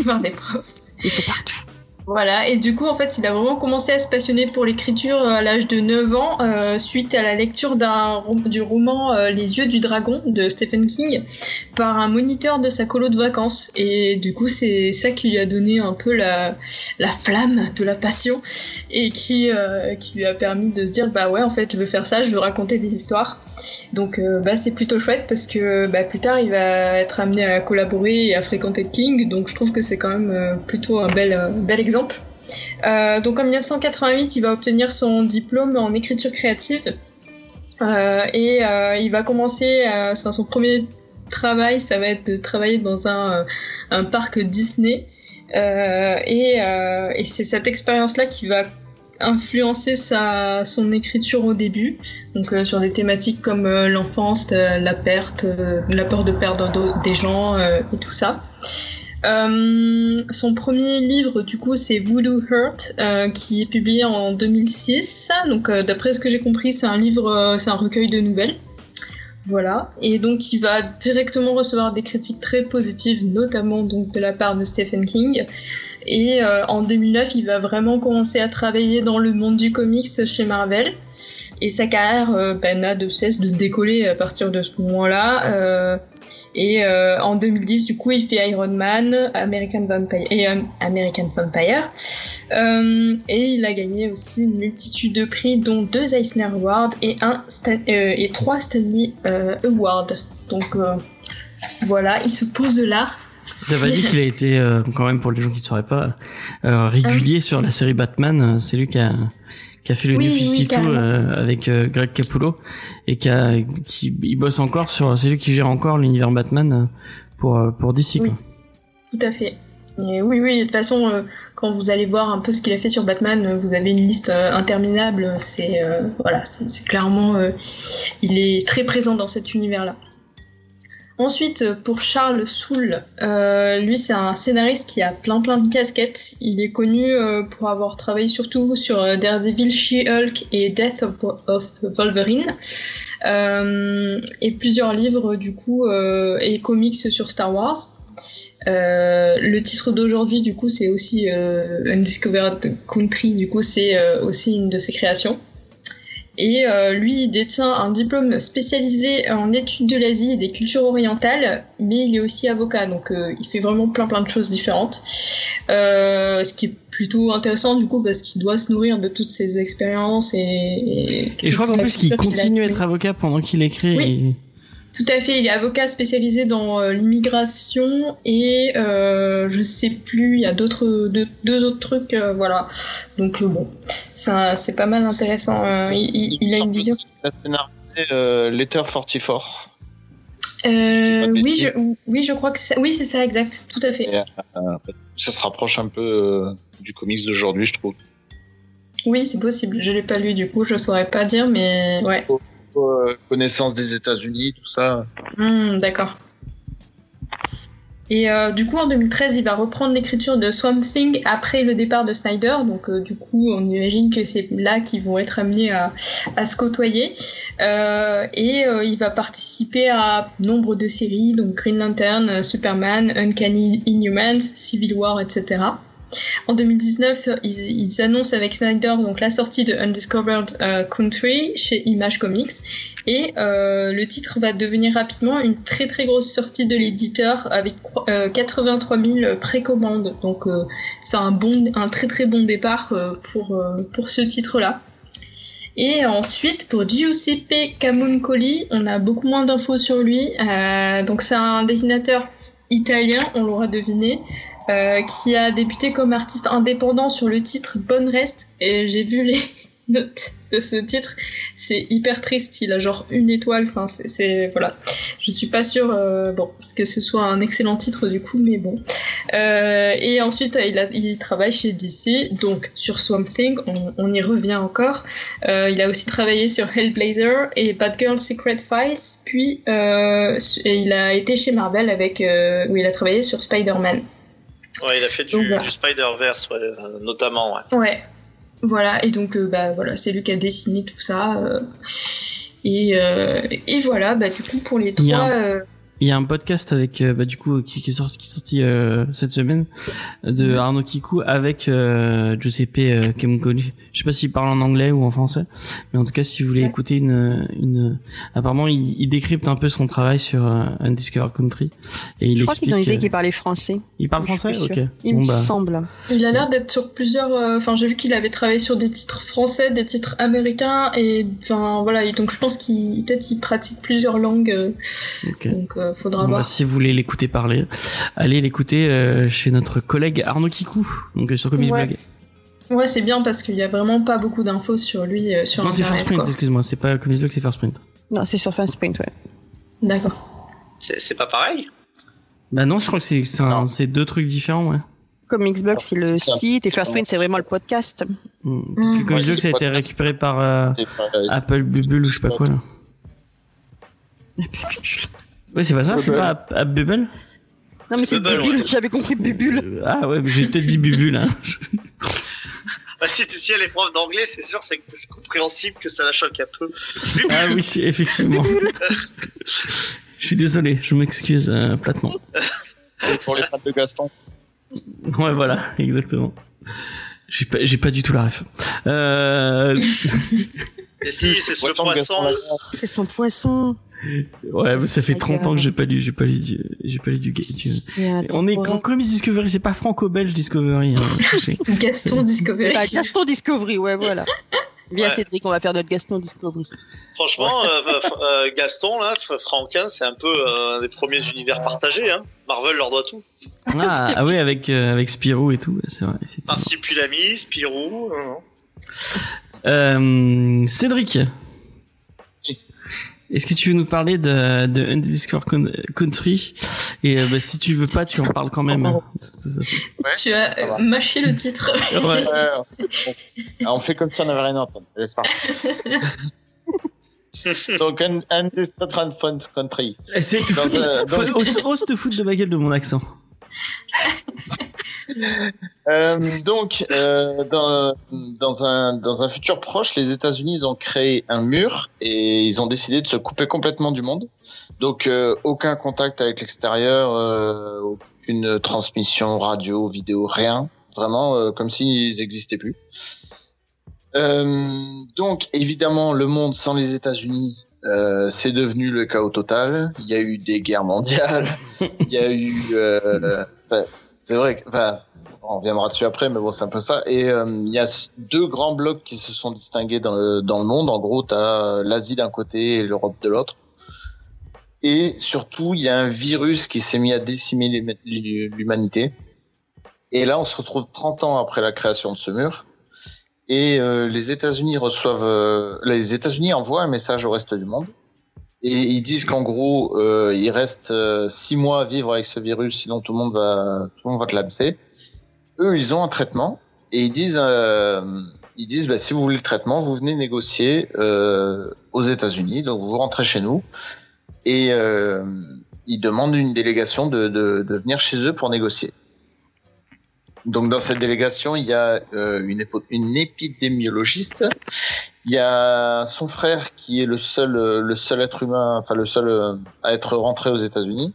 par *laughs* des profs. Il fait partout. Voilà, et du coup, en fait, il a vraiment commencé à se passionner pour l'écriture euh, à l'âge de 9 ans, euh, suite à la lecture du roman euh, Les yeux du dragon de Stephen King par un moniteur de sa colo de vacances. Et du coup, c'est ça qui lui a donné un peu la, la flamme de la passion et qui, qui lui a permis de se dire Bah ouais, en fait, je veux faire ça, je veux raconter des histoires. Donc, bah, c'est plutôt chouette parce que bah, plus tard, il va être amené à collaborer et à fréquenter King. Donc, je trouve que c'est quand même plutôt un bel, bel exemple. Euh, donc, en 1988, il va obtenir son diplôme en écriture créative. Euh, et euh, il va commencer, son premier travail, ça va être de travailler dans un, parc Disney. Et c'est cette expérience-là qui va influencer sa, son écriture au début, donc sur des thématiques comme l'enfance, la perte, la peur de perdre des gens et tout ça. Euh, son premier livre, du coup, c'est Voodoo Hurt, euh, qui est publié en 2006. Donc, euh, d'après ce que j'ai compris, c'est un livre, c'est un recueil de nouvelles. Voilà. Et donc, il va directement recevoir des critiques très positives, notamment donc de la part de Stephen King. Et en 2009, il va vraiment commencer à travailler dans le monde du comics chez Marvel. Et sa carrière euh, ben, n'a de cesse de décoller à partir de ce moment-là. Et euh, en 2010, du coup, il fait Iron Man, American Vampire et euh, American Vampire. Euh, et il a gagné aussi une multitude de prix, dont deux Eisner Awards et un Stan- et trois Stanley Awards. Donc voilà, il se pose de l'art. Ça va dire qu'il a été, quand même, pour les gens qui ne sauraient pas, régulier sur la série Batman. C'est lui qui a, qui a fait le Oui, New oui, 52 carrément. euh, avec euh, Greg Capullo et qui, a, qui il bosse encore sur. C'est lui qui gère encore l'univers Batman euh, pour pour DC. Oui. Quoi. Tout à fait. Et oui, oui, de toute façon, euh, quand vous allez voir un peu ce qu'il a fait sur Batman, vous avez une liste interminable. C'est voilà, c'est clairement, il est très présent dans cet univers-là. Ensuite, pour Charles Soule, euh, lui c'est un scénariste qui a plein plein de casquettes. Il est connu euh, pour avoir travaillé surtout sur euh, Daredevil, She-Hulk et Death of, Wolverine, et plusieurs livres du coup et comics sur Star Wars. Le titre d'aujourd'hui, du coup, c'est aussi Undiscovered Country, du coup, c'est aussi une de ses créations. Et euh, lui, il détient un diplôme spécialisé en études de l'Asie et des cultures orientales, mais il est aussi avocat, donc euh, il fait vraiment plein plein de choses différentes. Euh, ce qui est plutôt intéressant du coup parce qu'il doit se nourrir de toutes ses expériences et. Et je crois qu'en plus qu'il continue à être avocat pendant qu'il écrit. Oui. Tout à fait, il est avocat spécialisé dans euh, l'immigration et euh, je sais plus, il y a d'autres deux, deux autres trucs, euh, voilà. Donc bon, c'est pas mal intéressant. euh, il, a une vision. Il a scénarisé euh, Letter 44. Euh, oui, je, oui, je crois que c'est, oui, c'est ça, exact, tout à fait. Et, euh, ça se rapproche un peu du comics d'aujourd'hui, je trouve. Oui, c'est possible. Je l'ai pas lu du coup, je saurais pas dire, mais ouais. Connaissance des États-Unis, tout ça. Hmm, D'accord. Et euh, du coup, en 2013, il va reprendre l'écriture de Swamp Thing après le départ de Snyder. Donc, euh, du coup, on imagine que c'est là qu'ils vont être amenés à, à se côtoyer. Euh, et euh, il va participer à nombre de séries, donc Green Lantern, euh, Superman, Uncanny Inhumans, Civil War, etc. En 2019, euh, ils, annoncent avec Snyder donc la sortie de Undiscovered euh, Country chez Image Comics et euh, le titre va devenir rapidement une très très grosse sortie de l'éditeur avec euh, 83 000 précommandes. Donc euh, c'est un bon, un très très bon départ euh, pour euh, ce titre-là. Et ensuite pour Giuseppe Camuncoli, on a beaucoup moins d'infos sur lui. Euh, donc c'est un dessinateur italien, on l'aura deviné, euh, qui a débuté comme artiste indépendant sur le titre Bonne Reste. Et j'ai vu les *laughs* note de ce titre. C'est hyper triste. Il a genre une étoile. Enfin, c'est- voilà. Je suis pas sûre. euh, bon, que ce soit un excellent titre du coup, mais bon. Euh, et ensuite, il, travaille chez DC, donc sur Swamp Thing. On, y revient encore. Il a aussi travaillé sur Hellblazer et Batgirl Secret Files. Puis, il a été chez Marvel avec où il a travaillé sur Spider-Man. Ouais, il a fait du, Donc, voilà. du Spider-Verse, ouais, euh, notamment, ouais. Ouais. Voilà, et donc euh, bah voilà, c'est lui qui a dessiné tout ça. euh, et, euh, et voilà, bah du coup pour les Il y a trois, un- euh, Il y a un podcast avec euh, bah, du coup qui, qui est sorti, qui est sorti euh, cette semaine de Arnaud Kikou avec euh, Giuseppe euh, Kemkoli. Je sais pas s'il parle en anglais ou en français, mais en tout cas si vous voulez Ouais. écouter une une apparemment il, il décrypte un peu son travail sur euh, Undiscovered Country et il Je crois ont dit euh, qu'il parlait français. il parle français, ok. Il Bon, me bah, semble. il a l'air d'être sur plusieurs. euh, Enfin, j'ai vu qu'il avait travaillé sur des titres français, des titres américains, et enfin voilà. Et donc je pense qu'il peut-être il pratique plusieurs langues. euh, ok. donc euh, faudra Bon, bah, voir. si vous voulez l'écouter parler, allez l'écouter euh, chez notre collègue Arnaud Kikou, donc euh, sur Comics Ouais. Blog. Ouais, c'est bien parce qu'il y a vraiment pas beaucoup d'infos sur lui euh, sur Non, c'est First internet. Print, quoi. excuse-moi, c'est pas Comics Blog, c'est First Print. Non, c'est sur Fansprint, ouais. D'accord. C'est c'est pas pareil Bah non, je crois que c'est c'est Non. c'est deux trucs différents, ouais. Comics Blog, c'est le C'est site, et First Print, c'est vraiment le podcast. Hmm, Parce que Mm. Comics Ouais, Blog, c'est ça a été récupéré par C'est euh, Apple Bubble ou je sais pas quoi là. Ouais, c'est pas ça, c'est pas App, App Bubble Non, mais c'est Bubble, ouais. j'avais compris Bubule. Ah ouais, j'ai peut-être dit Bubule. Hein. *laughs* bah, si, si elle est prof d'anglais, c'est sûr, c'est c'est compréhensible que ça la choque un peu. Ah oui, c'est- effectivement. Je suis désolé, je m'excuse euh, platement. Pour les fans de Gaston. Ouais, voilà, exactement. J'ai pas, j'ai pas du tout la ref. Euh, *laughs* Et si, c'est poisson. C'est son poisson. ouais, mais ça fait Ok. 30 ans que j'ai pas lu, j'ai pas lu du, j'ai pas lu du, du- On est en Comics Discovery, c'est pas franco-belge Discovery. Hein. *laughs* Gaston Discovery. Bah, Gaston Discovery, ouais, voilà. *laughs* Bien, Ouais. Cédric, on va faire notre Gaston Discovery. Franchement, euh, euh, Gaston, là, Franquin, c'est un peu euh, un des premiers univers partagés. Hein. Marvel leur doit tout. ah, ah oui, avec euh, avec Spirou et tout, c'est vrai. Effectivement. Marsipulami, Spirou. Euh, Cédric, est-ce que tu veux nous parler de, de Country? Et euh, bah, si tu veux pas, tu en parles quand même. Tu as euh, mâché le titre. Ouais. *laughs* Ouais, *laughs* on fait comme si on n'avait rien entendu. *laughs* Donc, Country. Essaye de te foutre de ma gueule de mon accent. Euh, donc, euh, dans, dans, un, dans un futur proche, les États-Unis ont créé un mur et ils ont décidé de se couper complètement du monde. Donc, euh, aucun contact avec l'extérieur, aucune transmission radio, vidéo, rien. Vraiment comme s'ils n'existaient plus. Donc, évidemment, le monde sans les États-Unis, euh, c'est devenu le chaos total. Il y a eu des guerres mondiales. *laughs* Il y a eu... euh, c'est vrai. Enfin, on reviendra dessus après, mais bon, c'est un peu ça. Et euh, il y a deux grands blocs qui se sont distingués dans le, dans le monde. En gros, tu as l'Asie d'un côté et l'Europe de l'autre. Et surtout, il y a un virus qui s'est mis à décimer l'hum- l'humanité. Et là, on se retrouve 30 ans après la création de ce mur. Et euh, les États-Unis reçoivent, euh, les États-Unis envoient un message au reste du monde. Et ils disent qu'en gros, euh, il reste euh, six mois à vivre avec ce virus, sinon tout le monde va, tout le monde va l'abcer. Eux, ils ont un traitement et ils disent, euh, ils disent, bah, si vous voulez le traitement, vous venez négocier euh, aux États-Unis, donc vous rentrez chez nous et ils demandent une délégation de, de, de venir chez eux pour négocier. Donc dans cette délégation, il y a euh, une, une épidémiologiste, il y a son frère qui est le seul, euh, le seul être humain, enfin le seul euh, à être rentré aux États-Unis.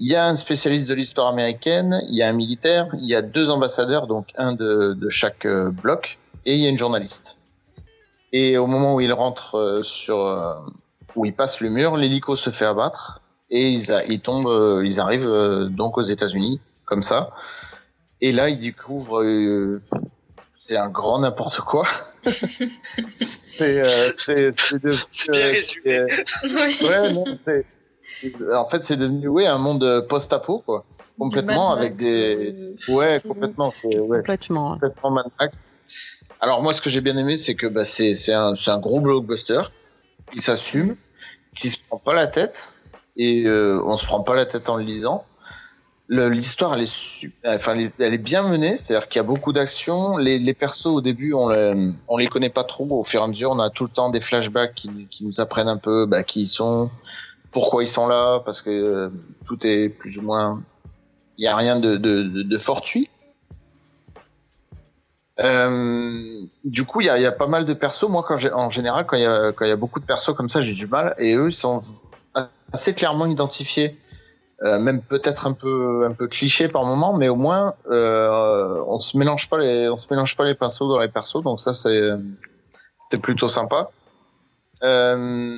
Il y a un spécialiste de l'histoire américaine, il y a un militaire, il y a deux ambassadeurs, donc un de, de chaque euh, bloc, et il y a une journaliste. Et au moment où il rentre sur, où il passe le mur, l'hélico se fait abattre et ils, ils tombent, ils arrivent donc aux États-Unis comme ça. Et là, ils découvrent, c'est un grand n'importe quoi. *laughs* c'est, euh, *laughs* c'est, euh, Oui. Ouais, non, en fait, c'est devenu ouais, un monde post-apo, quoi. Complètement, avec des. euh, Ouais, complètement, c'est ouais, Complètement. complètement Mad Max. Alors moi, ce que j'ai bien aimé, c'est que bah, c'est c'est un, c'est un gros blockbuster qui s'assume, qui se prend pas la tête et euh, on se prend pas la tête en le lisant. L'histoire, elle est super, enfin, elle est, bien menée, c'est-à-dire qu'il y a beaucoup d'action. Les, les persos au début, on les, on les connaît pas trop. Au fur et à mesure, on a tout le temps des flashbacks qui, qui nous apprennent un peu bah, qui ils sont, pourquoi ils sont là, parce que euh, tout est plus ou moins, il y a rien de, de, de, fortuit. Euh, du coup, il y a, y a pas mal de persos. Moi, quand en général, quand il y a, quand y a beaucoup de persos comme ça, j'ai du mal. Et eux, ils sont assez clairement identifiés. Euh, même peut-être un peu, un peu cliché par moment, mais au moins, euh, on se mélange pas les, on se mélange pas les pinceaux dans les persos. Donc ça, c'est, c'était plutôt sympa. Euh,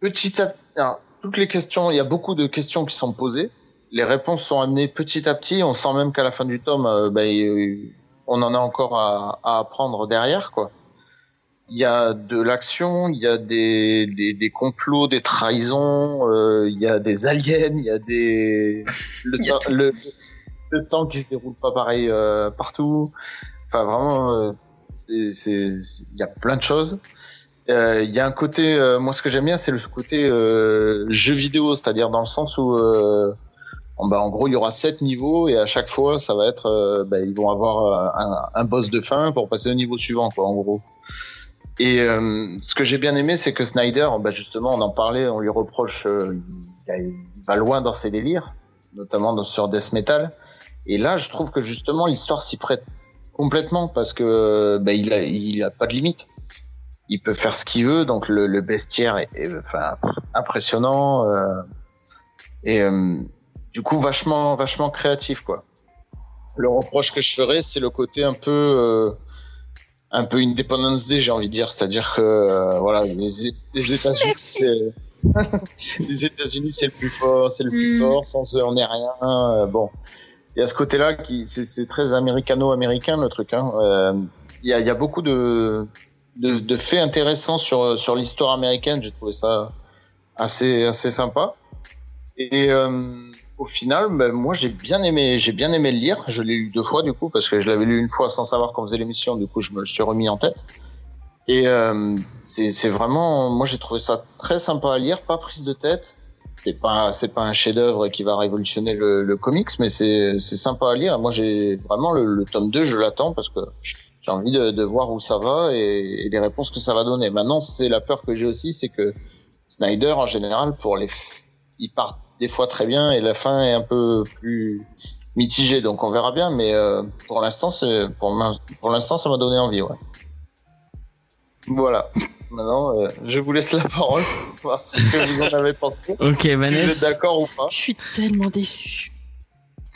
petit à alors, toutes les questions, il y a beaucoup de questions qui sont posées. Les réponses sont amenées petit à petit. On sent même qu'à la fin du tome, bah, on en a encore à, à apprendre derrière, quoi. Il y a de l'action, il y a des, des, des complots, des trahisons, euh, il y a des aliens, il y a des le, *laughs* Il y a temps, le, le temps qui se déroule pas pareil euh, partout. Enfin vraiment, euh, c'est il y a plein de choses. Euh, Il y a un côté, euh, moi ce que j'aime bien, c'est le côté euh, jeu vidéo, c'est-à-dire dans le sens où euh, en, bah, en gros, il y aura sept niveaux et à chaque fois, ça va être, bah, ils vont avoir un, un boss de fin pour passer au niveau suivant, quoi, en gros. Et euh, ce que j'ai bien aimé, c'est que Snyder, bah, justement, on en parlait, on lui reproche, euh, il, va loin dans ses délires, notamment sur Death Metal. Et là, je trouve que justement, l'histoire s'y prête complètement parce que bah, il a, il a pas de limite. Il peut faire ce qu'il veut, donc le, le bestiaire est, est, enfin impressionnant. euh, et euh, du coup vachement vachement créatif quoi. Le reproche que je ferais c'est le côté un peu euh, un peu Independence Day j'ai envie de dire, c'est-à-dire que euh, voilà les, les États-Unis c'est *laughs* les États-Unis c'est le plus fort, c'est le plus Mm. fort, sans eux on n'est rien. euh, bon, il y a ce côté-là qui c'est c'est très américano-américain le truc. Hein. Euh, Il y, a, il y a beaucoup de, de, de faits intéressants sur sur l'histoire américaine. J'ai trouvé ça assez assez sympa. Et euh, au final, ben, moi j'ai bien aimé, j'ai bien aimé le lire. Je l'ai lu deux fois du coup parce que je l'avais lu une fois sans savoir qu'on faisait l'émission. Du coup, je me le suis remis en tête. Et euh, c'est vraiment, moi j'ai trouvé ça très sympa à lire, pas prise de tête. C'est pas c'est pas un chef-d'œuvre qui va révolutionner le, le comics, mais c'est sympa à lire. Moi j'ai vraiment le, le tome 2, je l'attends parce que j'ai envie de, de voir où ça va et, et les réponses que ça va donner. Maintenant, c'est la peur que j'ai aussi, c'est que Snyder en général pour les il part des fois très bien et la fin est un peu plus mitigée donc on verra bien mais euh, pour l'instant c'est pour l'in- pour l'instant ça m'a donné envie ouais voilà *laughs* maintenant euh, je vous laisse la parole pour voir ce que vous en avez pensé *laughs* Ok, si vous êtes Vanessa. d'accord ou pas Je suis tellement déçue.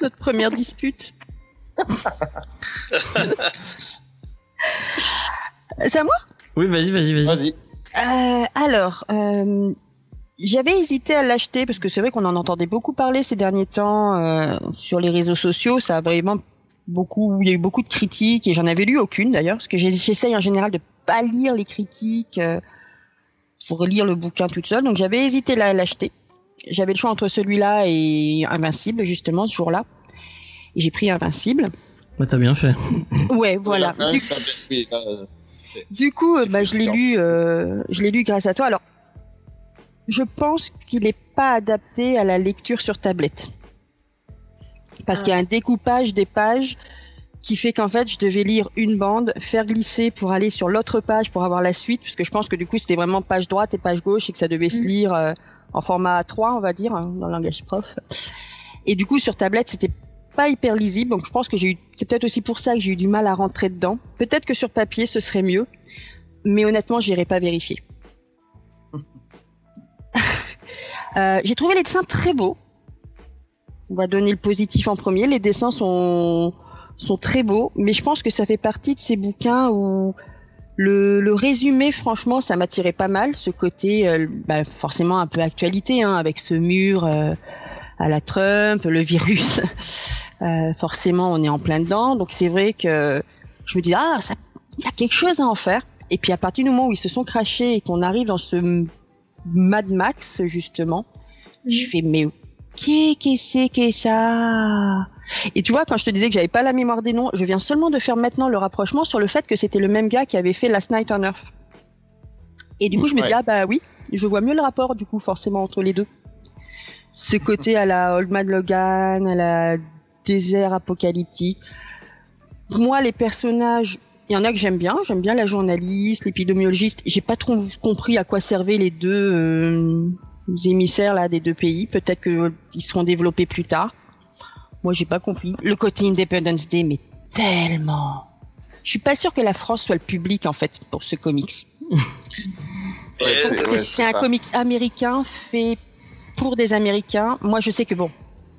Notre première dispute. *laughs* C'est à moi? Oui, vas-y, vas-y, vas-y. vas-y Euh, alors, euh, j'avais hésité à l'acheter parce que c'est vrai qu'on en entendait beaucoup parler ces derniers temps euh, sur les réseaux sociaux. Ça a vraiment beaucoup, il y a eu beaucoup de critiques et j'en avais lu aucune d'ailleurs parce que j'essaye en général de pas lire les critiques euh, pour lire le bouquin toute seule. Donc j'avais hésité là à l'acheter. J'avais le choix entre celui-là et Invincible justement ce jour-là. Et j'ai pris Invincible. Ouais, t'as bien fait. *laughs* Ouais, voilà. Là, Du- euh, du coup, euh, bah, je l'ai lu, euh, je l'ai lu grâce à toi. Alors, je pense qu'il n'est pas adapté à la lecture sur tablette, parce Ah. qu'il y a un découpage des pages qui fait qu'en fait, je devais lire une bande, faire glisser pour aller sur l'autre page pour avoir la suite, parce que je pense que du coup, c'était vraiment page droite et page gauche et que ça devait se Mm. lire euh, en format A3, on va dire, hein, dans le langage prof. Et du coup, sur tablette, c'était pas hyper lisible, donc je pense que j'ai eu, c'est peut-être aussi pour ça que j'ai eu du mal à rentrer dedans. Peut-être que sur papier, ce serait mieux, mais honnêtement, j'irai pas vérifier. Euh, j'ai trouvé les dessins très beaux. On va donner le positif en premier. Les dessins sont sont très beaux, mais je pense que ça fait partie de ces bouquins où le, le résumé, franchement, ça m'attirait pas mal. Ce côté, euh, bah, forcément un peu actualité, hein, avec ce mur euh, à la Trump, le virus. *laughs* Forcément, on est en plein dedans. Donc c'est vrai que je me dis ah, il y a quelque chose à en faire. Et puis à partir du moment où ils se sont crachés et qu'on arrive dans ce Mad Max justement, je fais mais qu'est-ce que c'est que ça? Et tu vois, quand je te disais que j'avais pas la mémoire des noms, je viens seulement de faire maintenant le rapprochement sur le fait que c'était le même gars qui avait fait Last Night on Earth. Et du coup, je me dis, ah bah oui, je vois mieux le rapport, du coup, forcément, entre les deux. Ce côté à la Old Man Logan, à la désert apocalyptique. Moi, les personnages, il y en a que j'aime bien. J'aime bien la journaliste, l'épidémiologiste. J'ai pas trop compris à quoi servaient les deux euh, émissaires là des deux pays. Peut-être qu'ils seront développés plus tard. Moi, j'ai pas compris. Le côté Independence Day, mais tellement. Je suis pas sûre que la France soit le public en fait pour ce comics. *laughs* Ouais, c'est- un ça. comics américain fait pour des Américains. Moi, je sais que bon,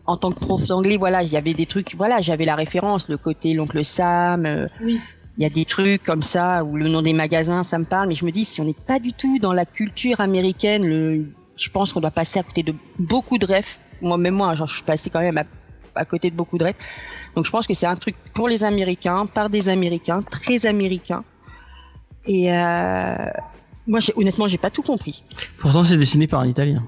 en tant que prof d'anglais, voilà, il y avait des trucs, voilà, j'avais la référence, le côté l'oncle Sam. euh, Oui. Il y a des trucs comme ça où le nom des magasins, ça me parle, mais je me dis si on n'est pas du tout dans la culture américaine, le, je pense qu'on doit passer à côté de beaucoup de rêves. Moi, même moi, genre, je suis passé quand même à, à côté de beaucoup de rêves. Donc, je pense que c'est un truc pour les Américains, par des Américains, très Américains. Et euh, moi, honnêtement, j'ai pas tout compris. Pourtant, c'est dessiné par un Italien.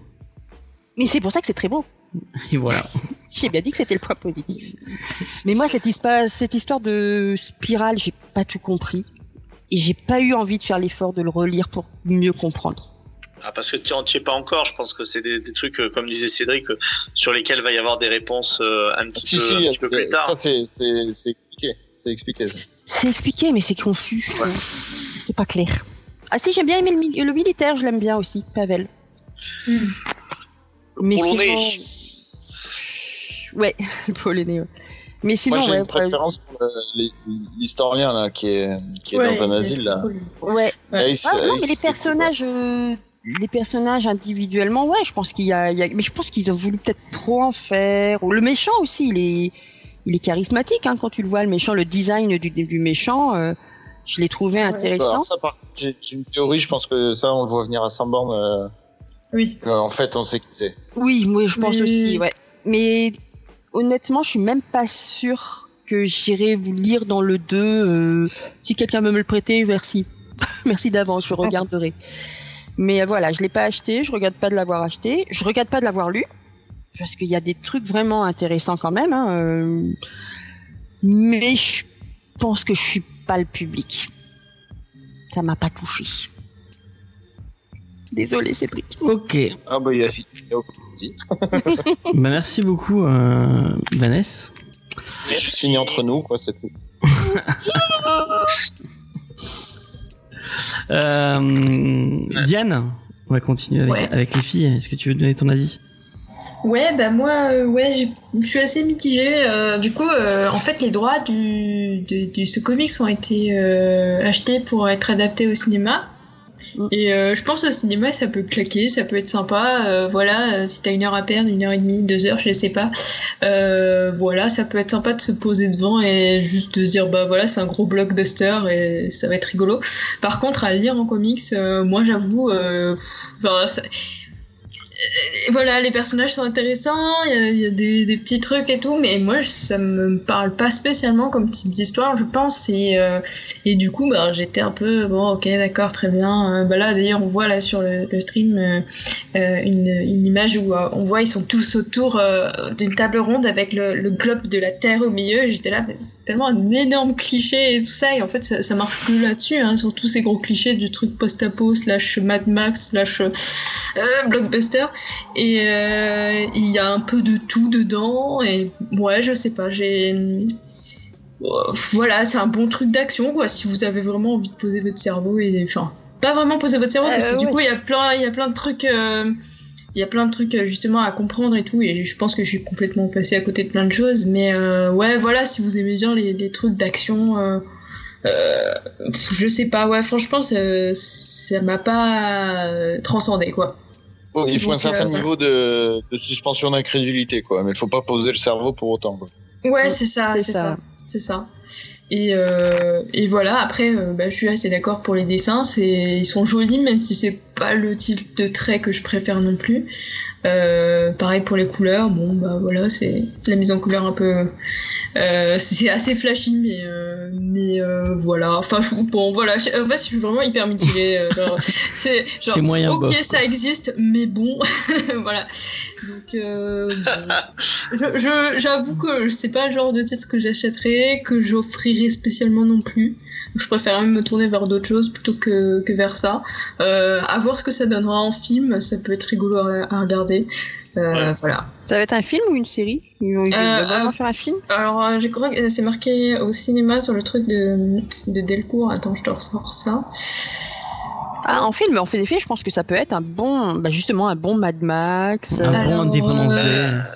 Mais c'est pour ça que c'est très beau. *laughs* Et voilà. J'ai bien dit que c'était le point positif. Mais moi, cette histoire, cette histoire de spirale, j'ai pas tout compris. Et j'ai pas eu envie de faire l'effort de le relire pour mieux comprendre. Ah, parce que tu n'y es pas encore, je pense que c'est des, des trucs, euh, comme disait Cédric, euh, sur lesquels va y avoir des réponses euh, un petit, Si, peu, si, un petit peu plus tard. Ça, c'est expliqué. C'est expliqué. ça. C'est expliqué, mais c'est confus. C'est pas clair. Ah si, j'aime bien aimer le, mi- le militaire, je l'aime bien aussi, Pavel. Hmm. Mais sinon... Ouais, *laughs* le polonais. ouais. Mais sinon, Moi, j'ai ouais, une préférence pour euh, l'historien là qui est qui est Ouais, dans un asile là. cool. ouais. Ouais. Ace- Ah, non, Ace, mais les personnages, euh, les personnages individuellement, ouais, je pense qu'il y a, il y a- mais je pense qu'ils ont voulu peut-être trop en faire. Ou Le méchant aussi, il est, il est charismatique hein, quand tu le vois, le méchant, le design du, du méchant, euh, je l'ai trouvé intéressant. Alors ça, par j'ai j'ai une théorie. Je pense que ça, on le voit venir à Sanborn. Euh, Oui. euh, en fait, on sait qui c'est. Oui, moi je pense Oui. aussi, ouais. Mais honnêtement, je suis même pas sûre que j'irai vous lire dans le 2. euh, si quelqu'un veut me le prêter, merci. *laughs* merci d'avance, je regarderai. Mais euh, voilà, je l'ai pas acheté, je regarde pas de l'avoir acheté, je regarde pas de l'avoir lu, parce qu'il y a des trucs vraiment intéressants quand même. Hein, euh, mais je pense que je suis pas le public. Ça m'a pas touché. Désolé, Cédric. Ok. Ah bah il y a *laughs* Bah, merci beaucoup, euh, Vanessa. C'est juste signé entre nous, quoi, c'est tout. *laughs* Euh, Diane, on va continuer avec, Ouais. avec les filles. Est-ce que tu veux donner ton avis? Ouais, bah moi, euh, ouais, je suis assez mitigée. euh, du coup, euh, en fait, les droits du, de, de ce comics ont été euh, achetés pour être adaptés au cinéma. Mm. Et euh, je pense au cinéma, ça peut claquer, ça peut être sympa. euh, voilà, euh, si t'as une heure à perdre, une heure et demie, deux heures, je sais pas. Voilà, ça peut être sympa de se poser devant et juste de dire, bah voilà, c'est un gros blockbuster et ça va être rigolo. Par contre, à lire en comics, moi j'avoue, enfin, ça- voilà, les personnages sont intéressants, il y a, des, petits trucs et tout, mais moi, ça me parle pas spécialement comme type d'histoire, je pense. Et, euh, du coup, bah, j'étais un peu, bon, ok, d'accord, très bien. Euh, bah là, d'ailleurs, on voit là sur le, stream euh, une, image où on voit, ils sont tous autour d'une table ronde avec le, globe de la Terre au milieu. J'étais là, c'est tellement un énorme cliché et tout ça. Et en fait, ça, marche plus là-dessus, hein, sur tous ces gros clichés du truc post-apo, slash Mad Max, slash euh, Et euh, il y a un peu de tout dedans. Et ouais, je sais pas, j'ai. Voilà, c'est un bon truc d'action, quoi. Si vous avez vraiment envie de poser votre cerveau et. Enfin, pas vraiment poser votre cerveau, parce Euh, que du coup, il y a plein, il y a plein de trucs. euh, il y a plein de trucs justement à comprendre et tout, et je pense que je suis complètement passée à côté de plein de choses. Mais euh, ouais, voilà, si vous aimez bien les, les trucs d'action, je sais pas, ouais, franchement, ça m'a pas transcendé, quoi. Oh, il faut Donc, un certain euh, niveau de, de suspension d'incrédulité, quoi. Mais il faut pas poser le cerveau pour autant. Quoi. Ouais, c'est ça, c'est ça. ça, c'est ça. Et, euh, et voilà, après, euh, bah, je suis assez d'accord pour les dessins, c'est, ils sont jolis, même si c'est pas le type de trait que je préfère non plus. Euh, pareil pour les couleurs, bon bah voilà, c'est la mise en couleur un peu. euh, c'est assez flashy, mais euh, mais voilà. Enfin je- bon voilà, je- en fait je suis vraiment hyper mitigée. *laughs* c'est moyen ok bof, ça existe, mais bon *laughs* voilà. Donc euh, bon. je je- j'avoue que c'est pas le genre de titre que j'achèterais, que j'offrirais spécialement non plus. Je préfère même me tourner vers d'autres choses plutôt que, que vers ça. Euh, à voir ce que ça donnera en film, ça peut être rigolo à, à regarder. Euh, Ouais. Voilà. Ça va être un film ou une série? Ils vont ils vont Euh, vraiment euh, faire un film? Alors, euh, je crois que c'est marqué au cinéma sur le truc de, de Delcourt. Attends, je te ressors ça. Ah, en film, en fait, des films, je pense que ça peut être un bon, bah, justement, un bon Mad Max, Un euh, Alors, bon Independence euh,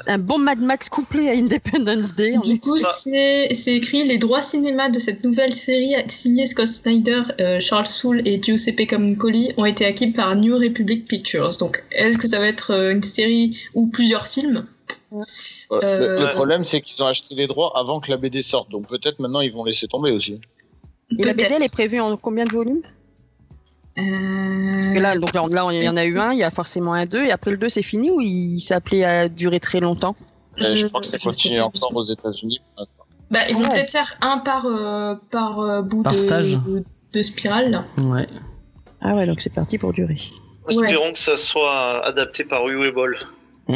Day. un bon Mad Max couplé à Independence Day. en Du coup, c'est écrit les droits cinéma de cette nouvelle série signée Scott Snyder, euh, Charles Soule et Giuseppe Camuncoli ont été acquis par New Republic Pictures. Donc, est-ce que ça va être une série ou plusieurs films? Ouais, le- Euh, Le, problème, c'est qu'ils ont acheté les droits avant que la BD sorte. Donc peut-être maintenant ils vont laisser tomber aussi. Et la BD, elle est prévue en combien de volumes? Parce que là, donc là, là, il y en a eu un, il y a forcément un 2, et après le 2, c'est fini ou il s'appelait à durer très longtemps Euh, je Je- crois que continue pas. encore aux États-Unis. Bah, ils vont Ouais. peut-être faire un par, euh, par euh, bout Par de, stage. de, de spirale. là. Ouais. Ah ouais, donc c'est parti pour durer. Espérons que ça soit adapté par Uwe *laughs*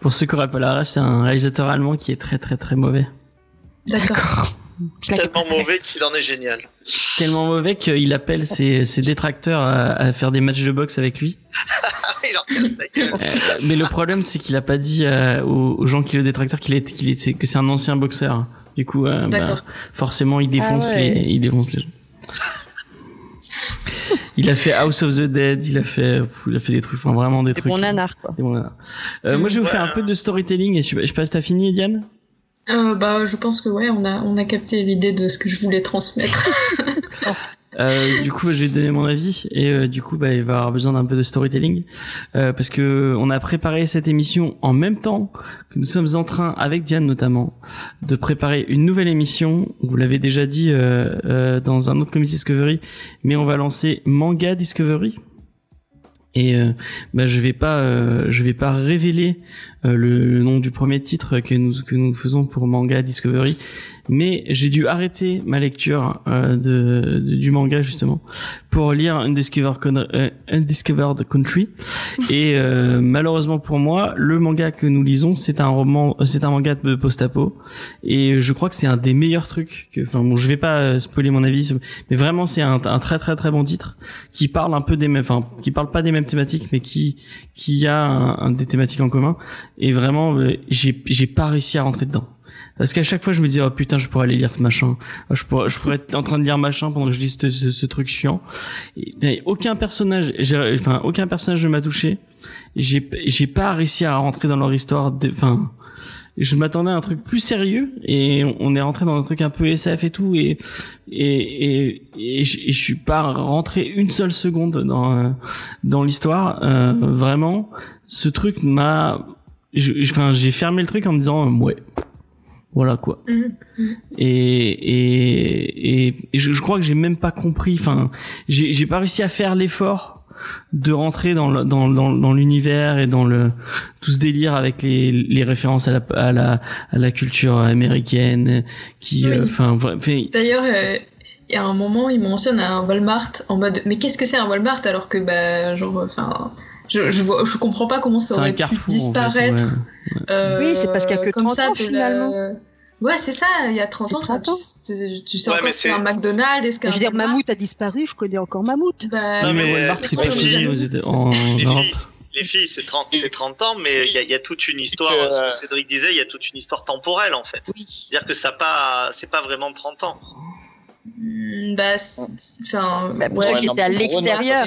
Pour ceux qui auraient pas la rêve, c'est un réalisateur allemand qui est très très très mauvais. D'accord. Tellement mauvais qu'il en est génial. Tellement mauvais qu'il appelle ses, ses détracteurs à, à faire des matchs de boxe avec lui. *laughs* Il en casse la gueule. Euh, mais le problème, c'est qu'il a pas dit euh, aux, aux gens qui le détracteur qu'il est, qu'il est, que c'est un ancien boxeur. Du coup, euh, bah, D'accord. forcément, il défonce Ah ouais. les, il défonce les gens. il a fait House of the Dead, il a fait, il a fait des trucs, enfin vraiment des C'est trucs. bon nanar, quoi. des nanars. Euh, moi, je vais vous Ouais. faire un peu de storytelling. Et je, je sais pas si t'as fini, Diane? Euh, bah, je pense que ouais, on a, on a capté l'idée de ce que je voulais transmettre. *laughs* Euh, du coup, te donner mon avis et euh, du coup, bah, il va avoir besoin d'un peu de storytelling euh, parce que on a préparé cette émission en même temps que nous sommes en train, avec Diane notamment, de préparer une nouvelle émission. Vous l'avez déjà dit euh, euh, dans un autre comité Discovery, mais on va lancer Manga Discovery. Et euh, bah, je vais pas, euh, je vais pas révéler le, le nom du premier titre que nous que nous faisons pour Manga Discovery, mais j'ai dû arrêter ma lecture euh, de, du manga justement pour lire Undiscovered, Con- euh, Country. Et euh, malheureusement pour moi le manga que nous lisons c'est un roman euh, c'est un manga de post-apo. Et je crois que c'est un des meilleurs trucs que enfin bon je vais pas euh, spoiler mon avis mais vraiment c'est un, très très très bon titre qui parle un peu des mêmes enfin qui parle pas des mêmes thématiques mais qui qui a des thématiques en commun. Et vraiment j'ai j'ai pas réussi à rentrer dedans parce qu'à chaque fois, je me dis, oh putain, je pourrais aller lire machin. Oh, Je pourrais, je pourrais être en train de lire machin pendant que je lis ce, ce- truc chiant. Et, et aucun personnage, enfin, aucun personnage ne m'a touché. J'ai, j'ai pas réussi à rentrer dans leur histoire. Enfin, je m'attendais à un truc plus sérieux et on, est rentré dans un truc un peu SF et tout et et et, et, je, suis pas rentré une seule seconde dans euh, dans l'histoire. Euh, vraiment, ce truc m'a, enfin, j'ai fermé le truc en me disant, euh, ouais. Voilà quoi. Mhm. Et et, et, et je, je crois que j'ai même pas compris. Enfin, j'ai j'ai pas réussi à faire l'effort de rentrer dans le- dans dans, dans l'univers et dans le tout ce délire avec les les références à la à la à la culture américaine qui Oui. euh, enfin fait- D'ailleurs, euh, il y a un moment, il mentionne un Walmart en mode Mais qu'est-ce que c'est un Walmart alors que, bah, genre, enfin. Je, je, vois, je comprends pas comment ça c'est un aurait pu carrefour en fait, disparaître. ouais. euh, Oui, c'est parce qu'il y a que comme 30 ça, ans, la- finalement. Ouais, c'est ça, il y a 30 C'est ans. 30 enfin, ans. Tu, tu- tu sais Ouais, encore mais ce qu'est un c'est- McDonald's, est-ce qu'un Je veux dire, Mammouth a disparu, je connais encore Mammouth. bah, Non, mais c'est c'est pas fini les- en filles, les filles, c'est 30, c'est 30 ans, mais il y, a- il y a toute une histoire, que- ce que Cédric disait, il y a toute une histoire temporelle en fait. C'est-à-dire que ça pas, c'est pas vraiment 30 ans. Hmm, Bah, c'est- enfin. Bah, ouais, étaient à l'extérieur,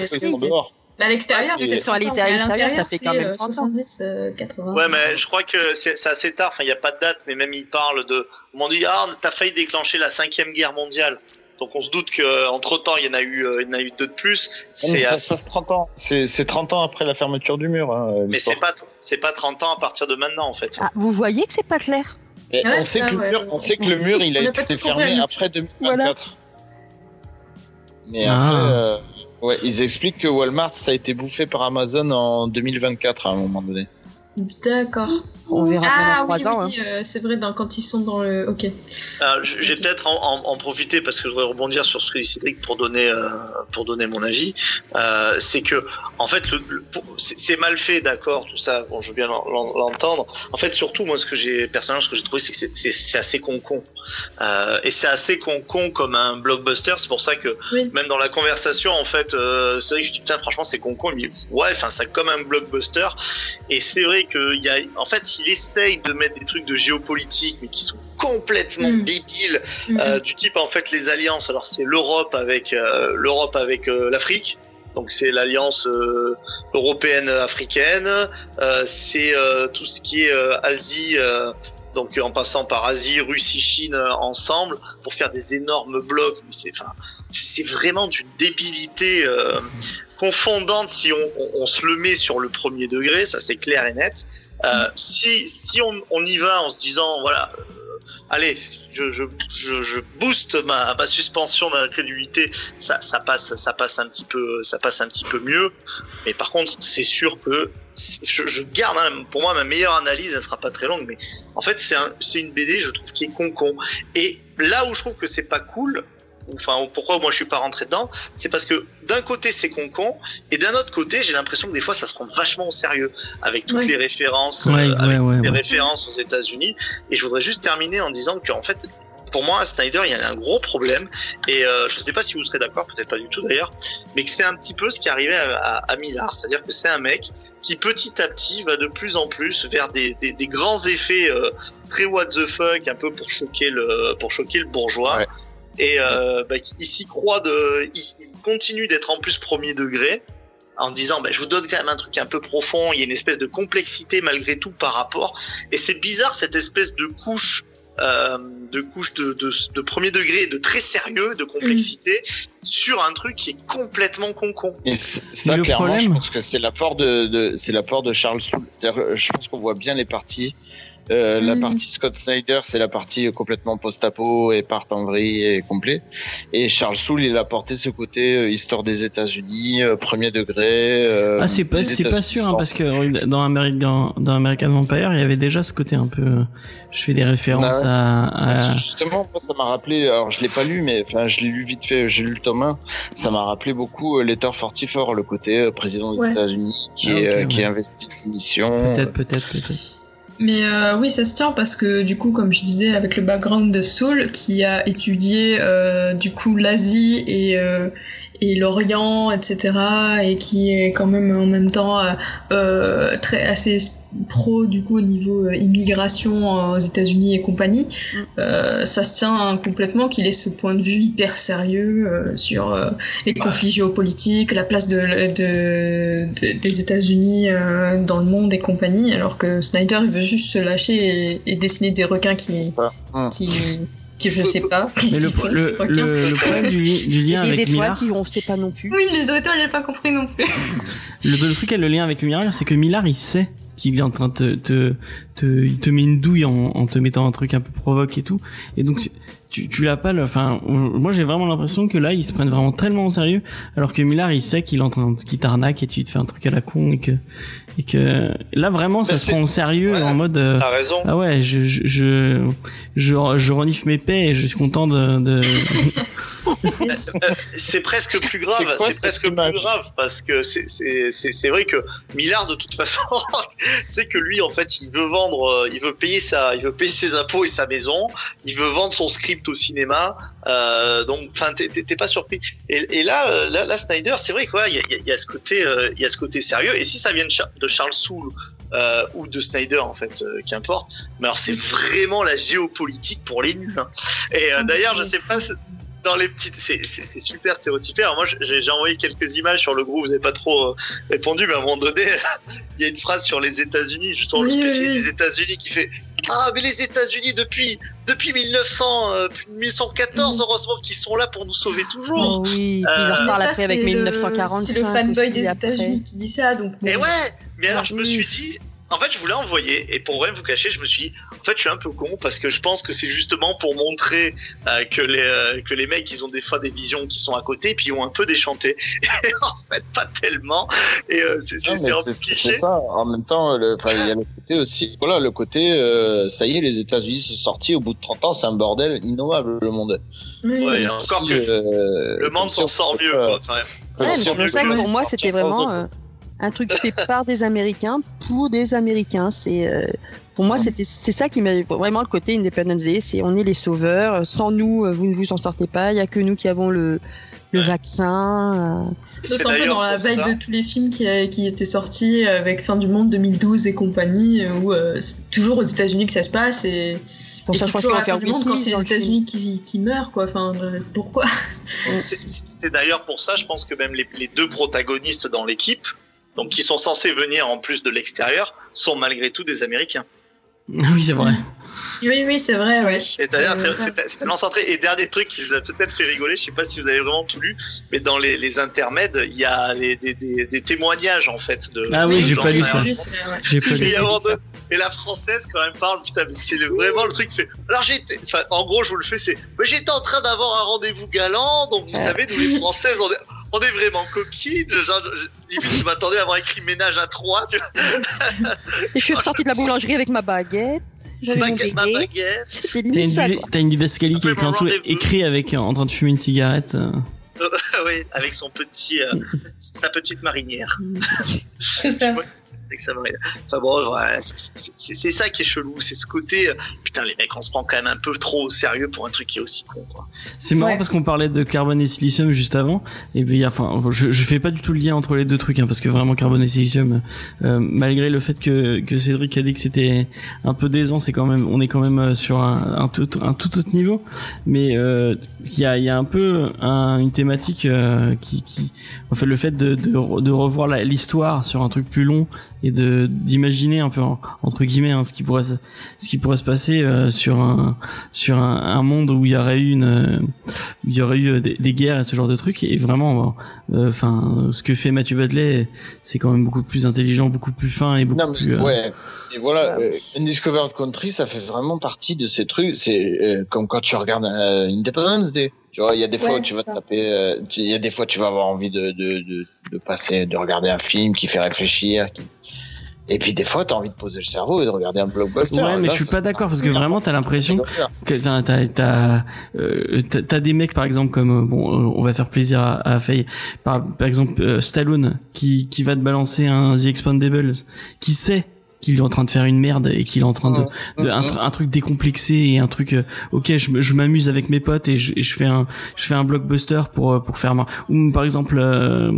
à l'extérieur, Ouais, c'est ils sont à 30 ans, l'extérieur, mais à ça fait quand même l'intérieur, 30 c'est, ans. euh, 70, euh, 80. Ouais, mais je crois que c'est assez tard. Enfin, il n'y a pas de date, mais même ils parlent de. On m'en dit, ah, t'as failli déclencher la cinquième guerre mondiale. Donc on se doute qu'entre temps, il y en a eu, euh, il y en a eu deux de plus. C'est ça assez- se passe 30 ans. C'est c'est 30 ans après la fermeture du mur. hein, mais c'est pas, c'est pas 30 ans à partir de maintenant en fait. Ah, vous voyez que c'est pas clair Ouais, on, sait ça, que le mur, on sait que le mur, il a On été fermé après 2024. Voilà. Mais Ah. après, euh, Ouais, ils expliquent que Walmart, ça a été bouffé par Amazon en 2024 à un moment donné. D'accord. On verra Ah pendant oui, trois ans. oui, euh, c'est vrai, dans- quand ils sont dans le. Ok. J'ai peut-être en, en- en profiter parce que je voudrais rebondir sur ce que dit Cédric pour donner euh, pour donner mon avis. Euh, c'est que en fait le, le- pour- c'est mal fait, d'accord, tout ça. Bon, je veux bien l'en- l'en- l'entendre. En fait, surtout moi, ce que j'ai personnellement, ce que j'ai trouvé, c'est que c'est- c'est c'est assez con-con. Euh, et c'est assez con-con comme un blockbuster. C'est pour ça que Oui. même dans la conversation, en fait, euh, c'est vrai que je dis putain, franchement, c'est con-con. Il me dit ouais, enfin, c'est comme un blockbuster. Et c'est vrai qu'il y a, en fait, il essaye de mettre des trucs de géopolitique, mais qui sont complètement Mm. débiles, Mhm. euh, du type en fait les alliances. Alors c'est l'Europe avec euh, l'Europe avec euh, l'Afrique. Donc c'est l'alliance européenne africaine. C'est tout ce qui est Asie. donc en passant par Asie, Russie, Chine ensemble pour faire des énormes blocs. Mais c'est enfin c'est vraiment d'une débilité euh, confondante si on, on- on se le met sur le premier degré, ça c'est clair et net. Euh, si si on, on y va en se disant voilà, euh, allez, je, je, je, je booste ma, ma suspension d'incrédulité, ça, ça passe ça passe un petit peu ça passe un petit peu mieux. Mais par contre, c'est sûr que je, je garde hein, pour moi ma meilleure analyse, elle sera pas très longue, mais en fait c'est un, une BD, je trouve qui est con con. Et là où je trouve que c'est pas cool, enfin pourquoi moi je suis pas rentré dedans, c'est parce que d'un côté c'est con con et d'un autre côté j'ai l'impression que des fois ça se prend vachement au sérieux avec toutes Ouais. les références, Ouais, euh, ouais, avec ouais, des ouais. références aux États-Unis. Et je voudrais juste terminer en disant qu'en fait pour moi, Snyder, il y a un gros problème, et euh, je sais pas si vous serez d'accord, peut-être pas du tout d'ailleurs, mais que c'est un petit peu ce qui arrivait à, à, à Millard, c'est-à-dire que c'est un mec qui petit à petit va de plus en plus vers des, des, des grands effets euh, très what the fuck, un peu pour choquer le, pour choquer le bourgeois. Ouais. Et euh, bah, il s'y croit de, il, il continue d'être en plus premier degré en disant bah, je vous donne quand même un truc un peu profond, il y a une espèce de complexité malgré tout par rapport. Et c'est bizarre cette espèce de couche euh, de couche de, de, de premier degré, de très sérieux, de complexité sur un truc qui est complètement con-con. Et Mais ça, le clairement, problème- je pense que c'est l'apport de, de c'est l'apport de Charles Soule. C'est-à-dire, que je pense qu'on voit bien les parties. Euh, La Mhm. partie Scott Snyder, c'est la partie complètement post-apo et part en vrille et complet. Et Charles Soule, il a apporté ce côté euh, histoire des États-Unis, euh, premier degré. euh, Ah, c'est pas, c'est pas sûr, hein, parce que dans American, dans American Vampire, il y avait déjà ce côté un peu, euh, je fais des références Ah ouais. à, à- Justement, moi, ça m'a rappelé, alors je l'ai pas lu, mais enfin, je l'ai lu vite fait, j'ai lu le tome 1, ça m'a rappelé beaucoup euh, Letter 44, le côté euh, président des Ouais. États-Unis qui, Ah, est, ok, euh, qui ouais. est investi d'une mission. peut-être, peut-être, peut-être. Mais euh, oui, ça se tient parce que du coup, comme je disais, avec le background de Saul, qui a étudié euh, du coup l'Asie et, euh, et l'Orient, etc., et qui est quand même en même temps euh, euh, très assez pro du coup au niveau euh, immigration aux États-Unis et compagnie, Mm. euh, ça se tient hein, complètement qu'il ait ce point de vue hyper sérieux euh, sur euh, les conflits géopolitiques, la place de, de- de- des États-Unis euh, dans le monde et compagnie, alors que Snyder il veut juste se lâcher et, et dessiner des requins qui, qui je sais pas, Mais qu'est-ce le, font, le, problème du, li- du lien Et des avec étoiles Millard, qui on sait pas non plus. Oui, les auteurs, j'ai pas compris non plus. le, le truc avec le lien avec le Millard, c'est que Millard, il sait qu'il est en train de te, te, te- il te met une douille en, en te mettant un truc un peu provoque et tout. Et donc, tu, tu l'as pas le, enfin, moi j'ai vraiment l'impression que là, ils se prennent vraiment tellement au sérieux, alors que Millard, il sait qu'il est en train de, qu'il t'arnaque et tu te fais un truc à la con et que, et que, là vraiment, ça Mais se prend au sérieux Ouais. en mode, euh, T'as raison. ah ouais, je, je, je, je, je renifle mes paix et je suis content de, de... *laughs* c'est presque plus grave. C'est presque plus grave parce que c'est c'est c'est c'est vrai que Millard de toute façon, *laughs* c'est que lui en fait il veut vendre, euh, il veut payer sa, il veut payer ses impôts et sa maison, il veut vendre son script au cinéma. Euh, donc enfin t'es pas surpris. Et, et là, euh, là là Snyder c'est vrai quoi, il y a, y ce côté, euh, il y a ce côté sérieux. Et si ça vient de, Char- de Charles Soule euh, ou de Snyder en fait, qu'importe. Mais alors c'est vraiment la géopolitique pour les nuls. hein. Et d'ailleurs je sais pas dans les petites, c'est super stéréotypé. Alors moi, j'ai envoyé quelques images sur le groupe, vous n'avez pas trop euh, répondu, mais à un moment donné, *laughs* il y a une phrase sur les États-Unis, justement le Oui, spécialiste oui. des États-Unis qui fait Ah, mais les États-Unis depuis depuis 1900, euh, 1114, Mhm. heureusement qu'ils sont là pour nous sauver toujours. Oh oui, puis Euh, ils en Mais reparlent après avec c'est le- 1945. C'est le fanboy des. États-Unis qui dit ça, donc. bon. Et ouais, mais alors je me suis dit, En fait, je voulais envoyer, et pour rien vous cacher, je me suis dit, en fait, je suis un peu con parce que je pense que c'est justement pour montrer euh, que les euh, que les mecs, ils ont des fois des visions qui sont à côté, puis ils ont un peu déchanté. *laughs* Et en fait, pas tellement. Et euh, c'est un peu cliché. c'est ça. En même temps, il y a le côté aussi. Voilà, le côté. euh, ça y est, les États-Unis sont sortis. Au bout de 30 ans, c'est un bordel innommable le monde. Oui, Ouais, encore Si, que euh, le monde s'en sort mieux, quoi, quand même. Ouais, c'est pour ça que pas pour moi, c'était vraiment euh, un truc fait par des Américains pour des Américains. C'est euh, pour moi, c'était c'est ça qui m'a vraiment le côté Independence Day. C'est on est les sauveurs. Sans nous, euh, vous ne vous en sortez pas. Il y a que nous qui avons le le vaccin. euh. Ça, C'est un peu dans la veille ça- de tous les films qui, qui étaient sortis avec Fin du Monde 2012 et compagnie, où euh, c'est toujours aux États-Unis que ça se passe et, C'est pour et ça je pense toujours qu'on va fin faire du monde quand c'est les. États-Unis qui, qui meurent quoi. Enfin, euh, pourquoi? C'est- C'est d'ailleurs pour ça, je pense que même les, les deux protagonistes dans l'équipe, donc qui sont censés venir en plus de l'extérieur, sont malgré tout des Américains. oui, c'est vrai. Oui, oui, c'est vrai, ouais. Et d'ailleurs, Euh, c'est- c'est c'est tellement centré. Et dernier truc qui vous a peut-être fait rigoler, je sais pas si vous avez vraiment tout lu, mais dans les, les intermèdes, il y a les, des, des, des témoignages en fait de. Ah oui, de j'ai pas lu ça. En plus, ouais. J'ai pas Et, lu. donné- et la française quand même parle, putain, mais c'est vraiment le truc qui fait. Alors j'étais, enfin, en gros, je vous le fais, c'est, mais j'étais en train d'avoir un rendez-vous galant, donc vous savez, nous les Françaises, on est, on est vraiment. Genre, je- limite, je m'attendais à avoir écrit ménage à trois, tu vois, Et je suis sortie de la boulangerie avec ma baguette. Ma T'as une, didascalie qui est écrit en dessous, écrit avec en train de fumer une cigarette. euh. *laughs* oui, avec son petit, euh, sa petite marinière. C'est ça. Avec sa marinière. Enfin bon, ouais, c'est- ça qui est chelou, c'est ce côté, euh, putain, les mecs, on se prend quand même un peu trop au sérieux pour un truc qui est aussi con, quoi. C'est marrant Ouais. parce qu'on parlait de carbone et silicium juste avant. Et puis, enfin, je, je fais pas du tout le lien entre les deux trucs, hein, parce que vraiment carbone et silicium, euh, malgré le fait que, que Cédric a dit que c'était un peu décevant, c'est quand même, on est quand même euh, sur un, un, tout, un tout autre niveau. Mais euh, il y a, il y a un peu un- une thématique euh, qui, qui, en fait, le fait de, de, re- de revoir l'histoire sur un truc plus long et de d'imaginer un peu en- entre guillemets hein, ce qui pourrait se, ce qui pourrait se passer euh, sur un sur un, un monde où il y aurait eu une euh, où il y aurait eu euh, des, des guerres et ce genre de trucs et vraiment euh, enfin ce que fait Mathieu Badley c'est quand même beaucoup plus intelligent beaucoup plus fin et beaucoup Non, mais, plus euh, ouais. Et voilà, Undiscovered Country, ça fait vraiment partie de ces trucs. C'est euh, comme quand tu regardes euh, Independence Day. Tu vois, il y a des fois Ouais, où tu vas ça. taper, euh, il y a des fois tu vas avoir envie de, de, de, de passer, de regarder un film qui fait réfléchir. Qui... Et puis des fois, t'as envie de poser le cerveau et de regarder un blockbuster. Ouais, mais Là, je suis pas d'accord parce que vraiment t'as l'impression que t'as t'as t'as euh, t'as- des mecs par exemple comme euh, bon euh, on va faire plaisir à, à Faye par par exemple euh, Stallone qui qui va te balancer un The Expandables qui sait qu'il est en train de faire une merde et qu'il est en train de, de- un, tr- un truc décomplexé et un truc euh, ok je, m'amuse avec mes potes et je, et je fais un je fais un blockbuster pour euh, pour faire mar- ou par exemple euh,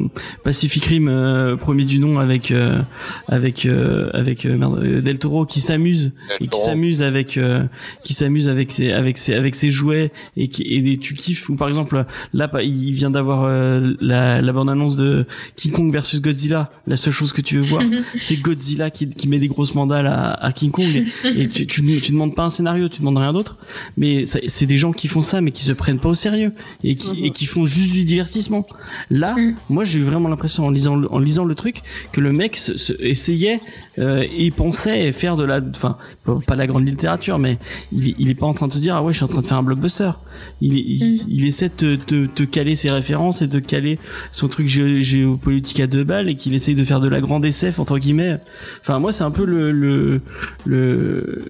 Pacific Rim euh, premier du nom avec euh, avec euh, avec euh, merde, Del Toro qui s'amuse et qui s'amuse avec euh, qui s'amuse avec ses avec ses avec ses jouets et qui et tu kiffes. Ou par exemple là pa- il vient d'avoir euh, la la bande annonce de King Kong versus Godzilla. La seule chose que tu veux voir *laughs* c'est Godzilla qui qui met des grosses mandales à, à King Kong et, tu, tu tu demandes pas un scénario tu demandes rien d'autre mais c'est des gens qui font ça mais qui se prennent pas au sérieux et qui et qui font juste du divertissement là Mhm. moi j'ai eu vraiment l'impression en lisant le- en lisant le truc que le mec se, se- essayait euh, et pensait faire de la enfin pas la grande littérature mais il, est- il est pas en train de se dire ah ouais je suis en train de faire un blockbuster. Il, il, il essaie de te, te, te caler ses références et de caler son truc gé- géopolitique à deux balles et qu'il essaye de faire de la grande SF entre guillemets. Enfin moi c'est un peu le le, le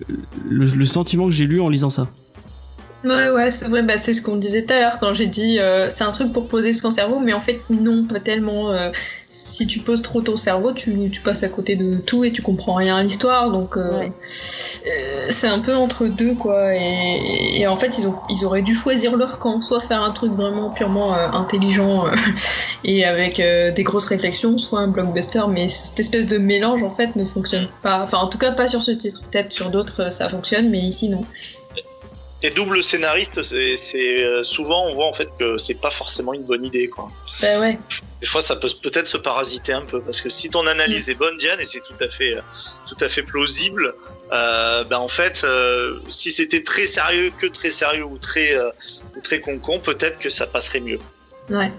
le le sentiment que j'ai lu en lisant ça Ouais, ouais, c'est vrai, bah, c'est ce qu'on disait tout à l'heure quand j'ai dit euh, c'est un truc pour poser son cerveau, mais en fait, non, pas tellement. euh, si tu poses trop ton cerveau, tu, tu passes à côté de tout et tu comprends rien à l'histoire, donc euh, Ouais. c'est un peu entre deux, quoi. Et, et en fait, ils, ont, ils auraient dû choisir leur camp, soit faire un truc vraiment purement intelligent *laughs* et avec des grosses réflexions, soit un blockbuster, mais cette espèce de mélange, en fait, ne fonctionne pas. Enfin, en tout cas, pas sur ce titre. Peut-être sur d'autres, ça fonctionne, mais ici, non. Et double scénariste, c'est euh, souvent on voit en fait que c'est pas forcément une bonne idée quoi. Bah ouais. Des fois ça peut peut-être se parasiter un peu parce que si ton analyse est bonne Diane et c'est tout à fait euh, tout à fait plausible, euh, ben en fait euh, si c'était très sérieux que très sérieux ou très euh, ou très concon peut-être que ça passerait mieux. Ouais.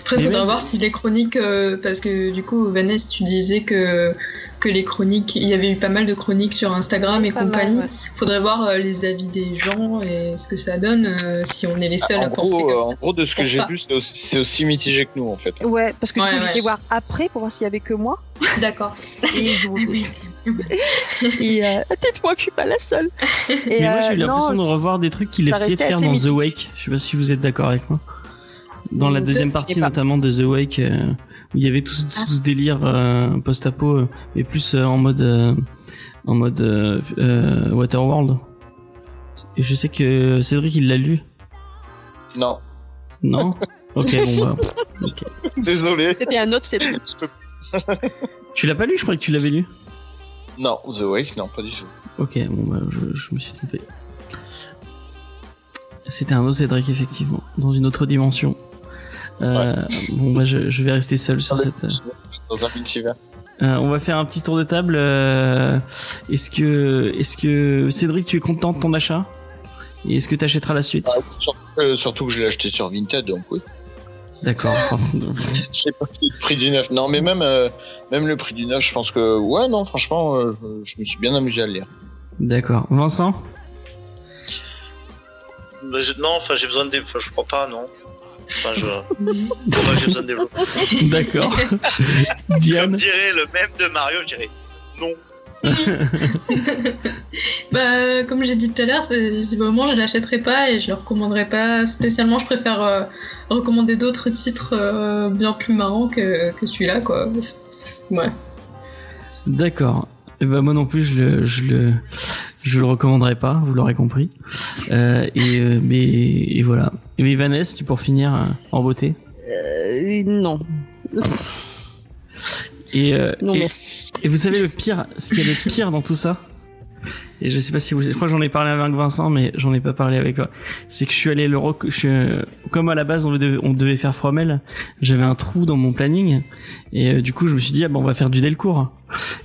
Après, il faudra voir si les chroniques, euh, parce que du coup, Vanessa, tu disais que, que les chroniques, il y avait eu pas mal de chroniques sur Instagram et mal, compagnie. ouais. Faudrait voir euh, les avis des gens et ce que ça donne, euh, si on est les seuls en, à penser gros, euh, comme en ça. gros, de ce que j'ai vu, c'est aussi, mitigé que nous en fait. Ouais, parce que Ouais, ouais. j'étais voir après pour voir s'il y avait que moi. *laughs* D'accord. Et je *laughs* Et euh, dites-moi que je suis pas la seule. *laughs* Et, Mais moi, j'ai eu euh, l'impression de revoir des trucs qu'il ça essayait de faire dans The. Wake. Je sais pas si vous êtes d'accord avec moi. Dans la deuxième partie, notamment de The Wake, euh, où il y avait tout, ce- tout ce délire euh, post-apo, euh, mais plus euh, en mode euh, en mode Waterworld. Et je sais que Cédric, il l'a lu. Non, Non? *laughs* Ok, bon bah. désolé. C'était un autre Cédric. *laughs* Tu l'as pas lu? Je crois que tu l'avais lu. Non, The Wake, non, pas du tout. Ok, bon bah je, je me suis trompé. C'était un autre Cédric effectivement, dans une autre dimension. Euh, Bon bah je, je vais rester seul sur cette. euh, Dans un multivers. Euh, on va faire un petit tour de table. euh, est-ce que, est-ce que Cédric, tu es content de ton achat? Et est-ce que tu achèteras la suite? Ah, surtout, euh, surtout que je l'ai acheté sur Vinted, donc oui. D'accord. *laughs* Je sais pas le prix du neuf. Non, mais même, euh, même le prix du neuf, je pense que, ouais, non, franchement, euh, je, je me suis bien amusé à le lire. D'accord. Vincent? Bah, je- non, enfin, j'ai besoin de. Enfin, je crois pas, non. Enfin, je. que j'ai besoin de développer. *laughs* D'accord. Comme Diane dirait le même de Mario, je dirais non. *laughs* Bah, comme j'ai dit tout à l'heure, c'est- du moment je l'achèterai pas et je le recommanderai pas spécialement. Je préfère euh, recommander d'autres titres euh, bien plus marrants que, que celui-là, quoi. Ouais. D'accord. Et ben moi non plus, je le, je le, je le recommanderais pas. Vous l'aurez compris. Euh, et euh, mais et voilà. Et mais Vanessa, tu pour finir euh, en beauté? Euh, non, Et, euh, non et- merci. Et vous savez le pire, ce qu'il y a de pire dans tout ça? Et je sais pas si vous, je crois que j'en ai parlé avec Vincent, mais j'en ai pas parlé avec toi. C'est que je suis allé le rec- je suis, euh, comme à la base on devait, faire Fromel, j'avais un trou dans mon planning et euh, du coup je me suis dit ah ben on va faire du Delcourt.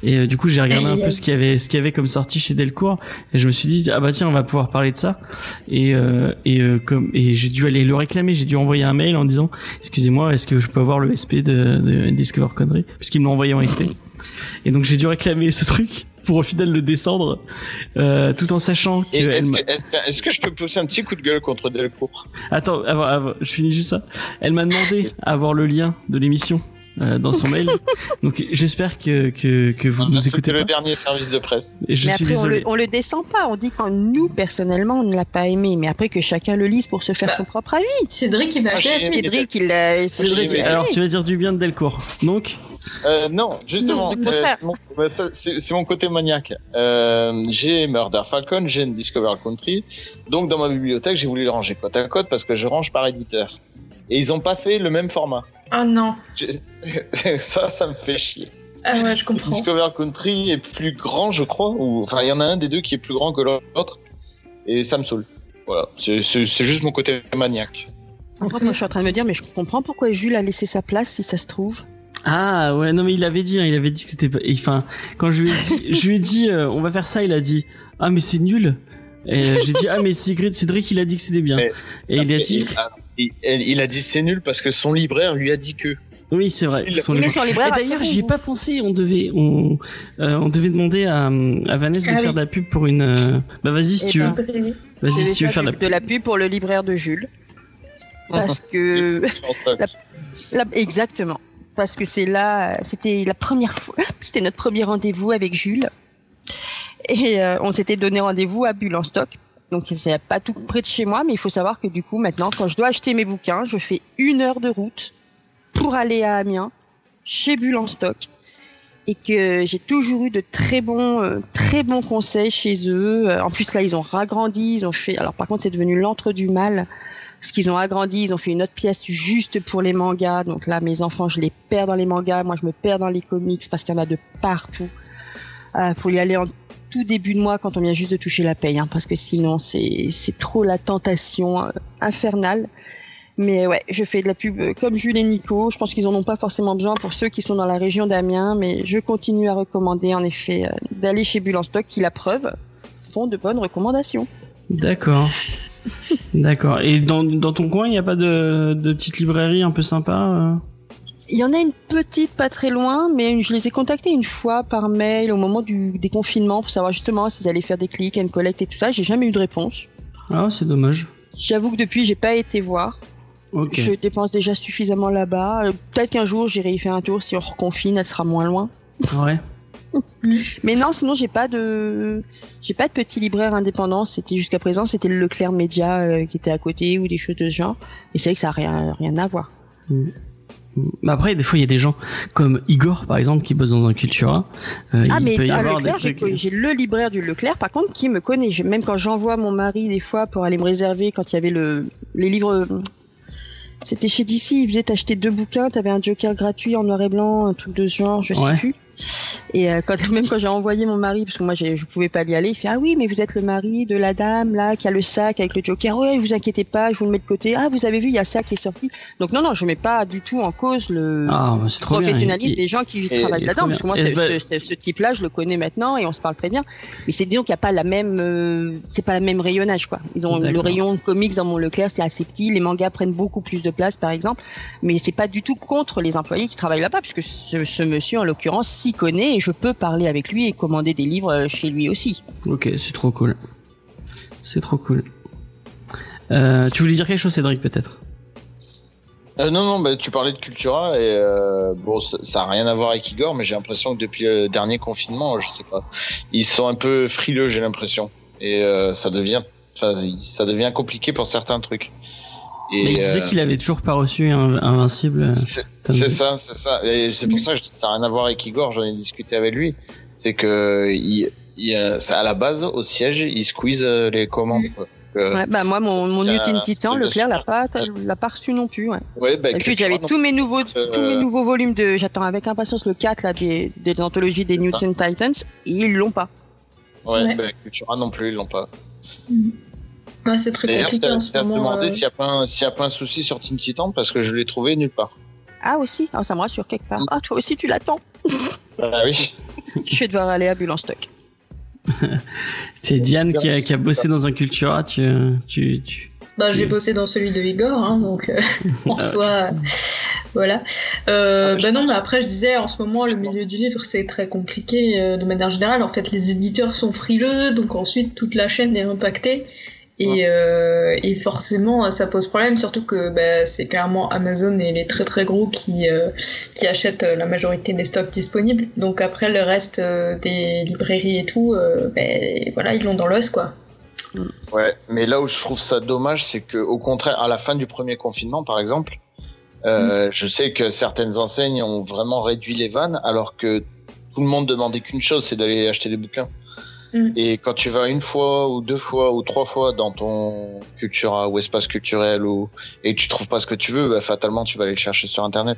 Et euh, du coup j'ai regardé un peu ce qu'il y avait, ce qu'il y avait comme sortie chez Delcourt et je me suis dit ah bah tiens on va pouvoir parler de ça. Et euh, et comme et j'ai dû aller le réclamer, j'ai dû envoyer un mail en disant excusez-moi est-ce que je peux avoir le SP de, Discover Connery puisqu'il me l'a envoyé en SP. Et donc j'ai dû réclamer ce truc pour au final le descendre, euh, tout en sachant que. Est-ce m'a- que, je peux pousser un petit coup de gueule contre Delcourt? Attends, avant, avant, je finis juste ça. Elle m'a demandé à avoir le lien de l'émission euh, dans son mail. *laughs* Donc j'espère que que que vous nous écoutez C'était le dernier service de presse. Et je mais suis après, on le, on le descend pas. On dit quand nous, personnellement, on ne l'a pas aimé. Mais après, que chacun le lise pour se faire Bah, son propre avis. Cédric, il va Ah. Cédric, il l'a. Cédric, alors tu vas dire du bien de Delcourt. Donc, Euh, non, justement, c'est mon, bah, c'est- mon côté maniaque. Euh, j'ai Murder Falcon, j'ai Discover Country, donc dans ma bibliothèque, j'ai voulu le ranger côte à côte parce que je range par éditeur. Et ils ont pas fait le même format. Ah non. *laughs* Ça, ça me fait chier. Ah ouais, je comprends. Discover Country est plus grand, je crois, ou enfin il y en a un des deux qui est plus grand que l'autre, et ça me saoule. Voilà, c'est juste mon côté maniaque. En fait, moi, je suis en train de me dire, mais je comprends pourquoi Jules a laissé sa place, si ça se trouve. Ah ouais, non mais il avait dit, hein, il avait dit que c'était pas. Enfin, quand je lui ai dit, je lui ai dit, euh, on va faire ça, il a dit, ah mais c'est nul. Et euh, j'ai dit, ah mais Cédric, Cédric, il a dit que c'était bien. Mais- Et il a dit, Il, il- il a dit c'est nul parce que son libraire lui a dit que. oui c'est vrai. les Et libraires, d'ailleurs, j'y ai pas pensé. On devait, on, euh, on devait demander à, à Vanessa de Ah faire de la pub pour une. euh, Bah vas-y si Eh tu veux. ben, Vas-y Je vais si tu veux faire de la de la pub pour le libraire de Jules. Parce *laughs* que *laughs* exactement. Parce que c'est là, c'était la première fois, *laughs* c'était notre premier rendez-vous avec Jules. Et euh, on s'était donné rendez-vous à Bulle en stock. Donc c'est pas tout près de chez moi, mais il faut savoir que du coup maintenant, quand je dois acheter mes bouquins, je fais une heure de route pour aller à Amiens, chez Bulle en stock, et que j'ai toujours eu de très bons, euh, très bons conseils chez eux. En plus là, ils ont ragrandi, ils ont fait. Alors par contre, c'est devenu l'antre du mal. Parce qu'ils ont agrandi, ils ont fait une autre pièce juste pour les mangas. Donc là, mes enfants, je les perds dans les mangas. Moi, je me perds dans les comics parce qu'il y en a de partout. Euh, faut y aller en tout début de mois quand on vient juste de toucher la paye, hein, parce que sinon, c'est c'est trop la tentation euh, infernale. Mais ouais, je fais de la pub euh, comme Jules et Nico. Je pense qu'ils en ont pas forcément besoin pour ceux qui sont dans la région d'Amiens, mais je continue à recommander en effet euh, d'aller chez Bulle en stock, qui la preuve font de bonnes recommandations. D'accord. D'accord. Et dans, dans ton coin, il n'y a pas de, de petite librairie un peu sympa euh Il y en a une petite pas très loin, mais je les ai contactés une fois par mail au moment du déconfinement pour savoir justement s'ils allaient faire des clics and collect et tout ça. J'ai jamais eu de réponse. Ah, c'est dommage. J'avoue que depuis, j'ai pas été voir. Je dépense déjà suffisamment là-bas. Euh, Peut-être qu'un jour, j'irai y faire un tour si on reconfine, elle sera moins loin. Ouais. *laughs* Mais non, sinon j'ai pas de j'ai pas de petit libraire indépendant. C'était jusqu'à présent, c'était le Leclerc Média euh, qui était à côté ou des choses de ce genre. Et c'est vrai que ça a rien rien à voir. Mais après, des fois, il y a des gens comme Igor, par exemple, qui bosse dans un Cultura. Euh, Ah il mais peut y à avoir des Leclerc, j'ai trucs- le libraire du Leclerc par contre qui me connaît. Même quand j'envoie mon mari des fois pour aller me réserver quand il y avait le les livres c'était chez DC, ils faisaient t'acheter deux bouquins, t'avais un Joker gratuit en noir et blanc, un truc de ce genre, je sais plus. Et euh, quand *laughs* même quand j'ai envoyé mon mari, parce que moi je pouvais pas y aller, il fait ah oui mais vous êtes le mari de la dame là qui a le sac avec le Joker, ouais vous inquiétez pas, je vous le mets de côté. Ah vous avez vu il y a ça qui est sorti. Donc non non je mets pas du tout en cause le Ah, bah, bien. professionnalisme Il- des gens qui et- travaillent là-dedans. Parce que moi, ce, ce- ce- ce type-là, je le connais maintenant et on se parle très bien. Mais c'est disons qu'il n'y a pas la même, euh, c'est pas le même rayonnage, quoi. Ils ont le rayon de comics dans mon Leclerc, c'est assez petit. Les mangas prennent beaucoup plus de place, par exemple. Mais c'est pas du tout contre les employés qui travaillent là-bas, puisque ce, ce monsieur, en l'occurrence, s'y connaît et je peux parler avec lui et commander des livres euh, chez lui aussi. Ok, c'est trop cool. C'est trop cool. Euh, tu voulais dire quelque chose, Cédric, peut-être? Euh, non, non, bah, tu parlais de Cultura et euh, bon, ça ça a rien à voir avec Igor, mais j'ai l'impression que depuis le dernier confinement, je sais pas, ils sont un peu frileux, j'ai l'impression, et euh, ça devient, enfin, ça devient compliqué pour certains trucs. Et, Mais il disait euh, qu'il avait toujours pas reçu un Invincible. euh, c'est ça, c'est ça, et c'est pour ça que ça n'a rien à voir avec Igor. J'en ai discuté avec lui, c'est que il, il, euh, à la base, au siège, il squeeze les commandes. quoi. Euh, Ouais, bah moi, mon, mon un Titan, Leclerc l'a pas, l'a pas reçu non plus. Ouais. ouais, bah, Et puis j'avais tous mes nouveaux, Euh, tous mes nouveaux volumes de, j'attends avec impatience le 4 là des, des anthologies des. Newton Titans, et ils l'ont pas. Ouais, Ouais. bah, Cultura non plus, ils l'ont pas. Ouais, c'est très compliqué en c'est ce à moment. demander euh. s'il n'y a, pas un- s'il y a pas un souci sur Teen Titan parce que je l'ai trouvé nulle part. Ah aussi, ah, ça me rassure quelque part. Ah toi aussi tu l'attends. Ah oui. *laughs* Je vais devoir aller à Bulle en stock. *laughs* C'est Diane qui a, qui a bossé dans un Cultura. Tu, tu, tu... Bah, j'ai bossé dans celui de Igor, hein, donc euh, *laughs* en soi, euh, voilà. Euh, bah non, mais après, je disais, en ce moment, le milieu du livre, c'est très compliqué euh, de manière générale. En fait, les éditeurs sont frileux, donc ensuite, toute la chaîne est impactée. Et, euh, et forcément, ça pose problème, surtout que bah, c'est clairement Amazon et les très très gros qui, euh, qui achètent la majorité des stocks disponibles. Donc après, le reste euh, des librairies et tout, euh, ben, voilà, ils l'ont dans l'os, quoi. Ouais, mais là où je trouve ça dommage, c'est que au contraire, à la fin du premier confinement, par exemple, euh, je sais que certaines enseignes ont vraiment réduit les vannes, alors que tout le monde demandait qu'une chose, c'est d'aller acheter des bouquins. Mm. Et quand tu vas une fois ou deux fois ou trois fois dans ton Cultura ou espace culturel ou et que tu trouves pas ce que tu veux, bah, fatalement tu vas aller le chercher sur internet.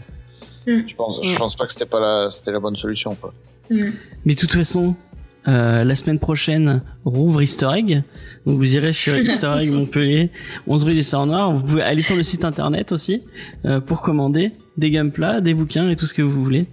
Mm. Je pense, je Mm. pense pas que c'était pas la, c'était la bonne solution. Quoi. Mais de toute façon, euh, la semaine prochaine, rouvre Easter Egg. Donc vous irez sur *laughs* Easter Egg Montpellier, 11 rue des Sœurs Noires. Vous pouvez aller sur le site internet aussi euh, pour commander des gameplays, des bouquins et tout ce que vous voulez.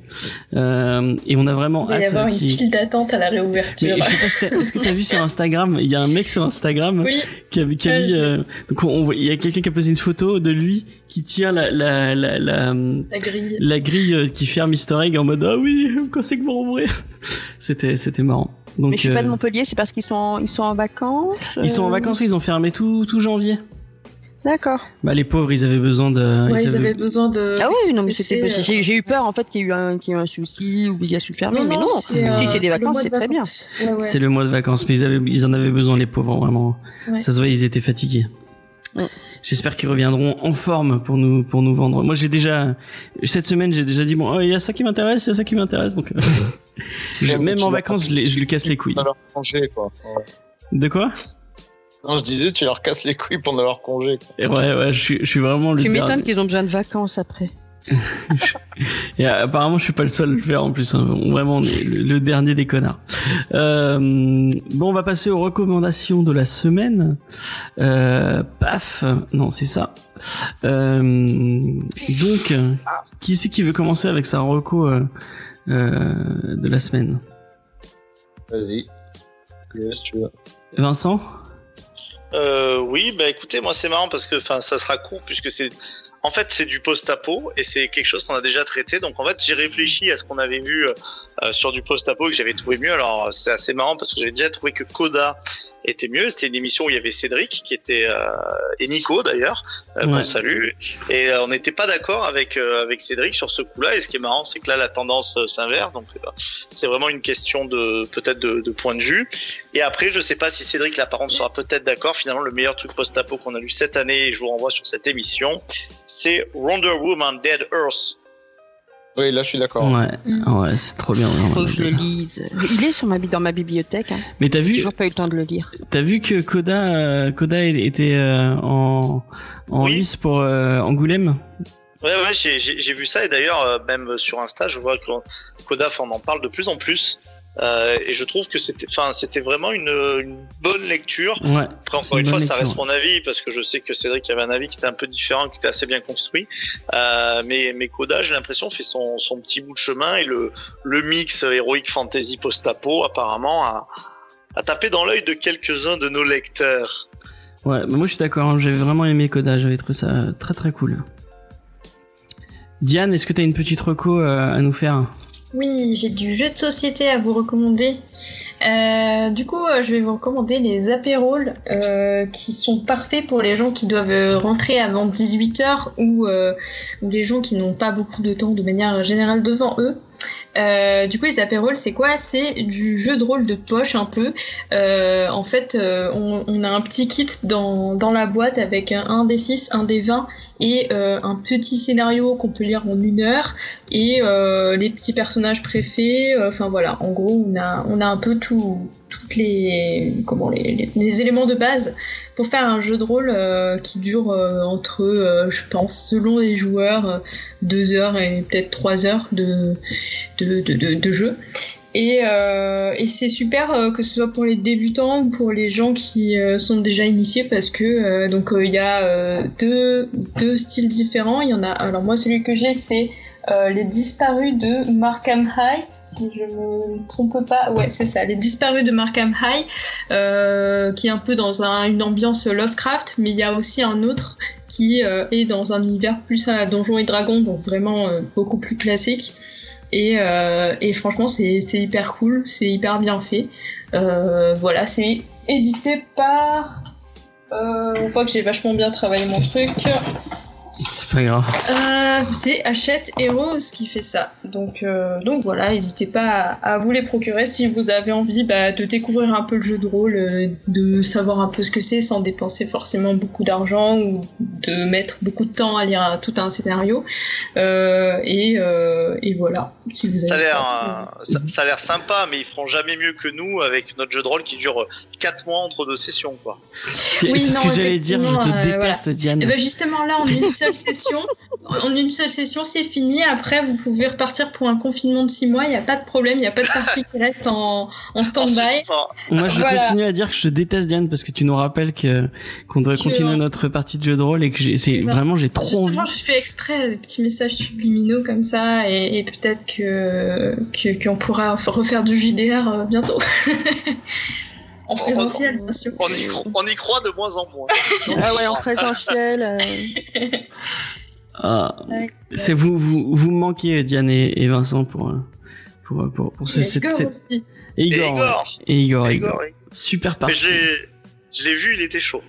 Euh, et on a vraiment Il va y hâte avoir une file d'attente à la Mais réouverture. je sais pas si est-ce que t'as vu sur Instagram, il y a un mec sur Instagram Oui, qui a, qui a Ouais, mis, je- euh, donc on, il y a quelqu'un qui a posé une photo de lui qui tient la la la la, la grille. la grille euh, qui ferme Easter Egg en mode ah oui quand c'est que vous rouvrez? C'était c'était marrant. Donc Mais je suis pas de euh, Montpellier, c'est parce qu'ils sont en, ils sont en vacances. ils sont en vacances, oui, ils ont fermé tout tout janvier. D'accord. Bah les pauvres, ils avaient besoin de Ouais, ils avaient- avaient besoin de. Ah oui, non mais c'était euh. J'ai j'ai eu peur en fait qu'il y ait eu un, qu'il y ait eu un souci, obligation de fermer, mais non. c'est, euh, si c'est des vacances, de c'est très bien. vacances. Ouais, ouais. C'est le mois de vacances, mais ils, avaient, ils en avaient besoin, les pauvres, vraiment. Ouais. Ça se voit, ils étaient fatigués. Ouais. J'espère qu'ils reviendront en forme pour nous pour nous vendre. Moi, j'ai déjà cette semaine, j'ai déjà dit bon, oh, il y a ça qui m'intéresse, il y a ça qui m'intéresse, donc *laughs* je- même en vacances, je, lui casse les couilles. Quoi. Ouais. De quoi? Non, je disais, tu leur casses les couilles pendant leur congé. quoi. Et Ouais, ouais, je suis, je suis vraiment le. Tu dernier. m'étonnes qu'ils ont besoin de vacances après. *laughs* Et euh, apparemment, je suis pas le seul à le faire en plus. hein. Vraiment, on est le, le dernier des connards. Euh, bon, on va passer aux recommandations de la semaine. Euh, paf, non, c'est ça. Euh, donc, qui c'est qui veut commencer avec sa reco euh, euh, de la semaine? Vas-y. Yes, tu veux. Vincent? Euh, oui, bah écoutez, moi c'est marrant parce que enfin ça sera court puisque c'est en fait c'est du post-apo et c'est quelque chose qu'on a déjà traité. Donc en fait j'ai réfléchi à ce qu'on avait vu euh, sur du post-apo et que j'avais trouvé mieux. Alors c'est assez marrant parce que j'avais déjà trouvé que Coda était mieux. C'était une émission où il y avait Cédric qui était euh, et Nico d'ailleurs euh, Ouais. salue et euh, on n'était pas d'accord avec euh, avec Cédric sur ce coup-là. Et ce qui est marrant c'est que là la tendance euh, s'inverse. Donc euh, c'est vraiment une question de peut-être de, de point de vue. Et après, je sais pas si Cédric, là, par contre, sera peut-être d'accord. Finalement, le meilleur truc post-apo qu'on a lu cette année, et je vous renvoie sur cette émission, c'est Wonder Woman Dead Earth. Oui, là, je suis d'accord. Ouais, Mm. ouais, c'est trop bien. Faut que je le lise. Il est sur ma, dans ma bibliothèque. Hein. Mais t'as J'ai vu, toujours pas eu le temps de le lire. t'as vu que Coda, euh, Coda était euh, en en Oui. lice pour euh, Angoulême. Ouais, ouais, j'ai- vu ça. Et d'ailleurs, même sur Insta, je vois que Kodaf on en parle de plus en plus. Euh, et je trouve que c'était, enfin, c'était vraiment une, une bonne lecture. Ouais. Après, encore une, une fois, ça reste mon avis parce que je sais que Cédric avait un avis qui était un peu différent, qui était assez bien construit. Euh, mais, mais Koda, j'ai l'impression, fait son, son petit bout de chemin et le, le mix héroïque fantasy post-apo, apparemment, a, a tapé dans l'œil de quelques-uns de nos lecteurs. Ouais, moi je suis d'accord. hein, J'avais vraiment aimé Coda. J'avais trouvé ça très très cool. Diane, est-ce que t'as une petite reco euh, à nous faire? Oui, j'ai du jeu de société à vous recommander. Euh, du coup, euh, je vais vous recommander les apérols euh, qui sont parfaits pour les gens qui doivent rentrer avant 18h ou, ou les gens qui n'ont pas beaucoup de temps de manière générale devant eux. Euh, du coup, les apérols, c'est quoi? C'est du jeu de rôle de poche un peu. Euh, en fait, euh, on, a un petit kit dans, la boîte avec un, des 6, un des 20 et un petit scénario qu'on peut lire en une heure et les petits personnages préfets. Enfin voilà, en gros, on a, on a un peu tout, les, comment, les, les- éléments de base pour faire un jeu de rôle euh, qui dure euh, entre, euh, je pense, selon les joueurs, euh, deux heures et peut-être trois heures de, de, de, de- jeu. Et, et c'est super que ce soit pour les débutants ou pour les gens qui sont déjà initiés parce que donc il y a deux, deux styles différents. Il y en a. Alors moi celui que j'ai c'est les disparus de Markham High. Si je me trompe pas, ouais c'est ça, les disparus de Markham High, euh, qui est un peu dans un- une ambiance Lovecraft, mais il y a aussi un autre qui euh, est dans un univers plus à Donjons et Dragons, donc vraiment euh, beaucoup plus classique. Et, et franchement, c'est hyper cool, c'est hyper bien fait. Voilà, c'est édité par. On voit que j'ai vachement bien travaillé mon truc. C'est. Euh, c'est Hachette Heroes qui fait ça. Donc, euh, donc voilà, n'hésitez pas à, vous les procurer si vous avez envie bah, de découvrir un peu le jeu de rôle, euh, de savoir un peu ce que c'est sans dépenser forcément beaucoup d'argent ou de mettre beaucoup de temps à lire tout un scénario. Et, et voilà. Si vous avez Ça a l'air, pas- euh, ça, ça a l'air sympa, mais ils feront jamais mieux que nous avec notre jeu de rôle qui dure 4 mois entre deux sessions, quoi. C'est Oui, c'est ce que j'allais dire. Je te euh, déteste, Diane. Et ben justement là en une seule *laughs* session, en une seule session c'est fini. Après vous pouvez repartir pour un confinement de 6 mois. Il n'y a pas de problème, il n'y a pas de partie qui reste en, en stand-by. Moi, je Voilà. continue à dire que je déteste Diane parce que tu nous rappelles que qu'on doit Que- continuer notre partie de jeu de rôle et que j'ai, c'est Eh ben, vraiment j'ai trop envie. Justement, je fais exprès des petits messages subliminaux comme ça et, et peut-être que que- qu'on pourra refaire du JDR euh, bientôt. *laughs* en présentiel, bien sûr. on, y, cro- on y croit de moins en moins. *laughs* Ah ouais, en présentiel. euh, Ah, c'est vous, vous, vous me manquez Diane et, et Vincent pour euh, pour pour, pour ce Et cette, Igor aussi. et Et Igor, Igor, ouais. et Igor, super parti. je l'ai- je l'ai vu, il était chaud.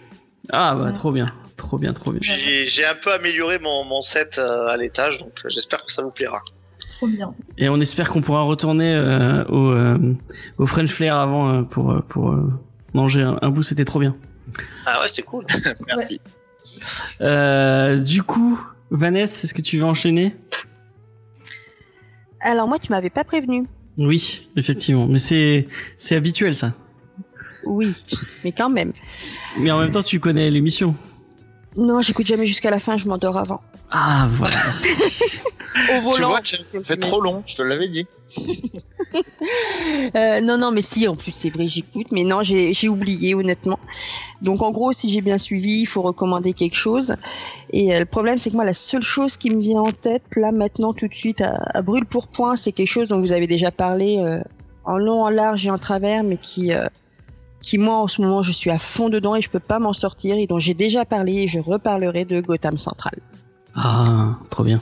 Ah bah Ouais. trop bien, trop bien, trop bien. J'ai un peu amélioré mon, mon set à l'étage, donc j'espère que ça vous plaira. Trop bien. Et on espère qu'on pourra retourner euh, au euh, au French Flair avant euh, pour pour euh, manger un, un bout. C'était trop bien. Ah ouais, c'était cool. *laughs* Merci. Euh, du coup, Vanessa, est-ce que tu veux enchaîner? Alors moi, tu m'avais pas prévenu. Oui, effectivement. Mais c'est c'est habituel ça. Oui, mais quand même. Mais en même temps, tu connais l'émission. Non, j'écoute jamais jusqu'à la fin, je m'endors avant. Ah voilà. *laughs* Au Tu volant. vois, fait trop long, je te l'avais dit. *laughs* Euh, non, non, mais si, en plus, c'est vrai, j'écoute, mais non, j'ai j'ai oublié, honnêtement. Donc, en gros, si j'ai bien suivi, il faut recommander quelque chose. Et euh, le problème, c'est que moi, la seule chose qui me vient en tête, là, maintenant, tout de suite, à, à brûle pour point, c'est quelque chose dont vous avez déjà parlé euh, en long, en large et en travers, mais qui, euh, qui moi en ce moment je suis à fond dedans et je peux pas m'en sortir et dont j'ai déjà parlé et je reparlerai de Gotham Central. Ah, trop bien.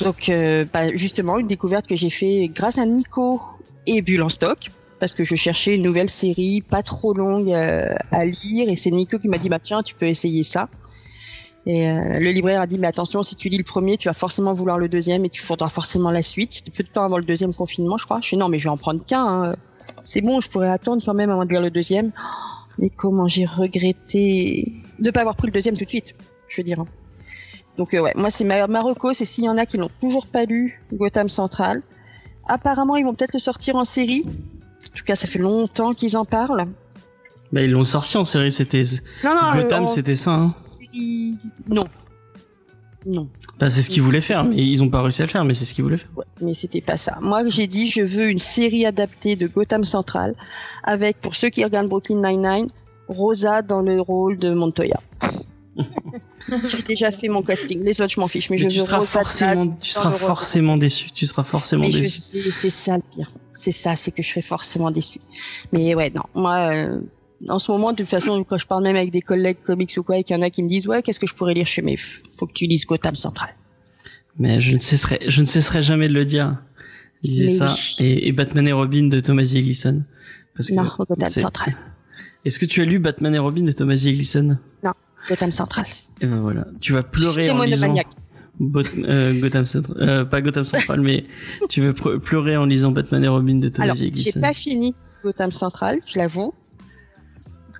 Donc euh, bah, justement une découverte que j'ai fait grâce à Nico et Bulle en stock parce que je cherchais une nouvelle série pas trop longue euh, à lire et c'est Nico qui m'a dit bah tiens tu peux essayer ça. Et euh, le libraire a dit mais attention si tu lis le premier tu vas forcément vouloir le deuxième et tu faudra forcément la suite. C'était peu de temps avant le deuxième confinement je crois. Je suis non mais je vais en prendre qu'un. Hein c'est bon, je pourrais attendre quand même avant de lire le deuxième. Mais comment j'ai regretté de ne pas avoir pris le deuxième tout de suite, je veux dire. Donc euh, ouais, moi c'est ma Marocco, c'est s'il y en a qui l'ont toujours pas lu, Gotham Central. Apparemment, ils vont peut-être le sortir en série. En tout cas, ça fait longtemps qu'ils en parlent. Bah, ils l'ont sorti en série, c'était. Non, non, Gotham, euh, c'était ça, hein. série- Non. Non. Bah, c'est ce qu'ils voulaient faire. mais Ils ont pas réussi à le faire, mais c'est ce qu'ils voulaient faire. Ouais, mais c'était pas ça. Moi, j'ai dit, je veux une série adaptée de Gotham Central avec, pour ceux qui regardent Brooklyn Nine-Nine, Rosa dans le rôle de Montoya. J'ai déjà fait mon casting. Les autres, je m'en fiche, mais, Mais je tu seras forcément, tu seras forcément déçu. Tu seras forcément Mais déçu. c'est ça le pire. C'est ça, c'est que je serai forcément déçue. Mais ouais, non, moi, euh, en ce moment, de toute façon, quand je parle même avec des collègues comics ou quoi, et qu'il y en a qui me disent, ouais, qu'est-ce que je pourrais lire chez mes, faut que tu lises Gotham Central. Mais je ne cesserai, je ne cesserai jamais de le dire. Lisez Mais ça. oui. Et, et Batman et Robin de Thomas E. Gleason. Parce que Non, Gotham Central. Est-ce que tu as lu Batman et Robin de Thomas E. Gleason Gotham Central. Et ben voilà. Tu vas pleurer C'est en lisant. Bot- euh, Gotham Central, euh, pas Gotham Central, mais *laughs* tu veux pleurer en lisant Batman et Robin de Thomas Alors, j'ai pas fini Gotham Central, je l'avoue.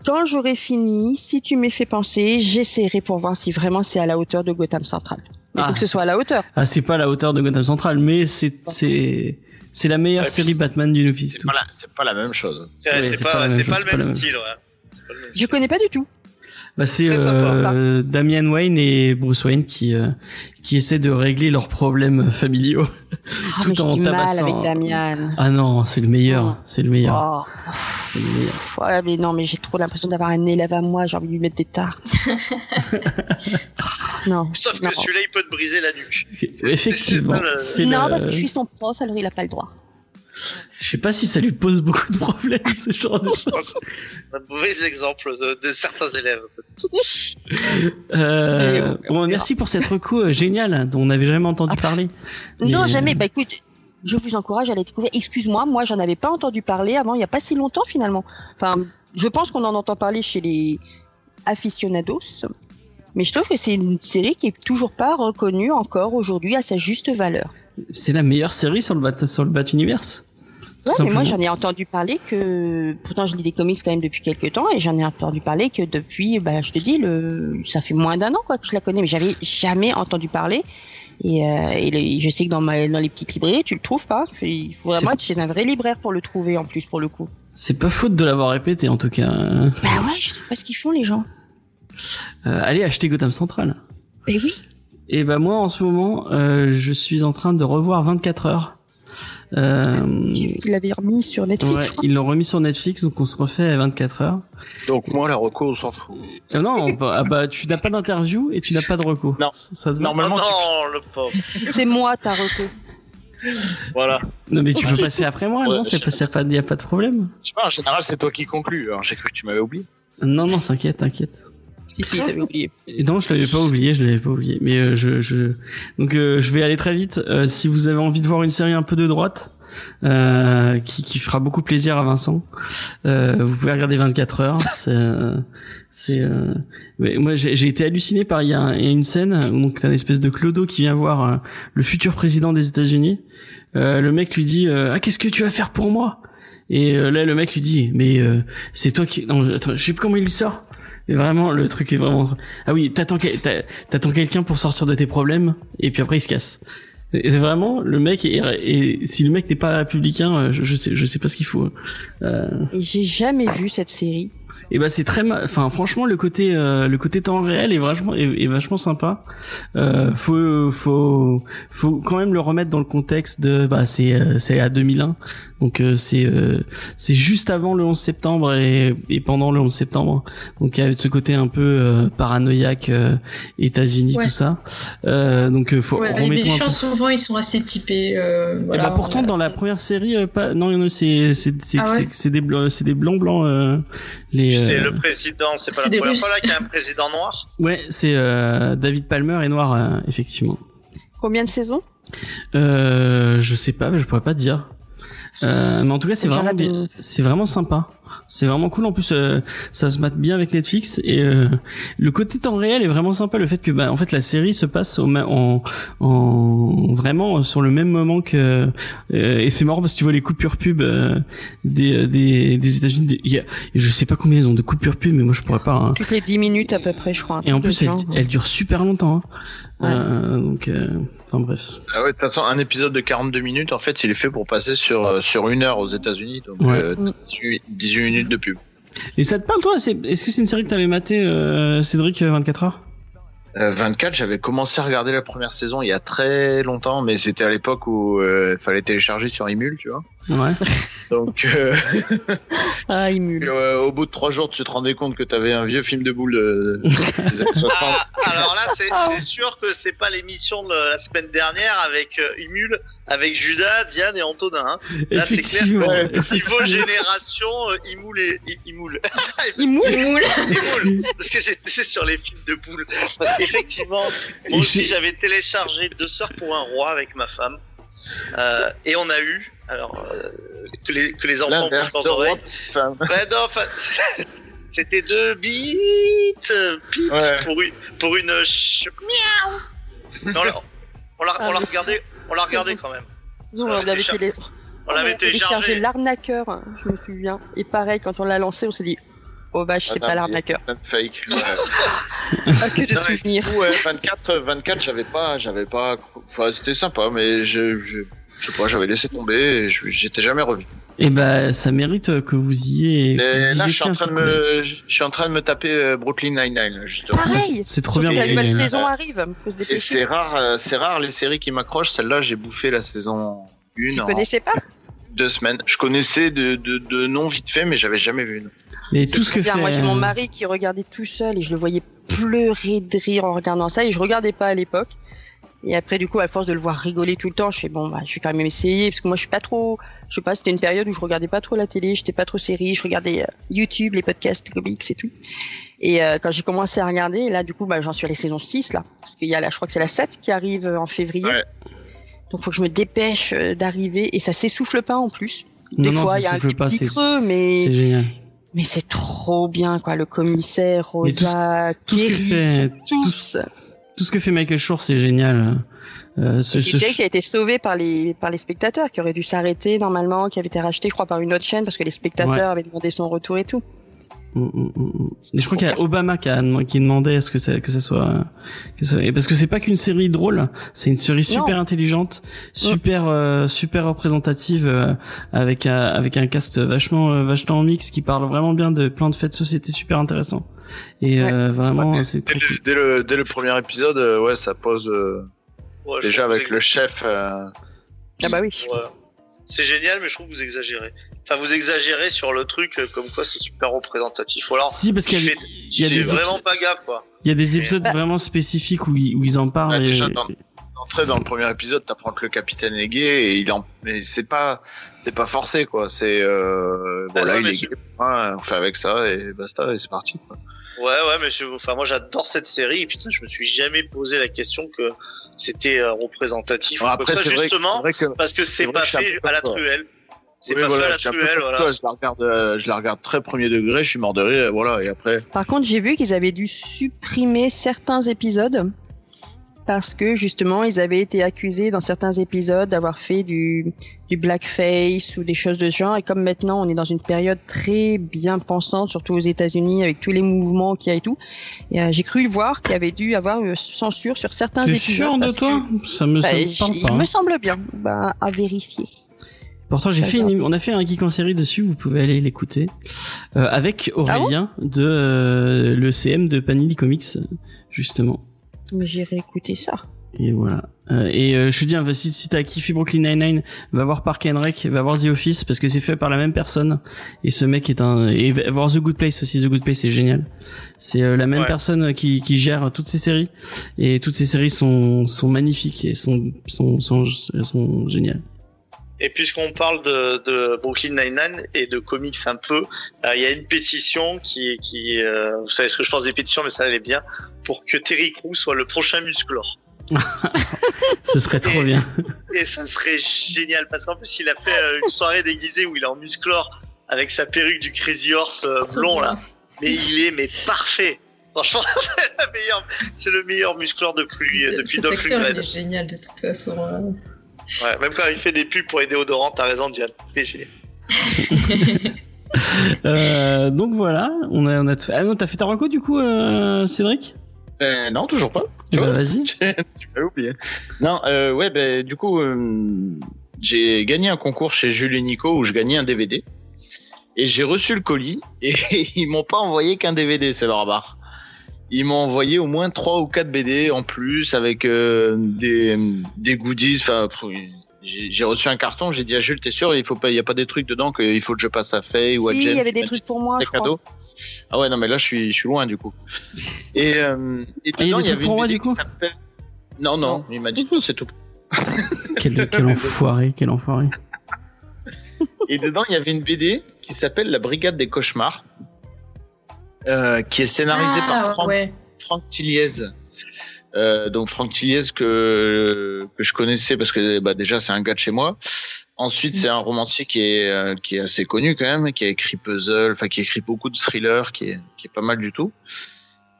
Quand j'aurai fini, si tu m'y fais penser, j'essaierai pour voir si vraiment c'est à la hauteur de Gotham Central. Mais Ah. faut que ce soit à la hauteur. Ah, c'est pas à la hauteur de Gotham Central, mais c'est c'est c'est la meilleure Ouais, série Batman du Office. C'est pas, la- pas la même chose. Ouais, Ouais, c'est pas, pas le même style, ouais. C'est pas le même Je connais pas du tout. Bah, c'est euh, Damian Wayne et Bruce Wayne qui euh, qui essaient de régler leurs problèmes familiaux. Ah, *laughs* Tout mais en mal tabassant. avec Damian. Ah non, c'est le meilleur, Oh. c'est le meilleur. Oh. C'est le meilleur. Ouais, mais non, mais j'ai trop l'impression d'avoir un élève à moi, j'ai envie de lui mettre des tartes. *laughs* non. Sauf non. que celui-là, il peut te briser la nuque. Effectivement, le- Non, parce que je suis son prof, alors il a pas le droit. Je sais pas si ça lui pose beaucoup de problèmes ce genre de *laughs* choses. Un mauvais exemple de, de certains élèves. peut-être. Euh, on bon, merci pour cette reco euh, géniale dont on n'avait jamais entendu Ah. parler. Non, Mais, jamais. euh, Bah écoute, je vous encourage à la découvrir. Excuse-moi, moi j'en avais pas entendu parler avant, il y a pas si longtemps finalement. Enfin, je pense qu'on en entend parler chez les aficionados. Mais je trouve que c'est une série qui est toujours pas reconnue encore aujourd'hui à sa juste valeur. C'est la meilleure série sur le Bat, sur le Bat Universe. Tout Ouais, mais moi j'en ai entendu parler que pourtant je lis des comics quand même depuis quelques temps et j'en ai entendu parler que depuis bah je te dis le ça fait moins d'un an quoi que je la connais mais j'avais jamais entendu parler et, euh, et je sais que dans ma dans les petites librairies tu le trouves pas il faut vraiment être chez un vrai libraire pour le trouver en plus pour le coup. C'est pas faute de l'avoir répété en tout cas. Euh, Bah ouais je sais pas ce qu'ils font les gens. allez acheter Gotham Central. Et oui. Et bah moi en ce moment, euh, je suis en train de revoir 24 heures. Euh, qu'ils l'avaient remis sur Netflix. ouais, ils l'ont remis sur Netflix, donc on se refait à 24 heures. Donc moi, la reco, on s'en fout. Euh, non, on peut- ah bah tu n'as pas d'interview et tu n'as pas de reco. Non. ça, ça se. Oh Normalement, non, le pauvre. C'est moi ta reco. voilà. Non mais tu peux passer après moi, Ouais, non? C'est je pas, sais y a pas, y a pas de problème. Je sais pas, en général, c'est toi qui conclus. Alors, j'ai cru que tu m'avais oublié. Non non, t'inquiète, t'inquiète. Non, je l'avais pas oublié, je l'avais pas oublié. Mais euh, je, je, donc euh, je vais aller très vite. Euh, si vous avez envie de voir une série un peu de droite, euh, qui, qui fera beaucoup plaisir à Vincent, euh, vous pouvez regarder 24 heures. C'est, euh, moi, j'ai été halluciné par il y, a y a une scène où donc t'as une espèce de clodo qui vient voir le futur président des États-Unis. Le mec lui dit ah qu'est-ce que tu vas faire pour moi? Et là le mec lui dit mais euh, c'est toi qui non attends, je sais plus comment il lui sort. Vraiment le truc est vraiment ah oui t'attends t'attends quelqu'un pour sortir de tes problèmes et puis après il se casse. C'est vraiment le mec et, si le mec n'est pas républicain euh, je, je sais je sais pas ce qu'il faut. Euh, Et j'ai jamais vu cette série. Et bah c'est très enfin franchement le côté euh, le côté temps réel est vachement est, est vachement sympa euh, faut faut faut quand même le remettre dans le contexte de bah c'est euh, c'est à 2001 donc euh, c'est euh, c'est juste avant le 11 septembre et, et pendant le 11 septembre donc il y a ce côté un peu euh, paranoïaque euh, États-Unis Ouais. tout ça euh, donc faut Ouais, les méchants, souvent, ils sont assez typés. Euh, et voilà, bah pourtant euh, dans la première série euh, pas non non c'est c'est c'est Ah ouais des blancs c'est des blancs blancs euh, les C'est euh, le président, c'est pas la première fois là qu'il y a un président noir. Ouais, c'est euh, David Palmer et noir, euh, effectivement. Combien de saisons? Euh, je sais pas, je pourrais pas te dire. Euh, mais en tout cas, c'est vraiment, de- c'est vraiment sympa. C'est vraiment cool. En plus, euh, ça se mate bien avec Netflix et euh, le côté temps réel est vraiment sympa. Le fait que, bah, en fait, la série se passe au en, en vraiment sur le même moment que euh, et c'est marrant parce que tu vois les coupures pub euh, des des, des États-Unis. des- il y a- je sais pas combien ils ont de coupures pub, mais moi je pourrais pas. hein. Toutes les 10 minutes à peu près, je crois. Et en plus, elle, elle dure super longtemps. hein. Ouais. Euh, donc, euh, bref. Ah ouais, de toute façon, un épisode de 42 minutes, en fait, il est fait pour passer sur, euh, sur une heure aux États-Unis. Donc, Ouais. euh, Mm. 18, 18 minutes de pub. Et ça te parle toi? C'est- Est-ce que c'est une série que t'avais maté euh, Cédric euh, 24 heures? Euh, 24, j'avais commencé à regarder la première saison il y a très longtemps, mais c'était à l'époque où il fallait télécharger sur Emule, tu vois. Ouais. *laughs* Donc, euh, *laughs* Ah, Imul. euh, au bout de trois jours, tu te rendais compte que t'avais un vieux film de boule euh, des années 60. Ah, alors là, c'est Ah. c'est sûr que c'est pas l'émission de la semaine dernière avec euh, Humul, avec Judas, Diane et Antonin. hein. Là, c'est clair. Effectivement. Ouais. Niveau génération, euh, Imoul et Imoul. Imul Moule. Imoul. *laughs* Parce que j'étais sur les films de boules. Parce qu'effectivement, moi aussi, j'avais téléchargé Deux sœurs pour un roi avec ma femme. Euh, et on a eu, alors, euh, que, les, que les enfants bouchent de leurs oreilles. Ouais, non, enfin, *laughs* c'était deux bites, pip, Ouais. pour une, pour une ch- miaou. Mais On l'a, Ah, regardé, on l'a regardé quand même. Nous, on l'avait télé... On l'avait téléchargé. l'arnaqueur, hein, je me souviens. Et pareil, quand on l'a lancé, on s'est dit, oh vache, c'est Ah, pas non, l'arnaqueur. fake. Ouais. Pas *laughs* que de Non, souvenirs. du coup, ouais, 24, 24, j'avais pas, j'avais pas, enfin, c'était sympa, mais je, je, je sais pas, j'avais laissé tomber et j'étais jamais revenu. Et bah ça mérite euh, que vous y ayez. vous y là, je suis en train de me, je suis en train de me taper euh, Brooklyn Nine-Nine, justement. Pareil C'est trop bien. La nouvelle saison arrive, Et c'est rare, euh, c'est rare les séries qui m'accrochent. Celle-là, j'ai bouffé la saison 1 Tu en connaissais pas deux semaines. Je connaissais de, de, de nom vite fait, mais j'avais jamais vu. Mais tout ce que bien. fait. Moi, j'ai mon mari qui regardait tout seul et je le voyais pleurer de rire en regardant ça et je regardais pas à l'époque. Et après, du coup, à force de le voir rigoler tout le temps, je fais bon, bah, je vais quand même essayer parce que moi, je suis pas trop, je sais pas, c'était une période où je regardais pas trop la télé, j'étais pas trop série, je regardais euh, YouTube, les podcasts, comics et tout. Et euh, quand j'ai commencé à regarder, là, du coup, bah, j'en suis à la saison 6 là, parce qu'il y a là, je crois que c'est la 7 qui arrive euh, en février. Ouais. Donc, faut que je me dépêche d'arriver et ça s'essouffle pas en plus. Des Non, non, fois, ça il y a un petit, pas, petit c'est- creux, mais C'est génial. mais c'est trop bien, quoi. Le commissaire, Mais tout ce- Rosa, ce fait- tout tous. Tout ce que fait Michael Shore, c'est génial. Euh, ce, Et ce- Jay qui a été sauvé par les, par les spectateurs, qui aurait dû s'arrêter normalement, qui avait été racheté, je crois, par une autre chaîne parce que les spectateurs Ouais. avaient demandé son retour et tout. Mm, mm, mm. Et je crois qu'il y a Obama qui, a, qui demandait à ce que ça, que ça soit, que ça- et parce que c'est pas qu'une série drôle, c'est une série super intelligente, super, euh, super représentative, euh, avec un, avec un cast vachement, euh, vachement mix qui parle vraiment bien de plein de faits de société super intéressants. Et euh, vraiment, c'est Dès très le, cool. dès le, dès le premier épisode, euh, ouais, ça pose euh, Ouais, déjà avec le chef. euh, Ah bah oui. Ouais. C'est génial, mais je trouve que vous exagérez. Enfin, vous exagérez sur le truc comme quoi c'est super représentatif. Ou alors, Si, parce qu'il y il y a des vraiment épisodes- pas gaffe, quoi. il y a des épisodes Bah- vraiment spécifiques où ils, où ils en parlent. Ouais, et- déjà, dans- D'entrée dans le premier épisode, t'apprends que le capitaine est gay et il en, mais c'est pas, c'est pas forcé quoi. C'est euh, Ah voilà, non, il est gay, hein, on fait avec ça et basta et c'est parti. Quoi. Ouais, ouais, mais je, enfin, moi j'adore cette série et putain, je me suis jamais posé la question que c'était euh, représentatif. Bon, ou après, ça, vrai, justement, c'est vrai que parce que c'est pas fait à la truelle. C'est Oui, pas voilà, fait à la truelle, voilà. toi, je la regarde, euh, je la regarde très premier degré, je suis mort de rire, voilà. Et après, Par contre, j'ai vu qu'ils avaient dû supprimer certains épisodes parce que justement, ils avaient été accusés dans certains épisodes d'avoir fait du, du blackface ou des choses de ce genre. Et comme maintenant, on est dans une période très bien pensante, surtout aux États-Unis, avec tous les mouvements qu'il y a et tout, et, euh, j'ai cru voir qu'il y avait dû avoir une censure sur certains T'es épisodes. sûr de toi Ça me, que- ça Bah, me j- parle il pas. hein. me semble bien. Bah, à vérifier. Pourtant, j'ai fait une, on a fait un geek en série dessus, vous pouvez aller l'écouter, euh, avec Ah Aurélien de euh, le CM de Panini Comics, justement. Mais j'irai écouter ça. Et voilà. Euh, et euh, je te dis, hein, si, si t'as kiffé Brooklyn Nine-Nine, va voir Park and Rec, va voir The Office, parce que c'est fait par la même personne. Et ce mec est un... Et va voir The Good Place aussi, The Good Place c'est génial. C'est euh, la même Ouais. personne qui, qui gère toutes ces séries. Et toutes ces séries sont, sont magnifiques et sont, sont, sont, sont géniales. Et puisqu'on parle de, de Brooklyn Nine-Nine et de comics un peu, euh, il y a une pétition qui, qui euh, vous savez ce que je pense des pétitions, mais ça allait bien, pour que Terry Crews soit le prochain Musclor. *laughs* Ce serait trop bien. Et ça serait génial, parce qu'en plus, il a fait euh, une soirée déguisée où il est en Musclor avec sa perruque du Crazy Horse euh, blond, là. Mais il est, mais parfait. Franchement, *laughs* c'est c'est le meilleur Musclor depuis, C'est- depuis Dolph Lundgren. est génial de toute façon. euh. Ouais, même quand il fait des pubs pour les déodorants, t'as raison, Diane. C'est génial. *laughs* Euh, donc voilà, on a, on a tout fait. Ah non, t'as fait ta reco du coup, euh, Cédric? Euh, non, toujours pas. Tu vois Vas-y. *laughs* tu m'as oublié. Non, euh, ouais, ben du coup, euh, j'ai gagné un concours chez Jules et Nico où je gagnais un DVD. Et j'ai reçu le colis et *laughs* ils m'ont pas envoyé qu'un DVD, c'est leur barre. Ils m'ont envoyé au moins trois ou quatre BD en plus avec euh, des, des goodies. Enfin, j'ai reçu un carton. J'ai dit à Jules, t'es sûr, il faut pas, il y a pas des trucs dedans qu'il faut que je passe à Faye ou à Si, Jen. il y avait des trucs pour moi, c'est crois. Ah ouais, non, mais là, je suis, je suis loin, du coup. Et, euh, et Ah, il y a dedans, il y avait une BD du coup qui Non, non, il m'a dit, c'est tout. *laughs* Quel, quel enfoiré, quel enfoiré. Et dedans, il y avait une BD qui s'appelle La Brigade des Cauchemars, euh, qui est scénarisée Ah, par Franck, ouais. Franck Tilliez. Euh, donc Franck Tilliez que que je connaissais parce que bah, déjà c'est un gars de chez moi. Ensuite c'est un romancier qui est euh, qui est assez connu quand même, qui a écrit puzzle, enfin qui a écrit beaucoup de thrillers, qui est qui est pas mal du tout.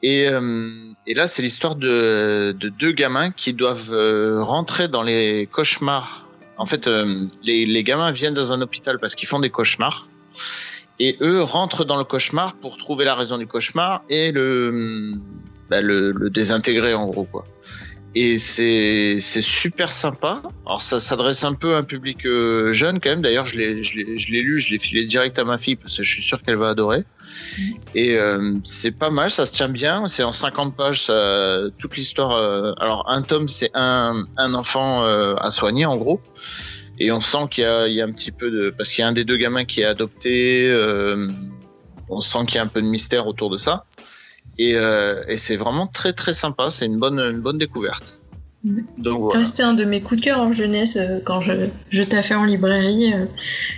Et euh, et là c'est l'histoire de de deux gamins qui doivent euh, rentrer dans les cauchemars. En fait euh, les les gamins viennent dans un hôpital parce qu'ils font des cauchemars. Et eux rentrent dans le cauchemar pour trouver la raison du cauchemar et le bah, le, le désintégrer en gros quoi. Et c'est c'est super sympa. Alors ça s'adresse un peu à un public euh, jeune quand même. D'ailleurs je l'ai je l'ai je l'ai lu, je l'ai filé direct à ma fille parce que je suis sûr qu'elle va adorer. Et euh, c'est pas mal, ça se tient bien. C'est en 50 pages, ça, toute l'histoire. euh, alors un tome c'est un un enfant euh, à soigner en gros. Et on sent qu'il y a, il y a un petit peu de parce qu'il y a un des deux gamins qui est adopté. euh, on sent qu'il y a un peu de mystère autour de ça. Et, euh, et c'est vraiment très très sympa. C'est une bonne une bonne découverte. Donc voilà. Ça, C'était un de mes coups de cœur en jeunesse euh, quand je, je taffais en librairie. euh,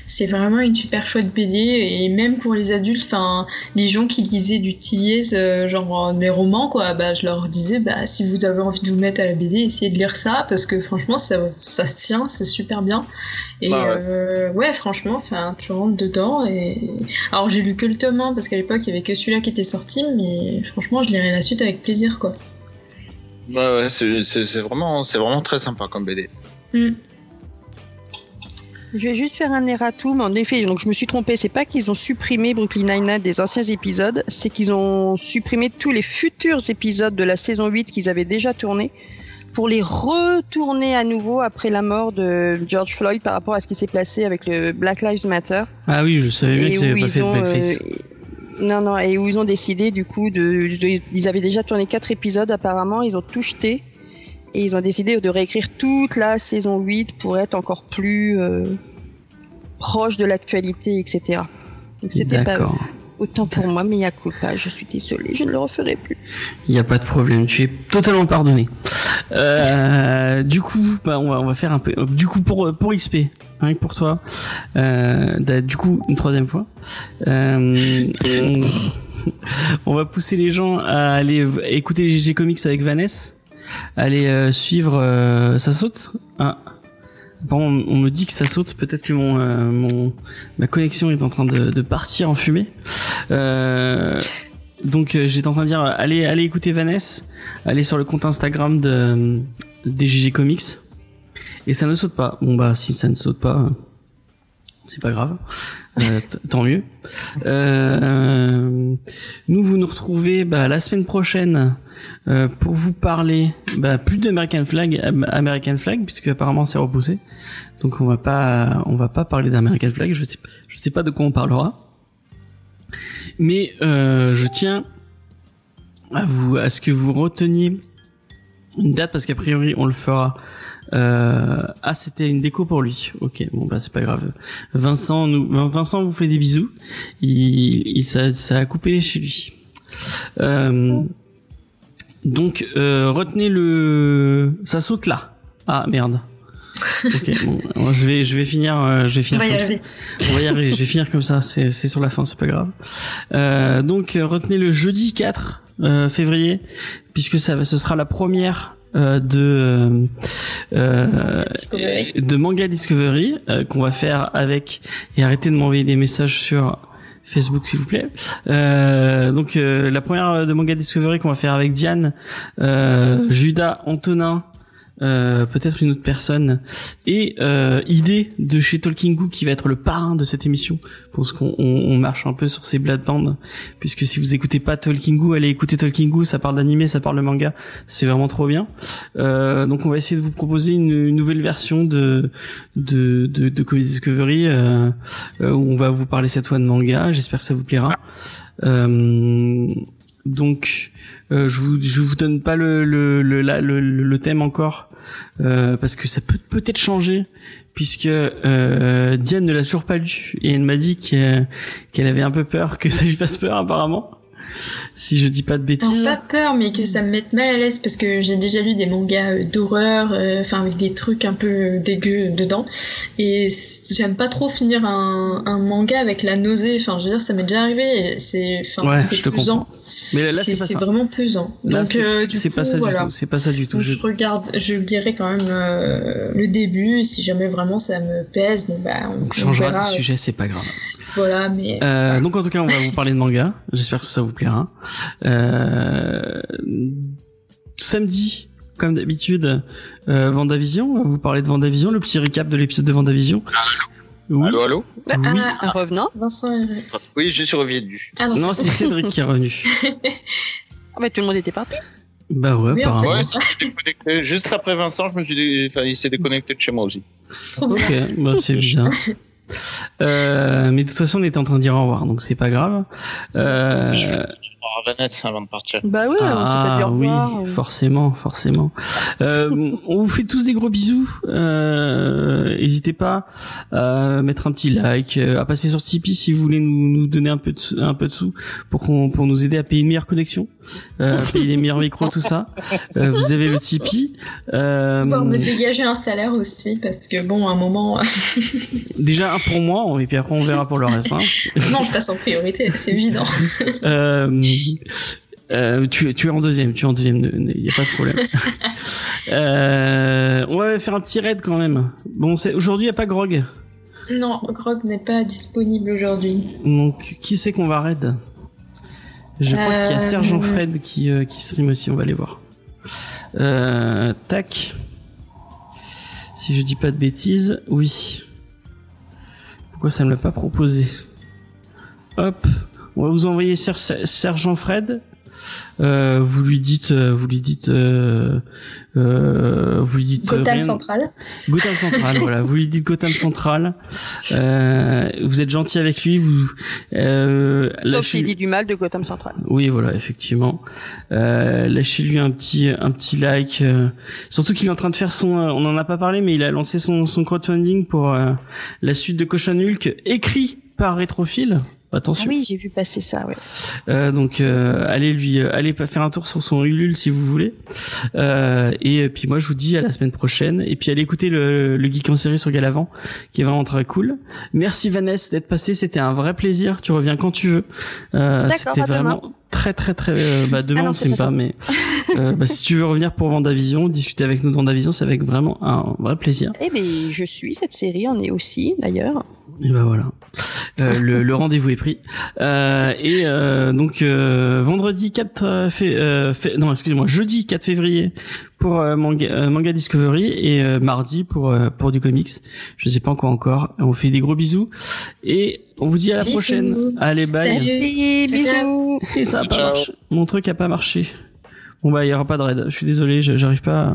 C'est vraiment une super chouette BD et même pour les adultes, enfin les gens qui lisaient du Tilliez, euh, genre des romans, quoi, bah, je leur disais bah, si vous avez envie de vous mettre à la BD, essayez de lire ça parce que franchement ça, ça se tient, c'est super bien. Et Ah ouais. euh, ouais, franchement, enfin tu rentres dedans. Et... Alors j'ai lu que le tome 1 parce qu'à l'époque il y avait que celui-là qui était sorti, mais franchement je lirai la suite avec plaisir quoi. Ouais, ouais, c'est vraiment c'est vraiment très sympa comme BD. Mm. Je vais juste faire un erratum. En effet, donc je me suis trompée. C'est pas qu'ils ont supprimé Brooklyn Nine-Nine des anciens épisodes, c'est qu'ils ont supprimé tous les futurs épisodes de la saison 8 qu'ils avaient déjà tournés pour les retourner à nouveau après la mort de George Floyd par rapport à ce qui s'est passé avec le Black Lives Matter. Ah oui, je savais bien où avaient pas fait de blackface. euh, non, non, et où ils ont décidé du coup de, de- ils avaient déjà tourné quatre épisodes apparemment, ils ont tout jeté et ils ont décidé de réécrire toute la saison 8 pour être encore plus euh, proche de l'actualité, etc. Donc c'était pas autant pour moi, mais il y a culpa, je suis désolée, je ne le referai plus. Il n'y a pas de problème, tu es totalement pardonné. Euh, du coup, bah, on, va, on va faire un peu. Du coup, pour, pour XP, hein, pour toi, euh, du coup, une troisième fois, euh, on, va pousser les gens à aller écouter les GG Comics avec Vanessa, aller euh, suivre Ça saute. Ah. Bon, on, me dit que ça saute. Peut-être que mon, mon ma connexion est en train de, partir en fumée. Donc j'étais en train de dire allez allez écouter Vanessa, allez sur le compte Instagram de des GG Comics et ça ne saute pas. Bon bah si ça ne saute pas, c'est pas grave. Euh, tant mieux. Euh, nous vous nous retrouvez bah, la semaine prochaine euh, pour vous parler bah, plus d'American Flag, Am- American Flag puisque apparemment c'est repoussé. Donc on va pas on va pas parler d'American Flag. Je sais je sais pas de quoi on parlera. Mais euh, je tiens à vous à ce que vous reteniez une date parce qu'a priori on le fera. Euh, ah c'était une déco pour lui. Ok bon bah c'est pas grave. Vincent nous Vin- Vincent vous fait des bisous. Il, il ça, ça a coupé chez lui. Euh, donc euh, retenez le ça saute là. Ah merde. Ok, bon, je vais, je vais finir, euh, je vais On finir va y comme ça. arriver. On va y arriver. Je vais finir comme ça. C'est, c'est sur la fin, c'est pas grave. Euh, donc retenez le jeudi 4 euh, février, puisque ça, ce sera la première euh, de euh, euh, de manga Discovery euh, qu'on va faire avec et arrêtez de m'envoyer des messages sur Facebook s'il vous plaît. Euh, donc euh, la première de manga Discovery qu'on va faire avec Diane, euh, Judas, Antonin, euh, peut-être une autre personne. Et euh, idée de chez Talking Goo qui va être le parrain de cette émission. Parce qu'on on, on marche un peu sur ses plates-bandes puisque si vous écoutez pas Talking Goo allez écouter Talking Goo. Ça parle d'animé ça parle de manga. C'est vraiment trop bien. Euh, donc on va essayer de vous proposer une, une nouvelle version de de de, de Comedy Discovery euh, euh, où on va vous parler cette fois de manga. J'espère que ça vous plaira. Donc euh, je vous je vous donne pas le le le, le, le thème encore euh, parce que ça peut peut-être changer puisque euh, Diane ne l'a toujours pas lu et elle m'a dit qu'elle avait un peu peur que ça lui fasse peur apparemment si je dis pas de Non, bêtises pas peur, mais que ça me mette mal à l'aise parce que j'ai déjà lu des mangas euh, d'horreur, euh, enfin avec des trucs un peu euh, dégueux dedans. Et j'aime pas trop finir un, un manga avec la nausée. Enfin, je veux dire, ça m'est déjà arrivé. C'est, Ouais, c'est pesant. mais là, c'est vraiment pesant. Là, Donc, c'est euh, du c'est coup, pas ça voilà. du tout c'est pas ça du tout Donc, Je- je regarde, je dirais quand même euh, le début. Si jamais vraiment ça me pèse, bon bah on, changera de sujet c'est pas grave Voilà, mais donc en tout cas, on va vous parler de manga. J'espère que ça vous plaira. Euh, samedi, comme d'habitude, euh, Vendavision. On va vous parler de Vendavision, le petit récap de l'épisode de Vendavision. Oui. Allô, allô Ah, Oui. ah, Un revenant. Vincent. est- Oui, je suis revenu. Ah non, Non, c'est- Cédric *laughs* qui est revenu. *laughs* Ah bah tout le monde était parti. Bah ouais, Oui, en. Ouais. Juste après Vincent, je me suis dé- enfin, il s'est déconnecté de chez moi aussi. trop. Ok, bah c'est bizarre. *laughs* Euh, mais de toute façon, on était en train de dire au revoir, donc c'est pas grave. Euh, voir Vanessa avant de partir. Bah oui, on s'est pas dit Ah au oui, revoir. euh. forcément, forcément. Euh, on vous fait tous des gros bisous. Euh, N'hésitez pas à mettre un petit like, euh, à passer sur Tipeee si vous voulez nous, nous donner un peu de sous- un peu de sous pour qu'on pour nous aider à payer une meilleure connexion, euh, à payer les meilleurs micros, tout ça. Euh, vous avez le Tipeee. Euh, pouvoir me dégager un salaire aussi parce que bon à un moment *laughs* déjà un pour moi et puis après on verra pour le reste. hein. non je passe en priorité c'est évident Euh, euh, tu, tu es en deuxième, tu es en deuxième, il n'y a pas de problème. *laughs* euh, on va faire un petit raid quand même. Bon, c'est aujourd'hui il y a pas Grog, non Grog n'est pas disponible aujourd'hui donc qui c'est qu'on va raid? Je crois qu'il y a Euh, Sergent Fred qui euh, qui stream aussi, on va aller voir. Euh, tac. Si je dis pas de bêtises, oui. Pourquoi ça me l'a pas proposé? Hop, on va vous envoyer Ser- Sergent Fred. Euh, vous lui dites, euh, vous lui dites, euh, euh, vous lui dites. euh, Gotham rien- Central Gotham Central, voilà. Vous lui dites Gotham Central. Euh, vous êtes gentil avec lui. Vous euh, Sauf s'il dit du mal de Gotham Central. oui, voilà, effectivement. Euh, Lâchez-lui un petit, un petit like. euh, surtout qu'il est en train de faire son. euh, on en a pas parlé, mais il a lancé son, son crowdfunding pour euh, la suite de Cochon Hulk, écrit par Rétrophile. Ah Attention. oui, j'ai vu passer ça, ouais. Euh, donc euh, allez lui, euh, allez faire un tour sur son Ulule si vous voulez. Euh, et puis moi je vous dis à la semaine prochaine. Et puis allez écouter le, le geek en série sur Galavant, qui est vraiment très cool. Merci Vanessa d'être passée, c'était un vrai plaisir. Tu reviens quand tu veux. Euh, c'était demain. vraiment très très très. euh, bah demain Ah non, on pas mais euh, bah, si tu veux revenir pour Vendavision, discuter avec nous de Vendavision, c'est avec vraiment un vrai plaisir. Eh ben, je suis cette série, on est aussi, d'ailleurs. Et ben voilà. Euh, le, le rendez-vous est pris. Euh, et euh, donc euh, vendredi 4 euh, fé- euh, fé- non excusez-moi jeudi 4 février pour euh, manga, euh, manga Discovery et euh, mardi pour euh, pour du comics. Je sais pas encore encore. On vous fait des gros bisous et on vous dit à la Bisous. prochaine. Allez bye. Salut. Bisous. Et ça a pas marché. Mon truc a pas marché. Bon bah il y aura pas de raid. Je suis désolé, je- j'arrive pas. À...